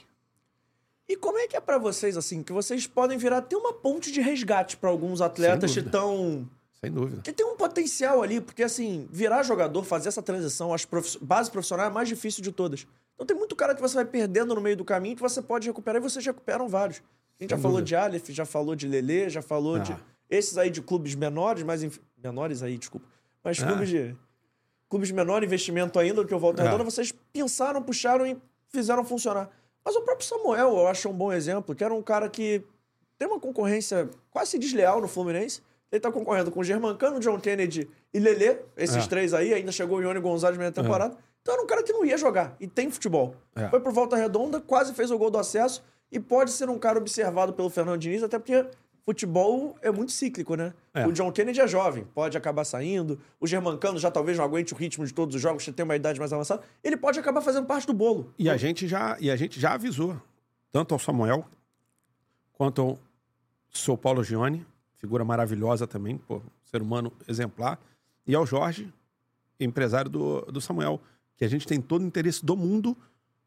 E como é que é pra vocês, assim, que vocês podem virar até uma ponte de resgate pra alguns atletas que estão. Sem dúvida. que tem um potencial ali, porque assim, virar jogador, fazer essa transição, as profiss... base profissional é a mais difícil de todas. Então tem muito cara que você vai perdendo no meio do caminho que você pode recuperar e vocês recuperam vários. A gente já Sem falou dúvida. de Aleph, já falou de Lelê, já falou Ah. de. Esses aí de clubes menores, mas. Enf... Menores aí, desculpa. Mas Ah. clubes de. Clubes de menor investimento ainda do que o Volta Ah. Redonda, vocês pensaram, puxaram e fizeram funcionar. Mas o próprio Samuel, eu acho um bom exemplo, que era um cara que tem uma concorrência quase desleal no Fluminense. Ele tá concorrendo com o Germancano, John Kennedy e Lelê, esses É. três aí. Ainda chegou o Ione Gonzalez na meia temporada. Então era um cara que não ia jogar. E tem futebol. É. Foi por volta redonda, quase fez o gol do acesso. E pode ser um cara observado pelo Fernando Diniz, até porque futebol é muito cíclico, né? É. O John Kennedy é jovem, pode acabar saindo. O Germancano já talvez não aguente o ritmo de todos os jogos, tem uma idade mais avançada. Ele pode acabar fazendo parte do bolo. E a gente já, e a gente já avisou, tanto ao Samuel, quanto ao seu Paulo Gione, figura maravilhosa também, pô, ser humano exemplar, e ao Jorge, empresário do, do Samuel, que a gente tem todo o interesse do mundo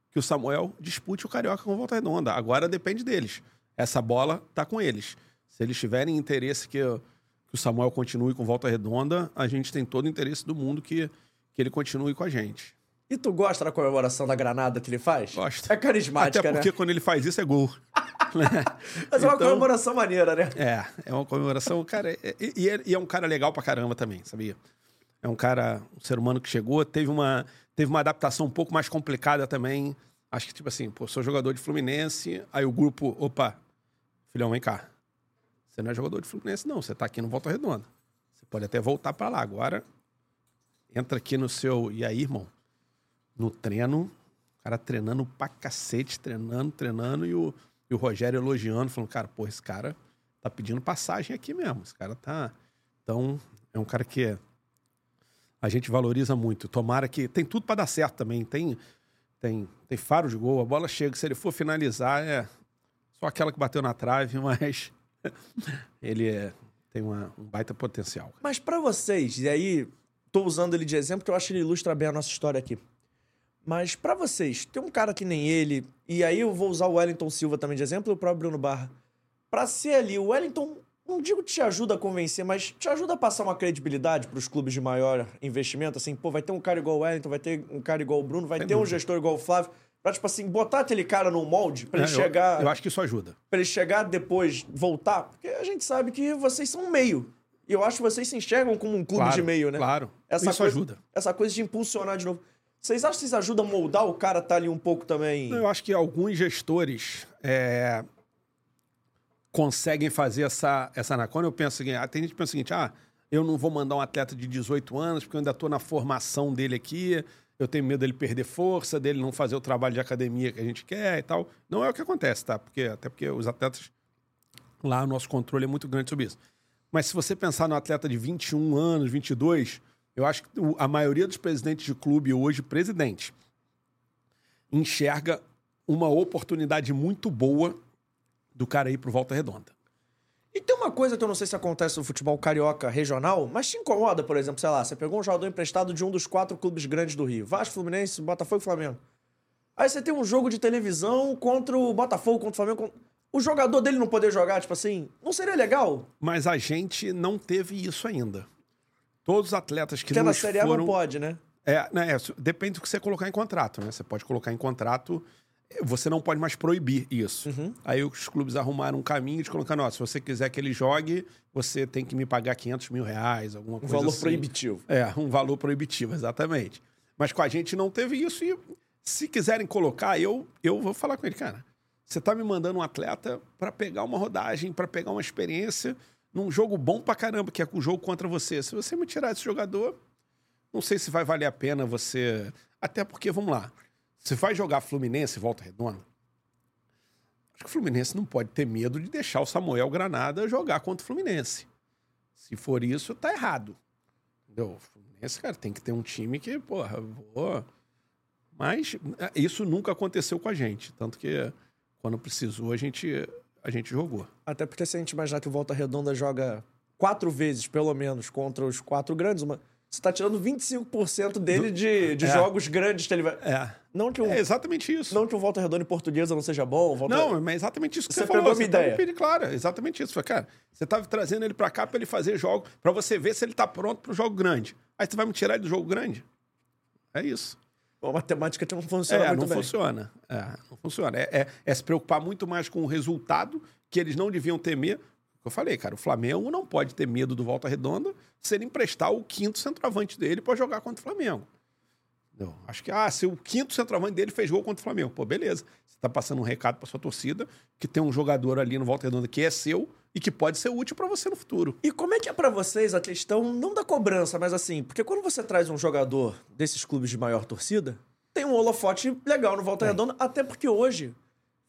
que o Samuel dispute o Carioca com o Volta Redonda. Agora depende deles. Essa bola tá com eles. Se eles tiverem interesse que, que o Samuel continue com Volta Redonda, a gente tem todo o interesse do mundo que, que ele continue com a gente. E tu gosta da comemoração da granada que ele faz? Gosto. É carismática, Até porque né? quando ele faz isso é gol. Mas é uma Então- comemoração maneira, né? É, é uma comemoração, cara. é- é- e, é, e é um cara legal pra caramba também, sabia? É um cara, um ser humano que chegou, teve uma, teve uma adaptação um pouco mais complicada também. Acho que, tipo assim, pô, sou jogador de Fluminense, aí o grupo, opa, filhão, vem cá. Você não é jogador de Fluminense, não. Você tá aqui no Volta Redonda. Você pode até voltar pra lá. Agora, entra aqui no seu. E aí, irmão? No treino, o cara treinando pra cacete, treinando, treinando, e o, E o Rogério elogiando, falando, cara, pô, esse cara tá pedindo passagem aqui mesmo. Esse cara tá. Então, é um cara que a gente valoriza muito. Tomara que. Tem tudo para dar certo também. Tem, tem, tem faro de gol, a bola chega. Se ele for finalizar, é só aquela que bateu na trave, mas ele é, tem uma, um baita potencial. Mas para vocês, e aí tô usando ele de exemplo porque eu acho que ele ilustra bem a nossa história aqui. Mas para vocês, tem um cara que nem ele, e aí eu vou usar o Wellington Silva também de exemplo e o próprio Bruno Barra. Pra ser ali, o Wellington, não digo que te ajuda a convencer, mas te ajuda a passar uma credibilidade pros clubes de maior investimento. Assim, pô, vai ter um cara igual o Wellington, vai ter um cara igual o Bruno, vai ter um gestor igual o Flávio. Pra, tipo assim, botar aquele cara no molde pra ele É, chegar. Eu, acho que isso ajuda. Pra ele chegar depois, voltar, porque a gente sabe que vocês são um meio. E eu acho que vocês se enxergam como um clube claro, de meio, né? Claro. Essa isso coisa, ajuda. Essa coisa de impulsionar de novo. Vocês acham que vocês ajudam a moldar o cara tá ali um pouco também? Eu acho que alguns gestores é, conseguem fazer essa, essa na Quando eu penso ah, tem gente que pensa o seguinte, ah, eu não vou mandar um atleta de 18 anos porque eu ainda estou na formação dele aqui, eu tenho medo dele perder força, dele não fazer o trabalho de academia que a gente quer e tal. Não é o que acontece, tá? Porque, até porque os atletas, lá o nosso controle é muito grande sobre isso. Mas se você pensar no atleta de 21 anos, 22, eu acho que a maioria dos presidentes de clube hoje, presidente, enxerga uma oportunidade muito boa do cara ir pro Volta Redonda. E tem uma coisa que eu não sei se acontece no futebol carioca regional, mas te incomoda, por exemplo, sei lá, você pegou um jogador emprestado de um dos quatro clubes grandes do Rio, Vasco, Fluminense, Botafogo e Flamengo. Aí você tem um jogo de televisão contra o Botafogo, contra o Flamengo. contra- O jogador dele não poder jogar, tipo assim, não seria legal? Mas a gente não teve isso ainda. Todos os atletas que Porque na nos Série A foram... não pode, né? É, né, é, depende do que você colocar em contrato, né? Você pode colocar em contrato, você não pode mais proibir isso. Uhum. Aí os clubes arrumaram um caminho de colocar, ó, se você quiser que ele jogue, você tem que me pagar 500 mil reais, alguma Um coisa valor assim. proibitivo. É, um valor proibitivo, exatamente. Mas com a gente não teve isso e se quiserem colocar, eu, eu vou falar com ele, cara. Você tá me mandando um atleta para pegar uma rodagem, para pegar uma experiência num jogo bom pra caramba, que é o jogo contra você. Se você me tirar esse jogador, não sei se vai valer a pena você. Até porque, vamos lá, você vai jogar Fluminense, volta redonda. Acho que o Fluminense não pode ter medo de deixar o Samuel Granada jogar contra o Fluminense. Se for isso, tá errado. Entendeu? O Fluminense, cara, tem que ter um time que, porra, vou. Mas é, isso nunca aconteceu com a gente. Tanto que quando precisou, a gente, a gente jogou. Até porque se a gente imaginar que o Volta Redonda joga quatro vezes, pelo menos, contra os quatro grandes, uma... você tá tirando 25% dele de, de É. jogos grandes que ele vai. É. Não que o, É exatamente isso. não que o Volta Redonda em portuguesa não seja bom. o Volta... Não, mas é exatamente isso que Você você, falou. pegou Você ideia. pedindo, claro, exatamente isso. Falei, cara, você tava trazendo ele pra cá pra ele fazer jogo, pra você ver se ele tá pronto pro jogo grande. Aí você vai me tirar ele do jogo grande? É isso. A matemática não funciona É, muito não bem. funciona. É, não funciona. É, é- é se preocupar muito mais com o resultado que eles não deviam temer. Eu falei, cara, o Flamengo não pode ter medo do Volta Redonda se ele emprestar o quinto centroavante dele pra jogar contra o Flamengo. Não, acho que, ah, se o quinto centroavante dele fez gol contra o Flamengo, pô, beleza. Você tá passando um recado pra sua torcida que tem um jogador ali no Volta Redonda que é seu e que pode ser útil pra você no futuro. E como é que é pra vocês a questão, não da cobrança, mas assim, porque quando você traz um jogador desses clubes de maior torcida, tem um holofote legal no Volta Redonda, até porque hoje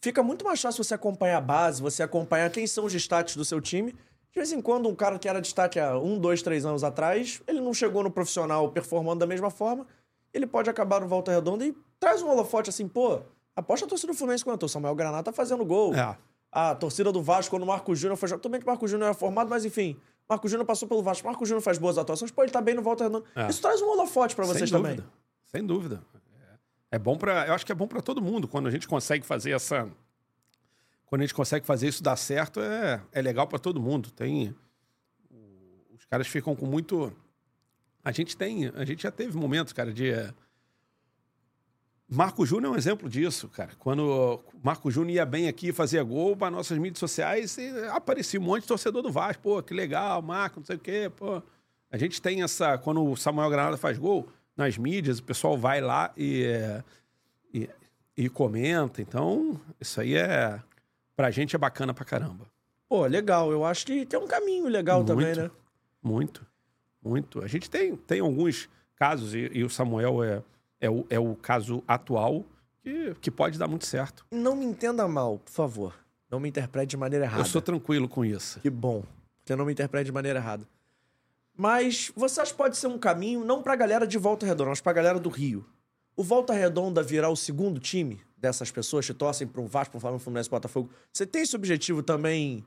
fica muito mais fácil você acompanhar a base, você acompanhar quem são os destaques do seu time. De vez em quando, um cara que era destaque há um, dois, três anos atrás, ele não chegou no profissional performando da mesma forma, ele pode acabar no Volta Redonda e traz um holofote assim, pô, aposta a torcida do Fluminense quanto? O Samuel Granata tá fazendo gol. É. A torcida do Vasco, quando o Marco Júnior foi jogar. Tudo bem que o Marco Júnior era formado, mas enfim. Marco Júnior passou pelo Vasco. Marco Júnior faz boas atuações. Pô, ele tá bem no Volta Redonda. É. Isso traz um holofote pra vocês Sem também. dúvida. Sem dúvida. É, bom para, eu acho que é bom para todo mundo quando a gente consegue fazer essa quando a gente consegue fazer isso dar certo, é, é legal para todo mundo. Tem os caras ficam com muito a gente tem, a gente já teve momentos, cara, de Marco Júnior é um exemplo disso, cara. Quando Marco Júnior ia bem aqui, fazia gol para nossas mídias sociais, aparecia um monte de torcedor do Vasco. Pô, que legal, Marco, não sei o quê. Pô. A gente tem essa. Quando o Samuel Granada faz gol, nas mídias, o pessoal vai lá e, e, e comenta. Então, isso aí é. Pra gente é bacana pra caramba. Pô, legal. Eu acho que tem um caminho legal Muito. também, né? Muito. Muito. A gente tem, tem alguns casos, e, e o Samuel é, é, o, é o caso atual, que, que pode dar muito certo. Não me entenda mal, por favor. Não me interprete de maneira errada. Eu sou tranquilo com isso. Que bom. Porque não me interprete de maneira errada. Mas você acha que pode ser um caminho, não pra galera de Volta Redonda, mas pra galera do Rio. O Volta Redonda virar o segundo time dessas pessoas que torcem para um Vasco, para um Flamengo, Fluminense, Botafogo. Você tem esse objetivo também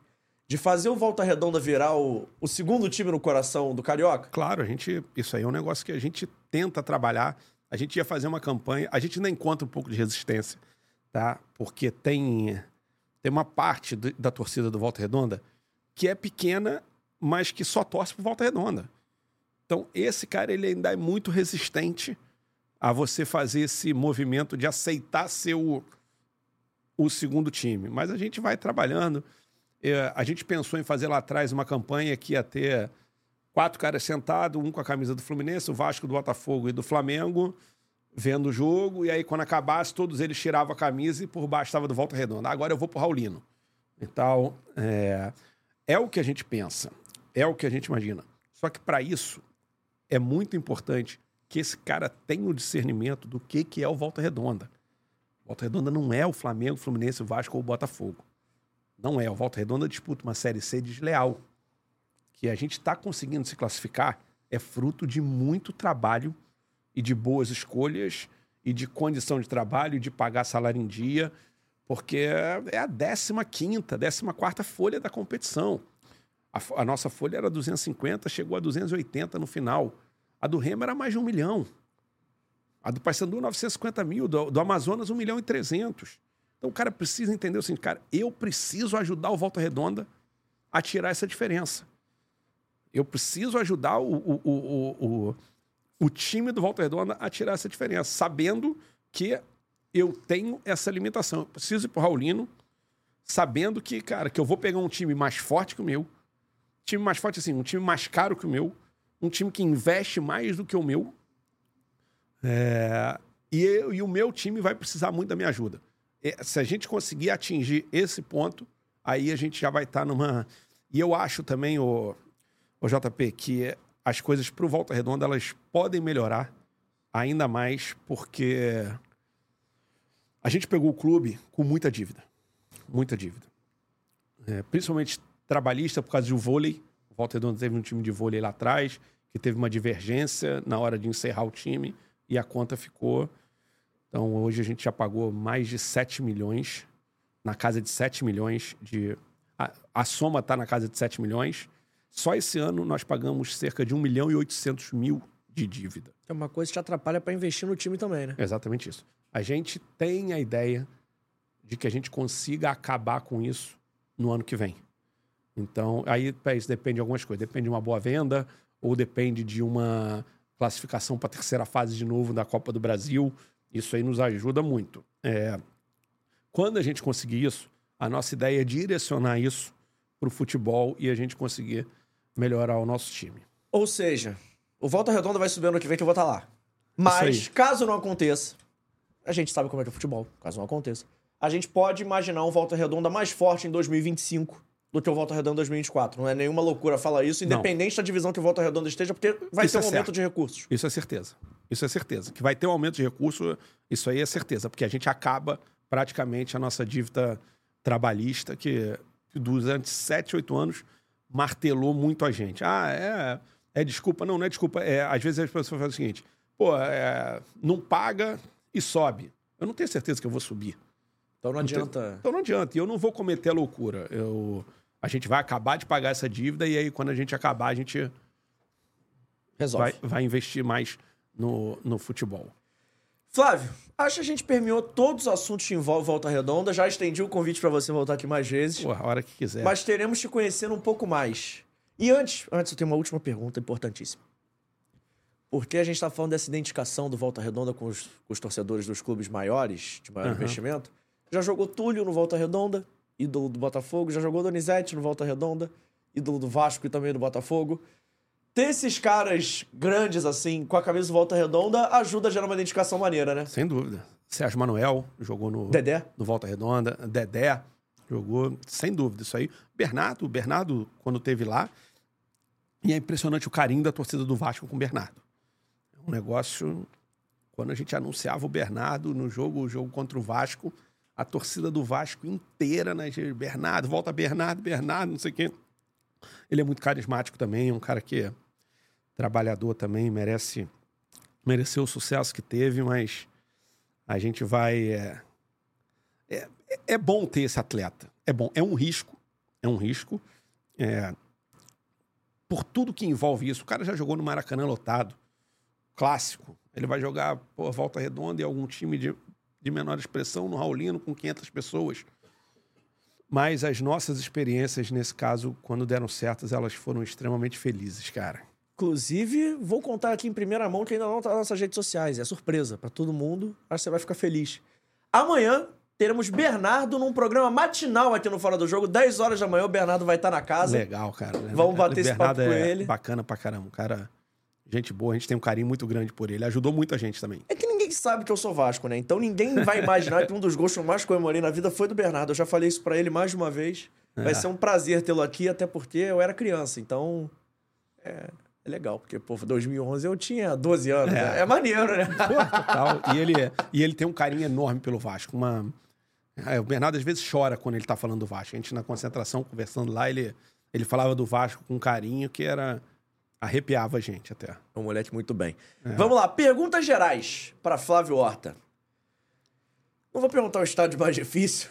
de fazer o Volta Redonda virar o, o segundo time no coração do Carioca? Claro, a gente. Isso aí é um negócio que a gente tenta trabalhar. A gente ia fazer uma campanha, a gente ainda encontra um pouco de resistência, tá? Porque tem, tem uma parte do- da torcida do Volta Redonda que é pequena, mas que só torce por Volta Redonda. Então, esse cara, ele ainda é muito resistente a você fazer esse movimento de aceitar ser o, o segundo time. Mas a gente vai trabalhando. É, a gente pensou em fazer lá atrás uma campanha que ia ter quatro caras sentados, um com a camisa do Fluminense, o Vasco, do Botafogo e do Flamengo, vendo o jogo. E aí, quando acabasse, todos eles tiravam a camisa e por baixo estava do Volta Redonda. Agora eu vou pro Raulino. Então, é, é o que a gente pensa, é o que a gente imagina. Só que para isso é muito importante que esse cara tenha o discernimento do que, que é o Volta Redonda. Volta Redonda não é o Flamengo, Fluminense, Vasco ou Botafogo. Não é. O Volta Redonda disputa uma Série C desleal. Que a gente está conseguindo se classificar é fruto de muito trabalho e de boas escolhas e de condição de trabalho de pagar salário em dia, porque é a 15ª, 14ª folha da competição. A, a nossa folha era 250, chegou a 280 no final. A do Remo era mais de um milhão. A do Paysandu, 950 mil. Do, do Amazonas, 1 milhão e 300. Então o cara precisa entender seguinte, cara, eu preciso ajudar o Volta Redonda a tirar essa diferença. Eu preciso ajudar o, o, o, o, o, o time do Volta Redonda a tirar essa diferença, sabendo que eu tenho essa limitação. Eu preciso ir pro Raulino, sabendo que, cara, que eu vou pegar um time mais forte que o meu, time mais forte assim, um time mais caro que o meu, um time que investe mais do que o meu, é, e, eu- e o meu time vai precisar muito da minha ajuda. É, se a gente conseguir atingir esse ponto, aí a gente já vai estar numa. E eu acho também, o, o JP, que as coisas para o Volta Redonda elas podem melhorar ainda mais, porque a gente pegou o clube com muita dívida. Muita dívida. É, principalmente trabalhista por causa do vôlei. O Volta Redonda teve um time de vôlei lá atrás, que teve uma divergência na hora de encerrar o time e a conta ficou. Então, hoje a gente já pagou mais de 7 milhões, na casa de 7 milhões de. A, a soma está na casa de 7 milhões. Só esse ano nós pagamos cerca de 1 milhão e 800 mil de dívida. É uma coisa que te atrapalha pra investir no time também, né? É exatamente isso. A gente tem a ideia de que a gente consiga acabar com isso no ano que vem. Então, aí isso depende de algumas coisas. Depende de uma boa venda, ou depende de uma classificação para a terceira fase de novo da Copa do Brasil. Isso aí nos ajuda muito. É, quando a gente conseguir isso, a nossa ideia é direcionar isso para o futebol e a gente conseguir melhorar o nosso time. Ou seja, o Volta Redonda vai subir ano que vem que eu vou estar lá. Mas, caso não aconteça, a gente sabe como é que é o futebol. Caso não aconteça, a gente pode imaginar um Volta Redonda mais forte em 2025 do que o Volta Redonda em 2024. Não é nenhuma loucura falar isso, Não. independente da divisão que o Volta Redonda esteja, porque vai Isso ter um é aumento certo. de recursos. Isso é certeza. Isso é certeza. Que vai ter um aumento de recurso, isso aí é certeza, porque a gente acaba praticamente a nossa dívida trabalhista, que durante 7, 8 anos martelou muito a gente. Ah, é, é desculpa. Não, não é desculpa. É, às vezes as pessoas fazem o seguinte: pô, é, não paga e sobe. Eu não tenho certeza que eu vou subir. Então não tem- adianta. Então não adianta. E eu não vou cometer a loucura. Eu, a gente vai acabar de pagar essa dívida e aí, quando a gente acabar, a gente Resolve. vai, vai investir mais no, no futebol. Flávio, acho que a gente permeou todos os assuntos que envolvem Volta Redonda. Já estendi o convite pra você voltar aqui mais vezes. Pô, a hora que quiser. Mas teremos te conhecendo um pouco mais. E antes, antes eu tenho uma última pergunta importantíssima. Porque a gente está falando dessa identificação do Volta Redonda com os, com os torcedores dos clubes maiores, de maior Aham. investimento. Já jogou Túlio no Volta Redonda, ídolo do Botafogo. Já jogou Donizete no Volta Redonda, ídolo do Vasco e também do Botafogo. Ter esses caras grandes assim, com a camisa do Volta Redonda, ajuda a gerar uma identificação maneira, né? Sem dúvida. Sérgio Manuel jogou no, Dedé? no Volta Redonda. Dedé jogou, sem dúvida, isso aí. Bernardo, o Bernardo, quando teve lá. E é impressionante o carinho da torcida do Vasco com o Bernardo. É um negócio. Quando a gente anunciava o Bernardo no jogo, o jogo contra o Vasco, a torcida do Vasco inteira, né? Bernardo, volta Bernardo, Bernardo, não sei quem. Ele é muito carismático também, é um cara que é trabalhador também, merece mereceu o sucesso que teve, mas a gente vai. É, é, é bom ter esse atleta. É bom. É um risco. É um risco. É, por tudo que envolve isso. O cara já jogou no Maracanã lotado. Clássico. Ele vai jogar por volta redonda em algum time de, de menor expressão, no Raulino, com 500 pessoas. Mas as nossas experiências, nesse caso, quando deram certas, elas foram extremamente felizes, cara. Inclusive, vou contar aqui em primeira mão que ainda não tá nas nossas redes sociais. É surpresa para todo mundo. Acho que você vai ficar feliz. Amanhã teremos Bernardo num programa matinal aqui no Fora do Jogo. 10 horas da manhã o Bernardo vai estar na casa. Legal, cara. Vamos bater esse papo Bernardo com é ele. Bacana pra caramba. Cara, gente boa. A gente tem um carinho muito grande por ele. Ajudou muita gente também. É que ninguém sabe que eu sou Vasco, né? Então ninguém vai imaginar que um dos gols que eu mais comemorei na vida foi do Bernardo. Eu já falei isso para ele mais de uma vez. Vai É. ser um prazer tê-lo aqui, até porque eu era criança. Então, é, é legal. Porque, pô, 2011 eu tinha 12 anos. É. né? É, maneiro, né? Pô, total. e, ele, e ele tem um carinho enorme pelo Vasco. Uma... É, o Bernardo às vezes chora quando ele tá falando do Vasco. A gente na concentração, conversando lá, ele, ele falava do Vasco com carinho que era... Arrepiava a gente até. Um moleque muito bem. Vamos lá, perguntas gerais para Flávio Horta. Não vou perguntar o estádio mais difícil,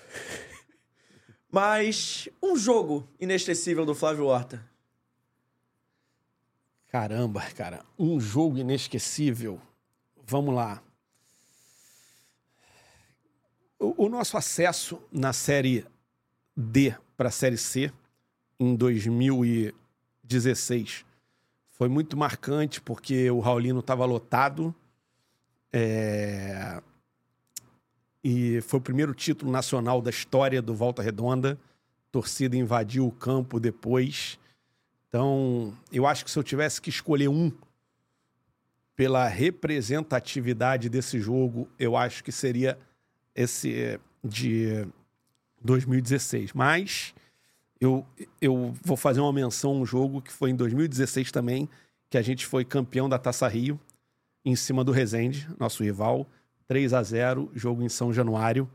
mas um jogo inesquecível do Flávio Horta. Caramba, cara. Um jogo inesquecível. Vamos lá. O, o nosso acesso na Série D para a Série C em 2016 foi muito marcante porque o Raulino estava lotado. é, E foi o primeiro título nacional da história do Volta Redonda. A torcida invadiu o campo depois. Então, eu acho que se eu tivesse que escolher um pela representatividade desse jogo, eu acho que seria esse de 2016. Mas eu, eu vou fazer uma menção a um jogo que foi em 2016 também, que a gente foi campeão da Taça Rio, em cima do Resende, nosso rival, 3 a 0 jogo em São Januário.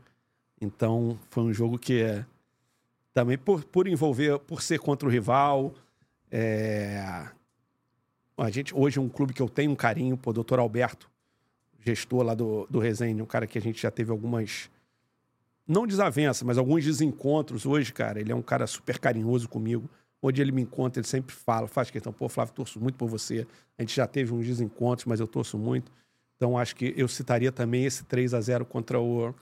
Então, foi um jogo que é também por, por envolver, por ser contra o rival, é, a gente, hoje, um clube que eu tenho um carinho, pô, doutor Alberto, gestor lá do, do Resende, um cara que a gente já teve algumas, não desavenças, mas alguns desencontros hoje, cara. Ele é um cara super carinhoso comigo. Onde ele me encontra, ele sempre fala, faz questão, pô, Flávio, torço muito por você. A gente já teve uns desencontros, mas eu torço muito. Então, acho que eu citaria também esse 3 a 0 contra o,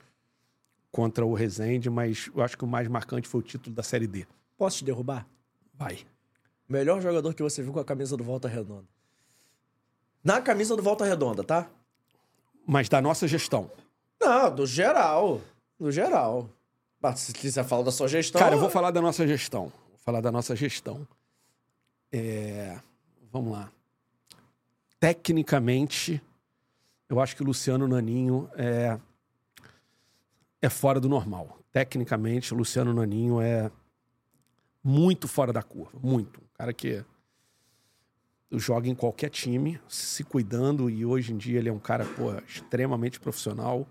contra o Resende, mas eu acho que o mais marcante foi o título da Série D. Posso te derrubar? Vai. Melhor jogador que você viu com a camisa do Volta Redonda. Na camisa do Volta Redonda, tá? Mas da nossa gestão. Não, do geral. Do geral. Mas se quiser falar da sua gestão. Cara, eu vou falar da nossa gestão. Vou falar da nossa gestão. É, Vamos lá. Tecnicamente, eu acho que o Luciano Naninho é, é fora do normal. Tecnicamente, o Luciano Naninho é muito fora da curva. Muito. Um cara que joga em qualquer time, se cuidando, e hoje em dia ele é um cara extremamente profissional,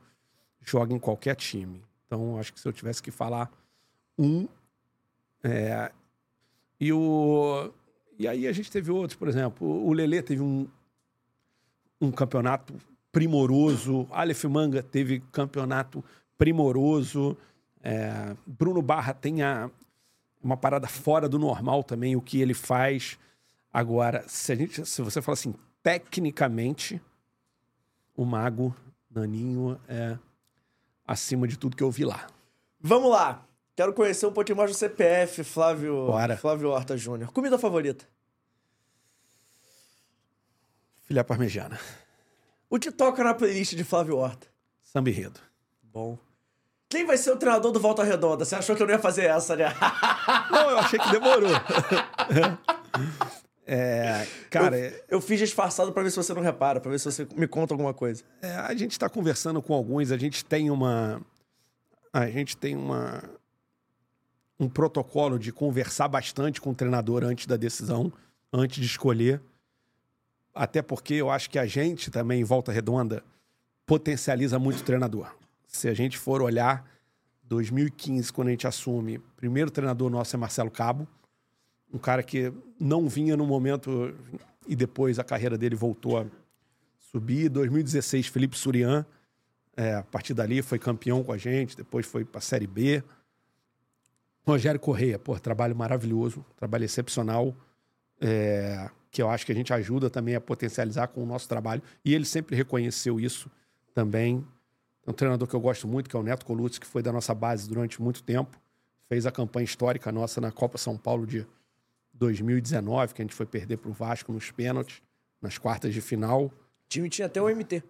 joga em qualquer time. Então, acho que se eu tivesse que falar um. é, e o. E aí a gente teve outros, por exemplo, o Lelê teve um, um campeonato primoroso, Aleph Manga teve campeonato primoroso, é, Bruno Barra tem a, uma parada fora do normal também, o que ele faz. Agora, se, a gente, se você fala assim, tecnicamente, o Mago Naninho é acima de tudo que eu vi lá. Vamos lá. Quero conhecer um pouquinho mais do CPF, Flávio, Bora. Flávio Horta Júnior. Comida favorita? Filha parmejana. O que toca na playlist de Flávio Horta? Samba enredo. Bom. Quem vai ser o treinador do Volta Redonda? Você achou que eu não ia fazer essa, né? Não, eu achei que demorou. é, cara, é, Eu fiz disfarçado pra ver se você não repara, pra ver se você me conta alguma coisa. é, a gente está conversando com alguns, a gente tem uma. A gente tem uma. Um protocolo de conversar bastante com o treinador antes da decisão, antes de escolher. Até porque eu acho que a gente também, em volta redonda, potencializa muito o treinador. Se a gente for olhar, 2015, quando a gente assume, primeiro treinador nosso é Marcelo Cabo, um cara que não vinha no momento e depois a carreira dele voltou a subir. 2016, Felipe Surian, é, a partir dali foi campeão com a gente, depois foi para a Série B. Rogério Correia, pô, trabalho maravilhoso, trabalho excepcional, é, que eu acho que a gente ajuda também a potencializar com o nosso trabalho. E ele sempre reconheceu isso também. um treinador que eu gosto muito, que é o Neto Colucci, que foi da nossa base durante muito tempo. Fez a campanha histórica nossa na Copa São Paulo de 2019, que a gente foi perder para o Vasco nos pênaltis, nas quartas de final. O time tinha até o MT.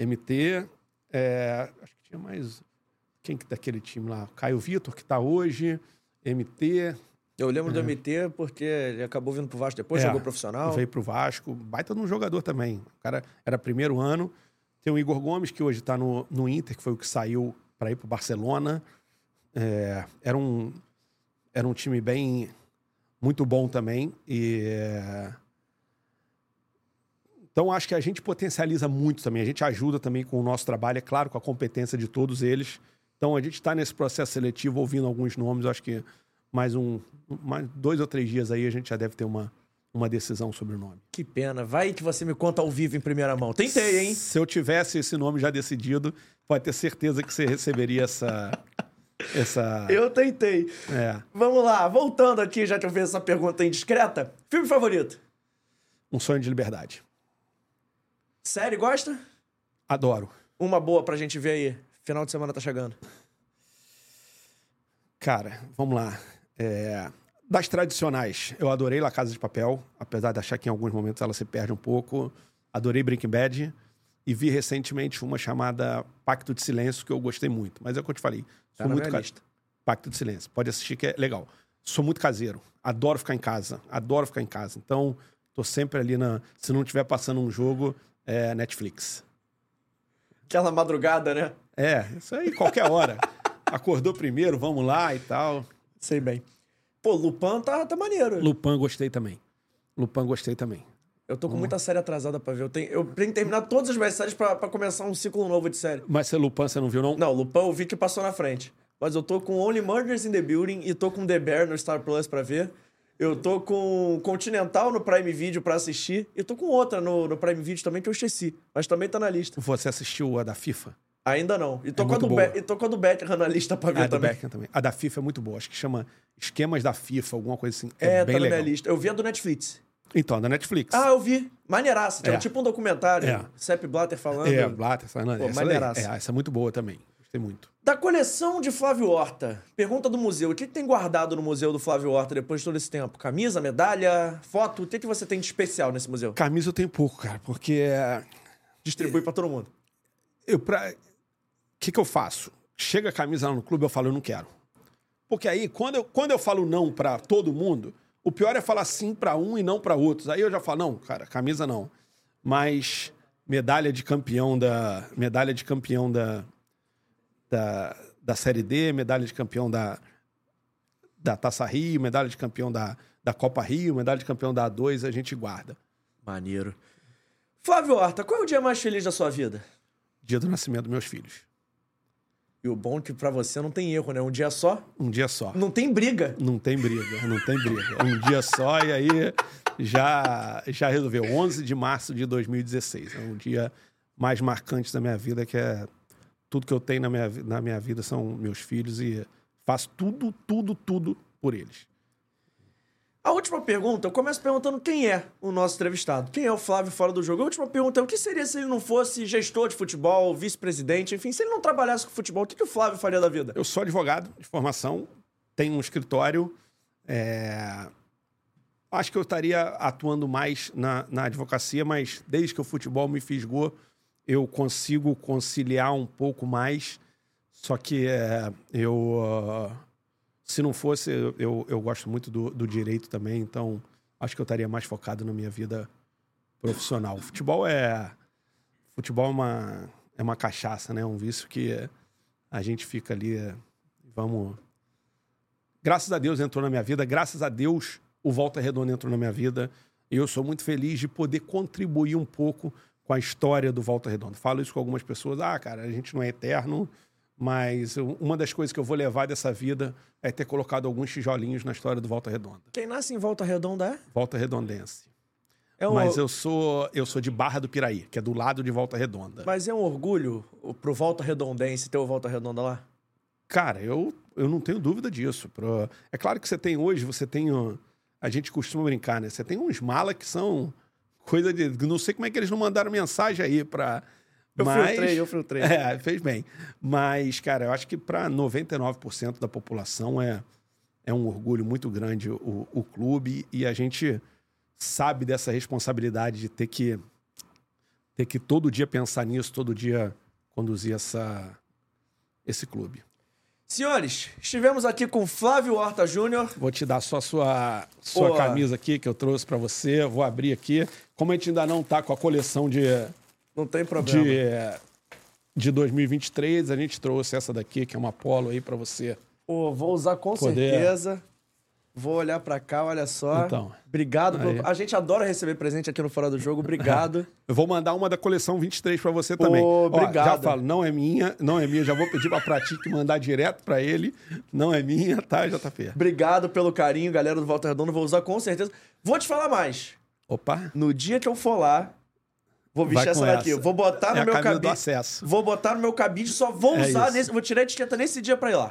MT, é, acho que tinha mais. Quem que daquele time lá? Caio Vitor, que está hoje, MT. Eu lembro é. do MT porque ele acabou vindo pro Vasco depois, é, jogou profissional. Veio pro Vasco, baita de um jogador também. O cara era primeiro ano. Tem o Igor Gomes, que hoje está no, no Inter, que foi o que saiu para ir pro Barcelona. É, era, um, era um time bem muito bom também. E, é... Então, acho que a gente potencializa muito também. A gente ajuda também com o nosso trabalho, é claro, com a competência de todos eles. Então, a gente está nesse processo seletivo, ouvindo alguns nomes. Acho que mais um, mais dois ou três dias aí a gente já deve ter uma, uma decisão sobre o nome. Que pena. Vai que você me conta ao vivo em primeira mão. Tentei, hein? Se eu tivesse esse nome já decidido, pode ter certeza que você receberia essa, essa... Eu tentei. É. Vamos lá, voltando aqui, já que eu fiz essa pergunta indiscreta. Filme favorito? Um Sonho de Liberdade. Série, gosta? Adoro. Uma boa pra gente ver aí. Final de semana tá chegando. Cara, vamos lá. É... Das tradicionais, eu adorei La Casa de Papel, apesar de achar que em alguns momentos ela se perde um pouco. Adorei Breaking Bad. E vi recentemente uma chamada Pacto de Silêncio, que eu gostei muito. Mas é o que eu te falei. Tá Sou muito ca... lista. Pacto de Silêncio. Pode assistir que é legal. Sou muito caseiro. Adoro ficar em casa. Adoro ficar em casa. Então, tô sempre ali na. Se não estiver passando um jogo, é Netflix. Aquela madrugada, né? É, isso aí, qualquer hora. Acordou primeiro, vamos lá e tal. Sei bem. Pô, Lupin tá, tá maneiro. Lupin gostei também. Lupin gostei também. Eu tô com muita série atrasada pra ver. Eu tenho, eu tenho que terminar todas as minhas séries pra, pra começar um ciclo novo de série. Mas se Lupin você não viu, não? Não, Lupin eu vi que passou na frente. Mas eu tô com Only Murders in the Building e tô com The Bear no Star Plus pra ver. Eu tô com Continental no Prime Video pra assistir. E tô com outra no, no Prime Video também que eu esqueci. Mas também tá na lista. Você assistiu a da FIFA? Ainda não. E tô, é com, a do Be e tô com a do Beckham na lista pra ver a também. Beckham também. A da FIFA é muito boa. Acho que chama Esquemas da FIFA, alguma coisa assim. É, é bem tá na legal. minha lista. Eu vi a do Netflix. Então, da Netflix. Ah, eu vi. Maneiraça. É. é tipo um documentário. É. Sepp Blatter falando. É, Blatter falando. Pô, essa, maneiraça. é, essa é muito boa também. Gostei muito. Da coleção de Flávio Horta, pergunta do museu. O que, tem guardado no museu do Flávio Horta depois de todo esse tempo? Camisa, medalha, foto? O que, que você tem de especial nesse museu? Camisa eu tenho pouco, cara, porque. Distribui pra todo mundo. Eu, pra... O que, que eu faço? Chega a camisa lá no clube, eu falo, eu não quero. Porque aí, quando eu, quando eu falo não pra todo mundo, o pior é falar sim pra um e não pra outros. Aí eu já falo, não, cara, camisa não. Mas medalha de campeão da. Medalha de campeão da. Da, da Série D, medalha de campeão da. Da Taça Rio, medalha de campeão da, da Copa Rio, medalha de campeão da A2, a gente guarda. Maneiro. Flávio Horta, qual é o dia mais feliz da sua vida? Dia do nascimento dos meus filhos. E o bom é que pra você não tem erro, né? Um dia só. Um dia só. Não tem briga. Não tem briga, não tem briga. Um dia só e aí já, já resolveu. 11 de março de 2016. É um dia mais marcante da minha vida, que é tudo que eu tenho na minha, na minha vida são meus filhos e faço tudo, tudo, tudo por eles. A última pergunta, eu começo perguntando quem é o nosso entrevistado. Quem é o Flávio fora do jogo? A última pergunta é o que seria se ele não fosse gestor de futebol, vice-presidente, enfim, se ele não trabalhasse com futebol, o que, que o Flávio faria da vida? Eu sou advogado de formação, tenho um escritório. É... Acho que eu estaria atuando mais na, na advocacia, mas desde que o futebol me fisgou, eu consigo conciliar um pouco mais. Só que é, eu. Uh se não fosse, eu, eu gosto muito do, do direito também, então acho que eu estaria mais focado na minha vida profissional. Futebol é. Futebol é uma, é uma cachaça, né? É um vício que a gente fica ali. Vamos. Graças a Deus entrou na minha vida, graças a Deus o Volta Redonda entrou na minha vida. E eu sou muito feliz de poder contribuir um pouco com a história do Volta Redonda. Falo isso com algumas pessoas. Ah, cara, a gente não é eterno, Mas uma das coisas que eu vou levar dessa vida é ter colocado alguns tijolinhos na história do Volta Redonda. Quem nasce em Volta Redonda é? Volta Redondense. É um, Mas eu sou eu sou de Barra do Piraí, que é do lado de Volta Redonda. Mas é um orgulho pro Volta Redondense ter o Volta Redonda lá? Cara, eu, eu não tenho dúvida disso. Pro- É claro que você tem hoje, você tem. A gente costuma brincar, né? Você tem uns mala que são coisa de. Não sei como é que eles não mandaram mensagem aí pra. Eu mas... filtrei, eu filtrei. É, fez bem. Mas, cara, eu acho que para 99% da população é, é um orgulho muito grande o, o clube e a gente sabe dessa responsabilidade de ter que ter que todo dia pensar nisso, todo dia conduzir essa, esse clube. Senhores, estivemos aqui com Flávio Horta Júnior. Vou te dar só a sua, sua Pô. camisa aqui que eu trouxe para você. Vou abrir aqui. Como a gente ainda não tá com a coleção de, Não tem problema. de, de 2023, a gente trouxe essa daqui, que é uma polo aí para você. Pô, vou usar com Poder. certeza. Vou olhar pra cá, olha só. Então. Obrigado. Aí. A gente adora receber presente aqui no Fora do Jogo. Obrigado. Eu vou mandar uma da coleção 23 para você também. Ó, obrigado. já falo, não é minha, não é minha. Já vou pedir para Pratique mandar direto para ele. Não é minha, tá, JP? Obrigado pelo carinho, galera do Volta Redonda. Vou usar com certeza. Vou te falar mais. Opa. No dia que eu for lá, vou vestir essa daqui. essa. Vou botar é no a meu cabide. Vou botar no meu cabide, só vou É usar isso. nesse. Vou tirar a etiqueta nesse dia pra ir lá.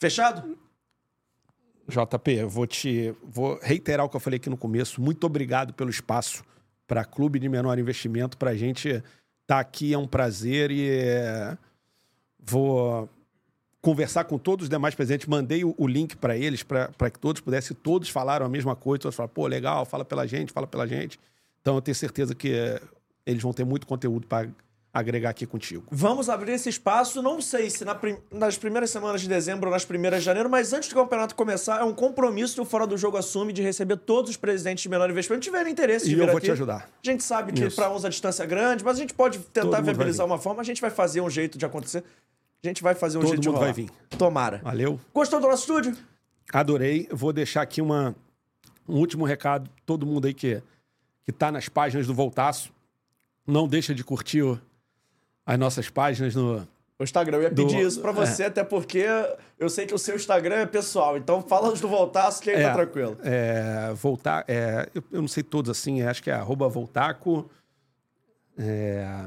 Fechado? JP, eu vou te vou reiterar o que eu falei aqui no começo. Muito obrigado pelo espaço para Clube de Menor Investimento. Para a gente estar tá aqui é um prazer e é, vou conversar com todos os demais presentes. Mandei o, o link para eles, para que todos pudessem. Todos falaram a mesma coisa. Todos falaram, pô, legal, fala pela gente, fala pela gente. Então eu tenho certeza que é, eles vão ter muito conteúdo para agregar aqui contigo. Vamos abrir esse espaço. Não sei se na prim- nas primeiras semanas de dezembro ou nas primeiras de janeiro, mas antes do campeonato começar, é um compromisso que o Fora do Jogo assume de receber todos os presidentes de menor investimento tiverem interesse de E vir eu vou aqui. te ajudar. A gente sabe que para uns a distância é grande, mas a gente pode Todo tentar vai viabilizar uma forma. A gente vai fazer um jeito de acontecer. A gente vai fazer um Todo jeito de mundo vai rolar. vir. Tomara. Valeu? Gostou do nosso estúdio? Adorei. Vou deixar aqui uma, um último recado. Todo mundo aí que, que tá nas páginas do Voltaço, não deixa de curtir o- as nossas páginas no... O Instagram, eu ia Do- pedir isso pra você, até porque eu sei que o seu Instagram é pessoal. Então fala do Voltaço que aí tá tranquilo. É, voltar, é, eu, eu não sei todos assim, é, acho que é arroba Voltaco. É,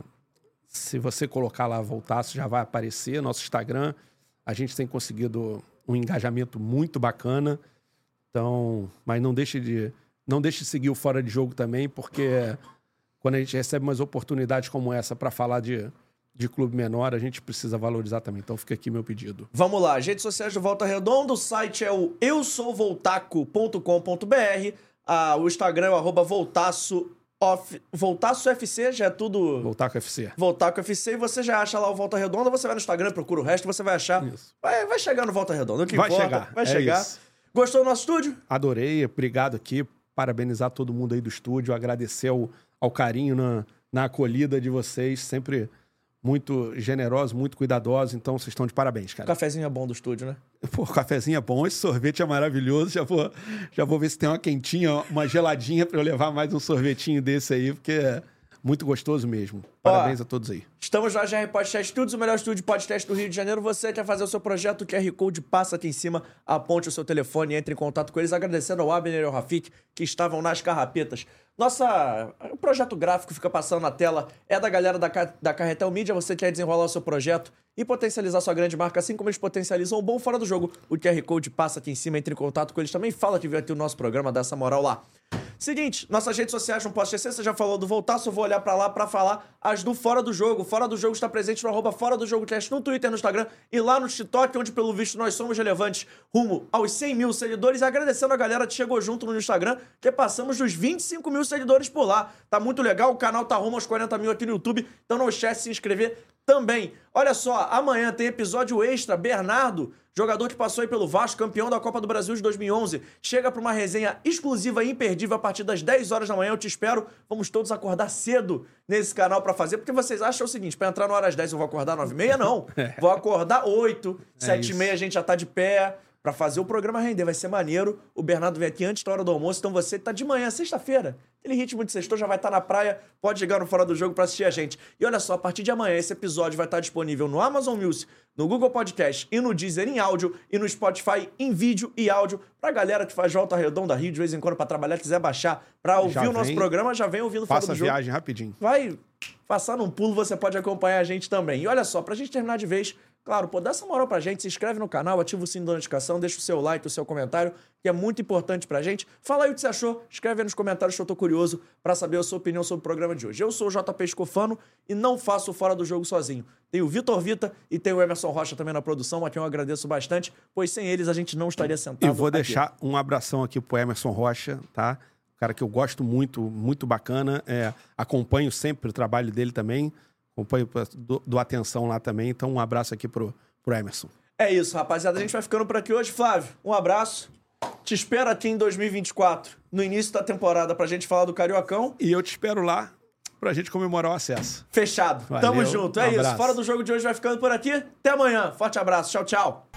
se você colocar lá Voltaço, já vai aparecer. Nosso Instagram, a gente tem conseguido um engajamento muito bacana. Então, mas não deixe de não deixe de seguir o Fora de Jogo também, porque quando a gente recebe umas oportunidades como essa para falar de, de clube menor, a gente precisa valorizar também. Então fica aqui meu pedido. Vamos lá, as redes sociais do Volta Redonda, o site é o eusouvoltaco.com.br, ah, o Instagram é o arroba voltaço, off, voltaço FC, já é tudo Voltaco FC. Voltaco FC, e você já acha lá o Volta Redonda, você vai no Instagram, procura o resto, você vai achar. Isso. Vai, vai chegar no Volta Redonda, o que Vai importa, chegar, vai é chegar. isso. Gostou do nosso estúdio? Adorei, obrigado aqui. Parabenizar todo mundo aí do estúdio, agradecer ao, ao carinho na, na acolhida de vocês, sempre muito generosos, muito cuidadosos. Então, vocês estão de parabéns, O cara. cafezinho é bom do estúdio, né? Pô, o cafezinho é bom, esse sorvete é maravilhoso. Já vou, já vou ver se tem uma quentinha, uma geladinha para eu levar mais um sorvetinho desse aí, porque é muito gostoso mesmo. Parabéns a todos aí. Estamos na GR Podcast Studios, o melhor estúdio de podcast do Rio de Janeiro. Você quer fazer o seu projeto, o QR Code passa aqui em cima, aponte o seu telefone e entre em contato com eles, agradecendo ao Abner e ao Rafik, que estavam nas carrapetas. Nossa, o projeto gráfico fica passando na tela, é da galera da, da Carretel Mídia, você quer desenrolar o seu projeto e potencializar sua grande marca, assim como eles potencializam o bom fora do jogo. O QR Code passa aqui em cima, entre em contato com eles também, fala que veio aqui o nosso programa, dá essa moral lá. Seguinte, nossas redes sociais não posso esquecer, você já falou do Voltaço, eu vou olhar pra lá pra falar as do Fora do Jogo. Fora do Jogo está presente no arroba Fora do Jogo Cast no Twitter, no Instagram e lá no TikTok, onde pelo visto nós somos relevantes rumo aos 100 mil seguidores. E agradecendo a galera que chegou junto no Instagram, que passamos dos 25 mil seguidores por lá. Tá muito legal, o canal tá rumo aos 40 mil aqui no YouTube, então não esquece de se inscrever também. Olha só, amanhã tem episódio extra, Bernardo, jogador que passou aí pelo Vasco, campeão da Copa do Brasil de 2011, chega para uma resenha exclusiva e imperdível a partir das 10 horas da manhã. Eu te espero. Vamos todos acordar cedo nesse canal para fazer, porque vocês acham o seguinte: para entrar no horas 10 eu vou acordar 9 e meia? Não. Vou acordar 8, 7 e isso. meia a gente já tá de pé. Pra fazer o programa render, vai ser maneiro. O Bernardo vem aqui antes da hora do almoço, então você tá de manhã, sexta-feira. Aquele ritmo de sextou já vai estar na praia, pode chegar no Fora do Jogo pra assistir a gente. E olha só, a partir de amanhã esse episódio vai estar disponível no Amazon Music, no Google Podcast e no Deezer em áudio e no Spotify em vídeo e áudio. Pra galera que faz Volta Redonda Rio de vez em quando pra trabalhar, quiser baixar pra ouvir o nosso programa, já vem ouvindo Fora Faça do a Jogo viagem rapidinho. vai passar num pulo, você pode acompanhar a gente também. E olha só, pra gente terminar de vez, claro, pô, dá essa moral pra gente, se inscreve no canal, ativa o sininho da notificação, deixa o seu like, o seu comentário, que é muito importante pra gente. Fala aí o que você achou, escreve aí nos comentários que eu tô curioso pra saber a sua opinião sobre o programa de hoje. Eu sou o JP Escofano e não faço Fora do Jogo sozinho. Tem o Vitor Vita e tem o Emerson Rocha também na produção, a quem eu agradeço bastante, pois sem eles a gente não estaria sentado E vou aqui. deixar um abração aqui pro Emerson Rocha, tá? Cara que eu gosto muito, muito bacana. É, acompanho sempre o trabalho dele também. Acompanho, do, do atenção lá também. Então, um abraço aqui pro, pro Emerson. É isso, rapaziada. A gente vai ficando por aqui hoje. Flávio, um abraço. Te espero aqui em 2024, no início da temporada, pra gente falar do Cariocão. E eu te espero lá pra gente comemorar o acesso. Fechado. Valeu, Tamo junto. É um isso. Fora do jogo de hoje vai ficando por aqui. Até amanhã. Forte abraço. Tchau, tchau.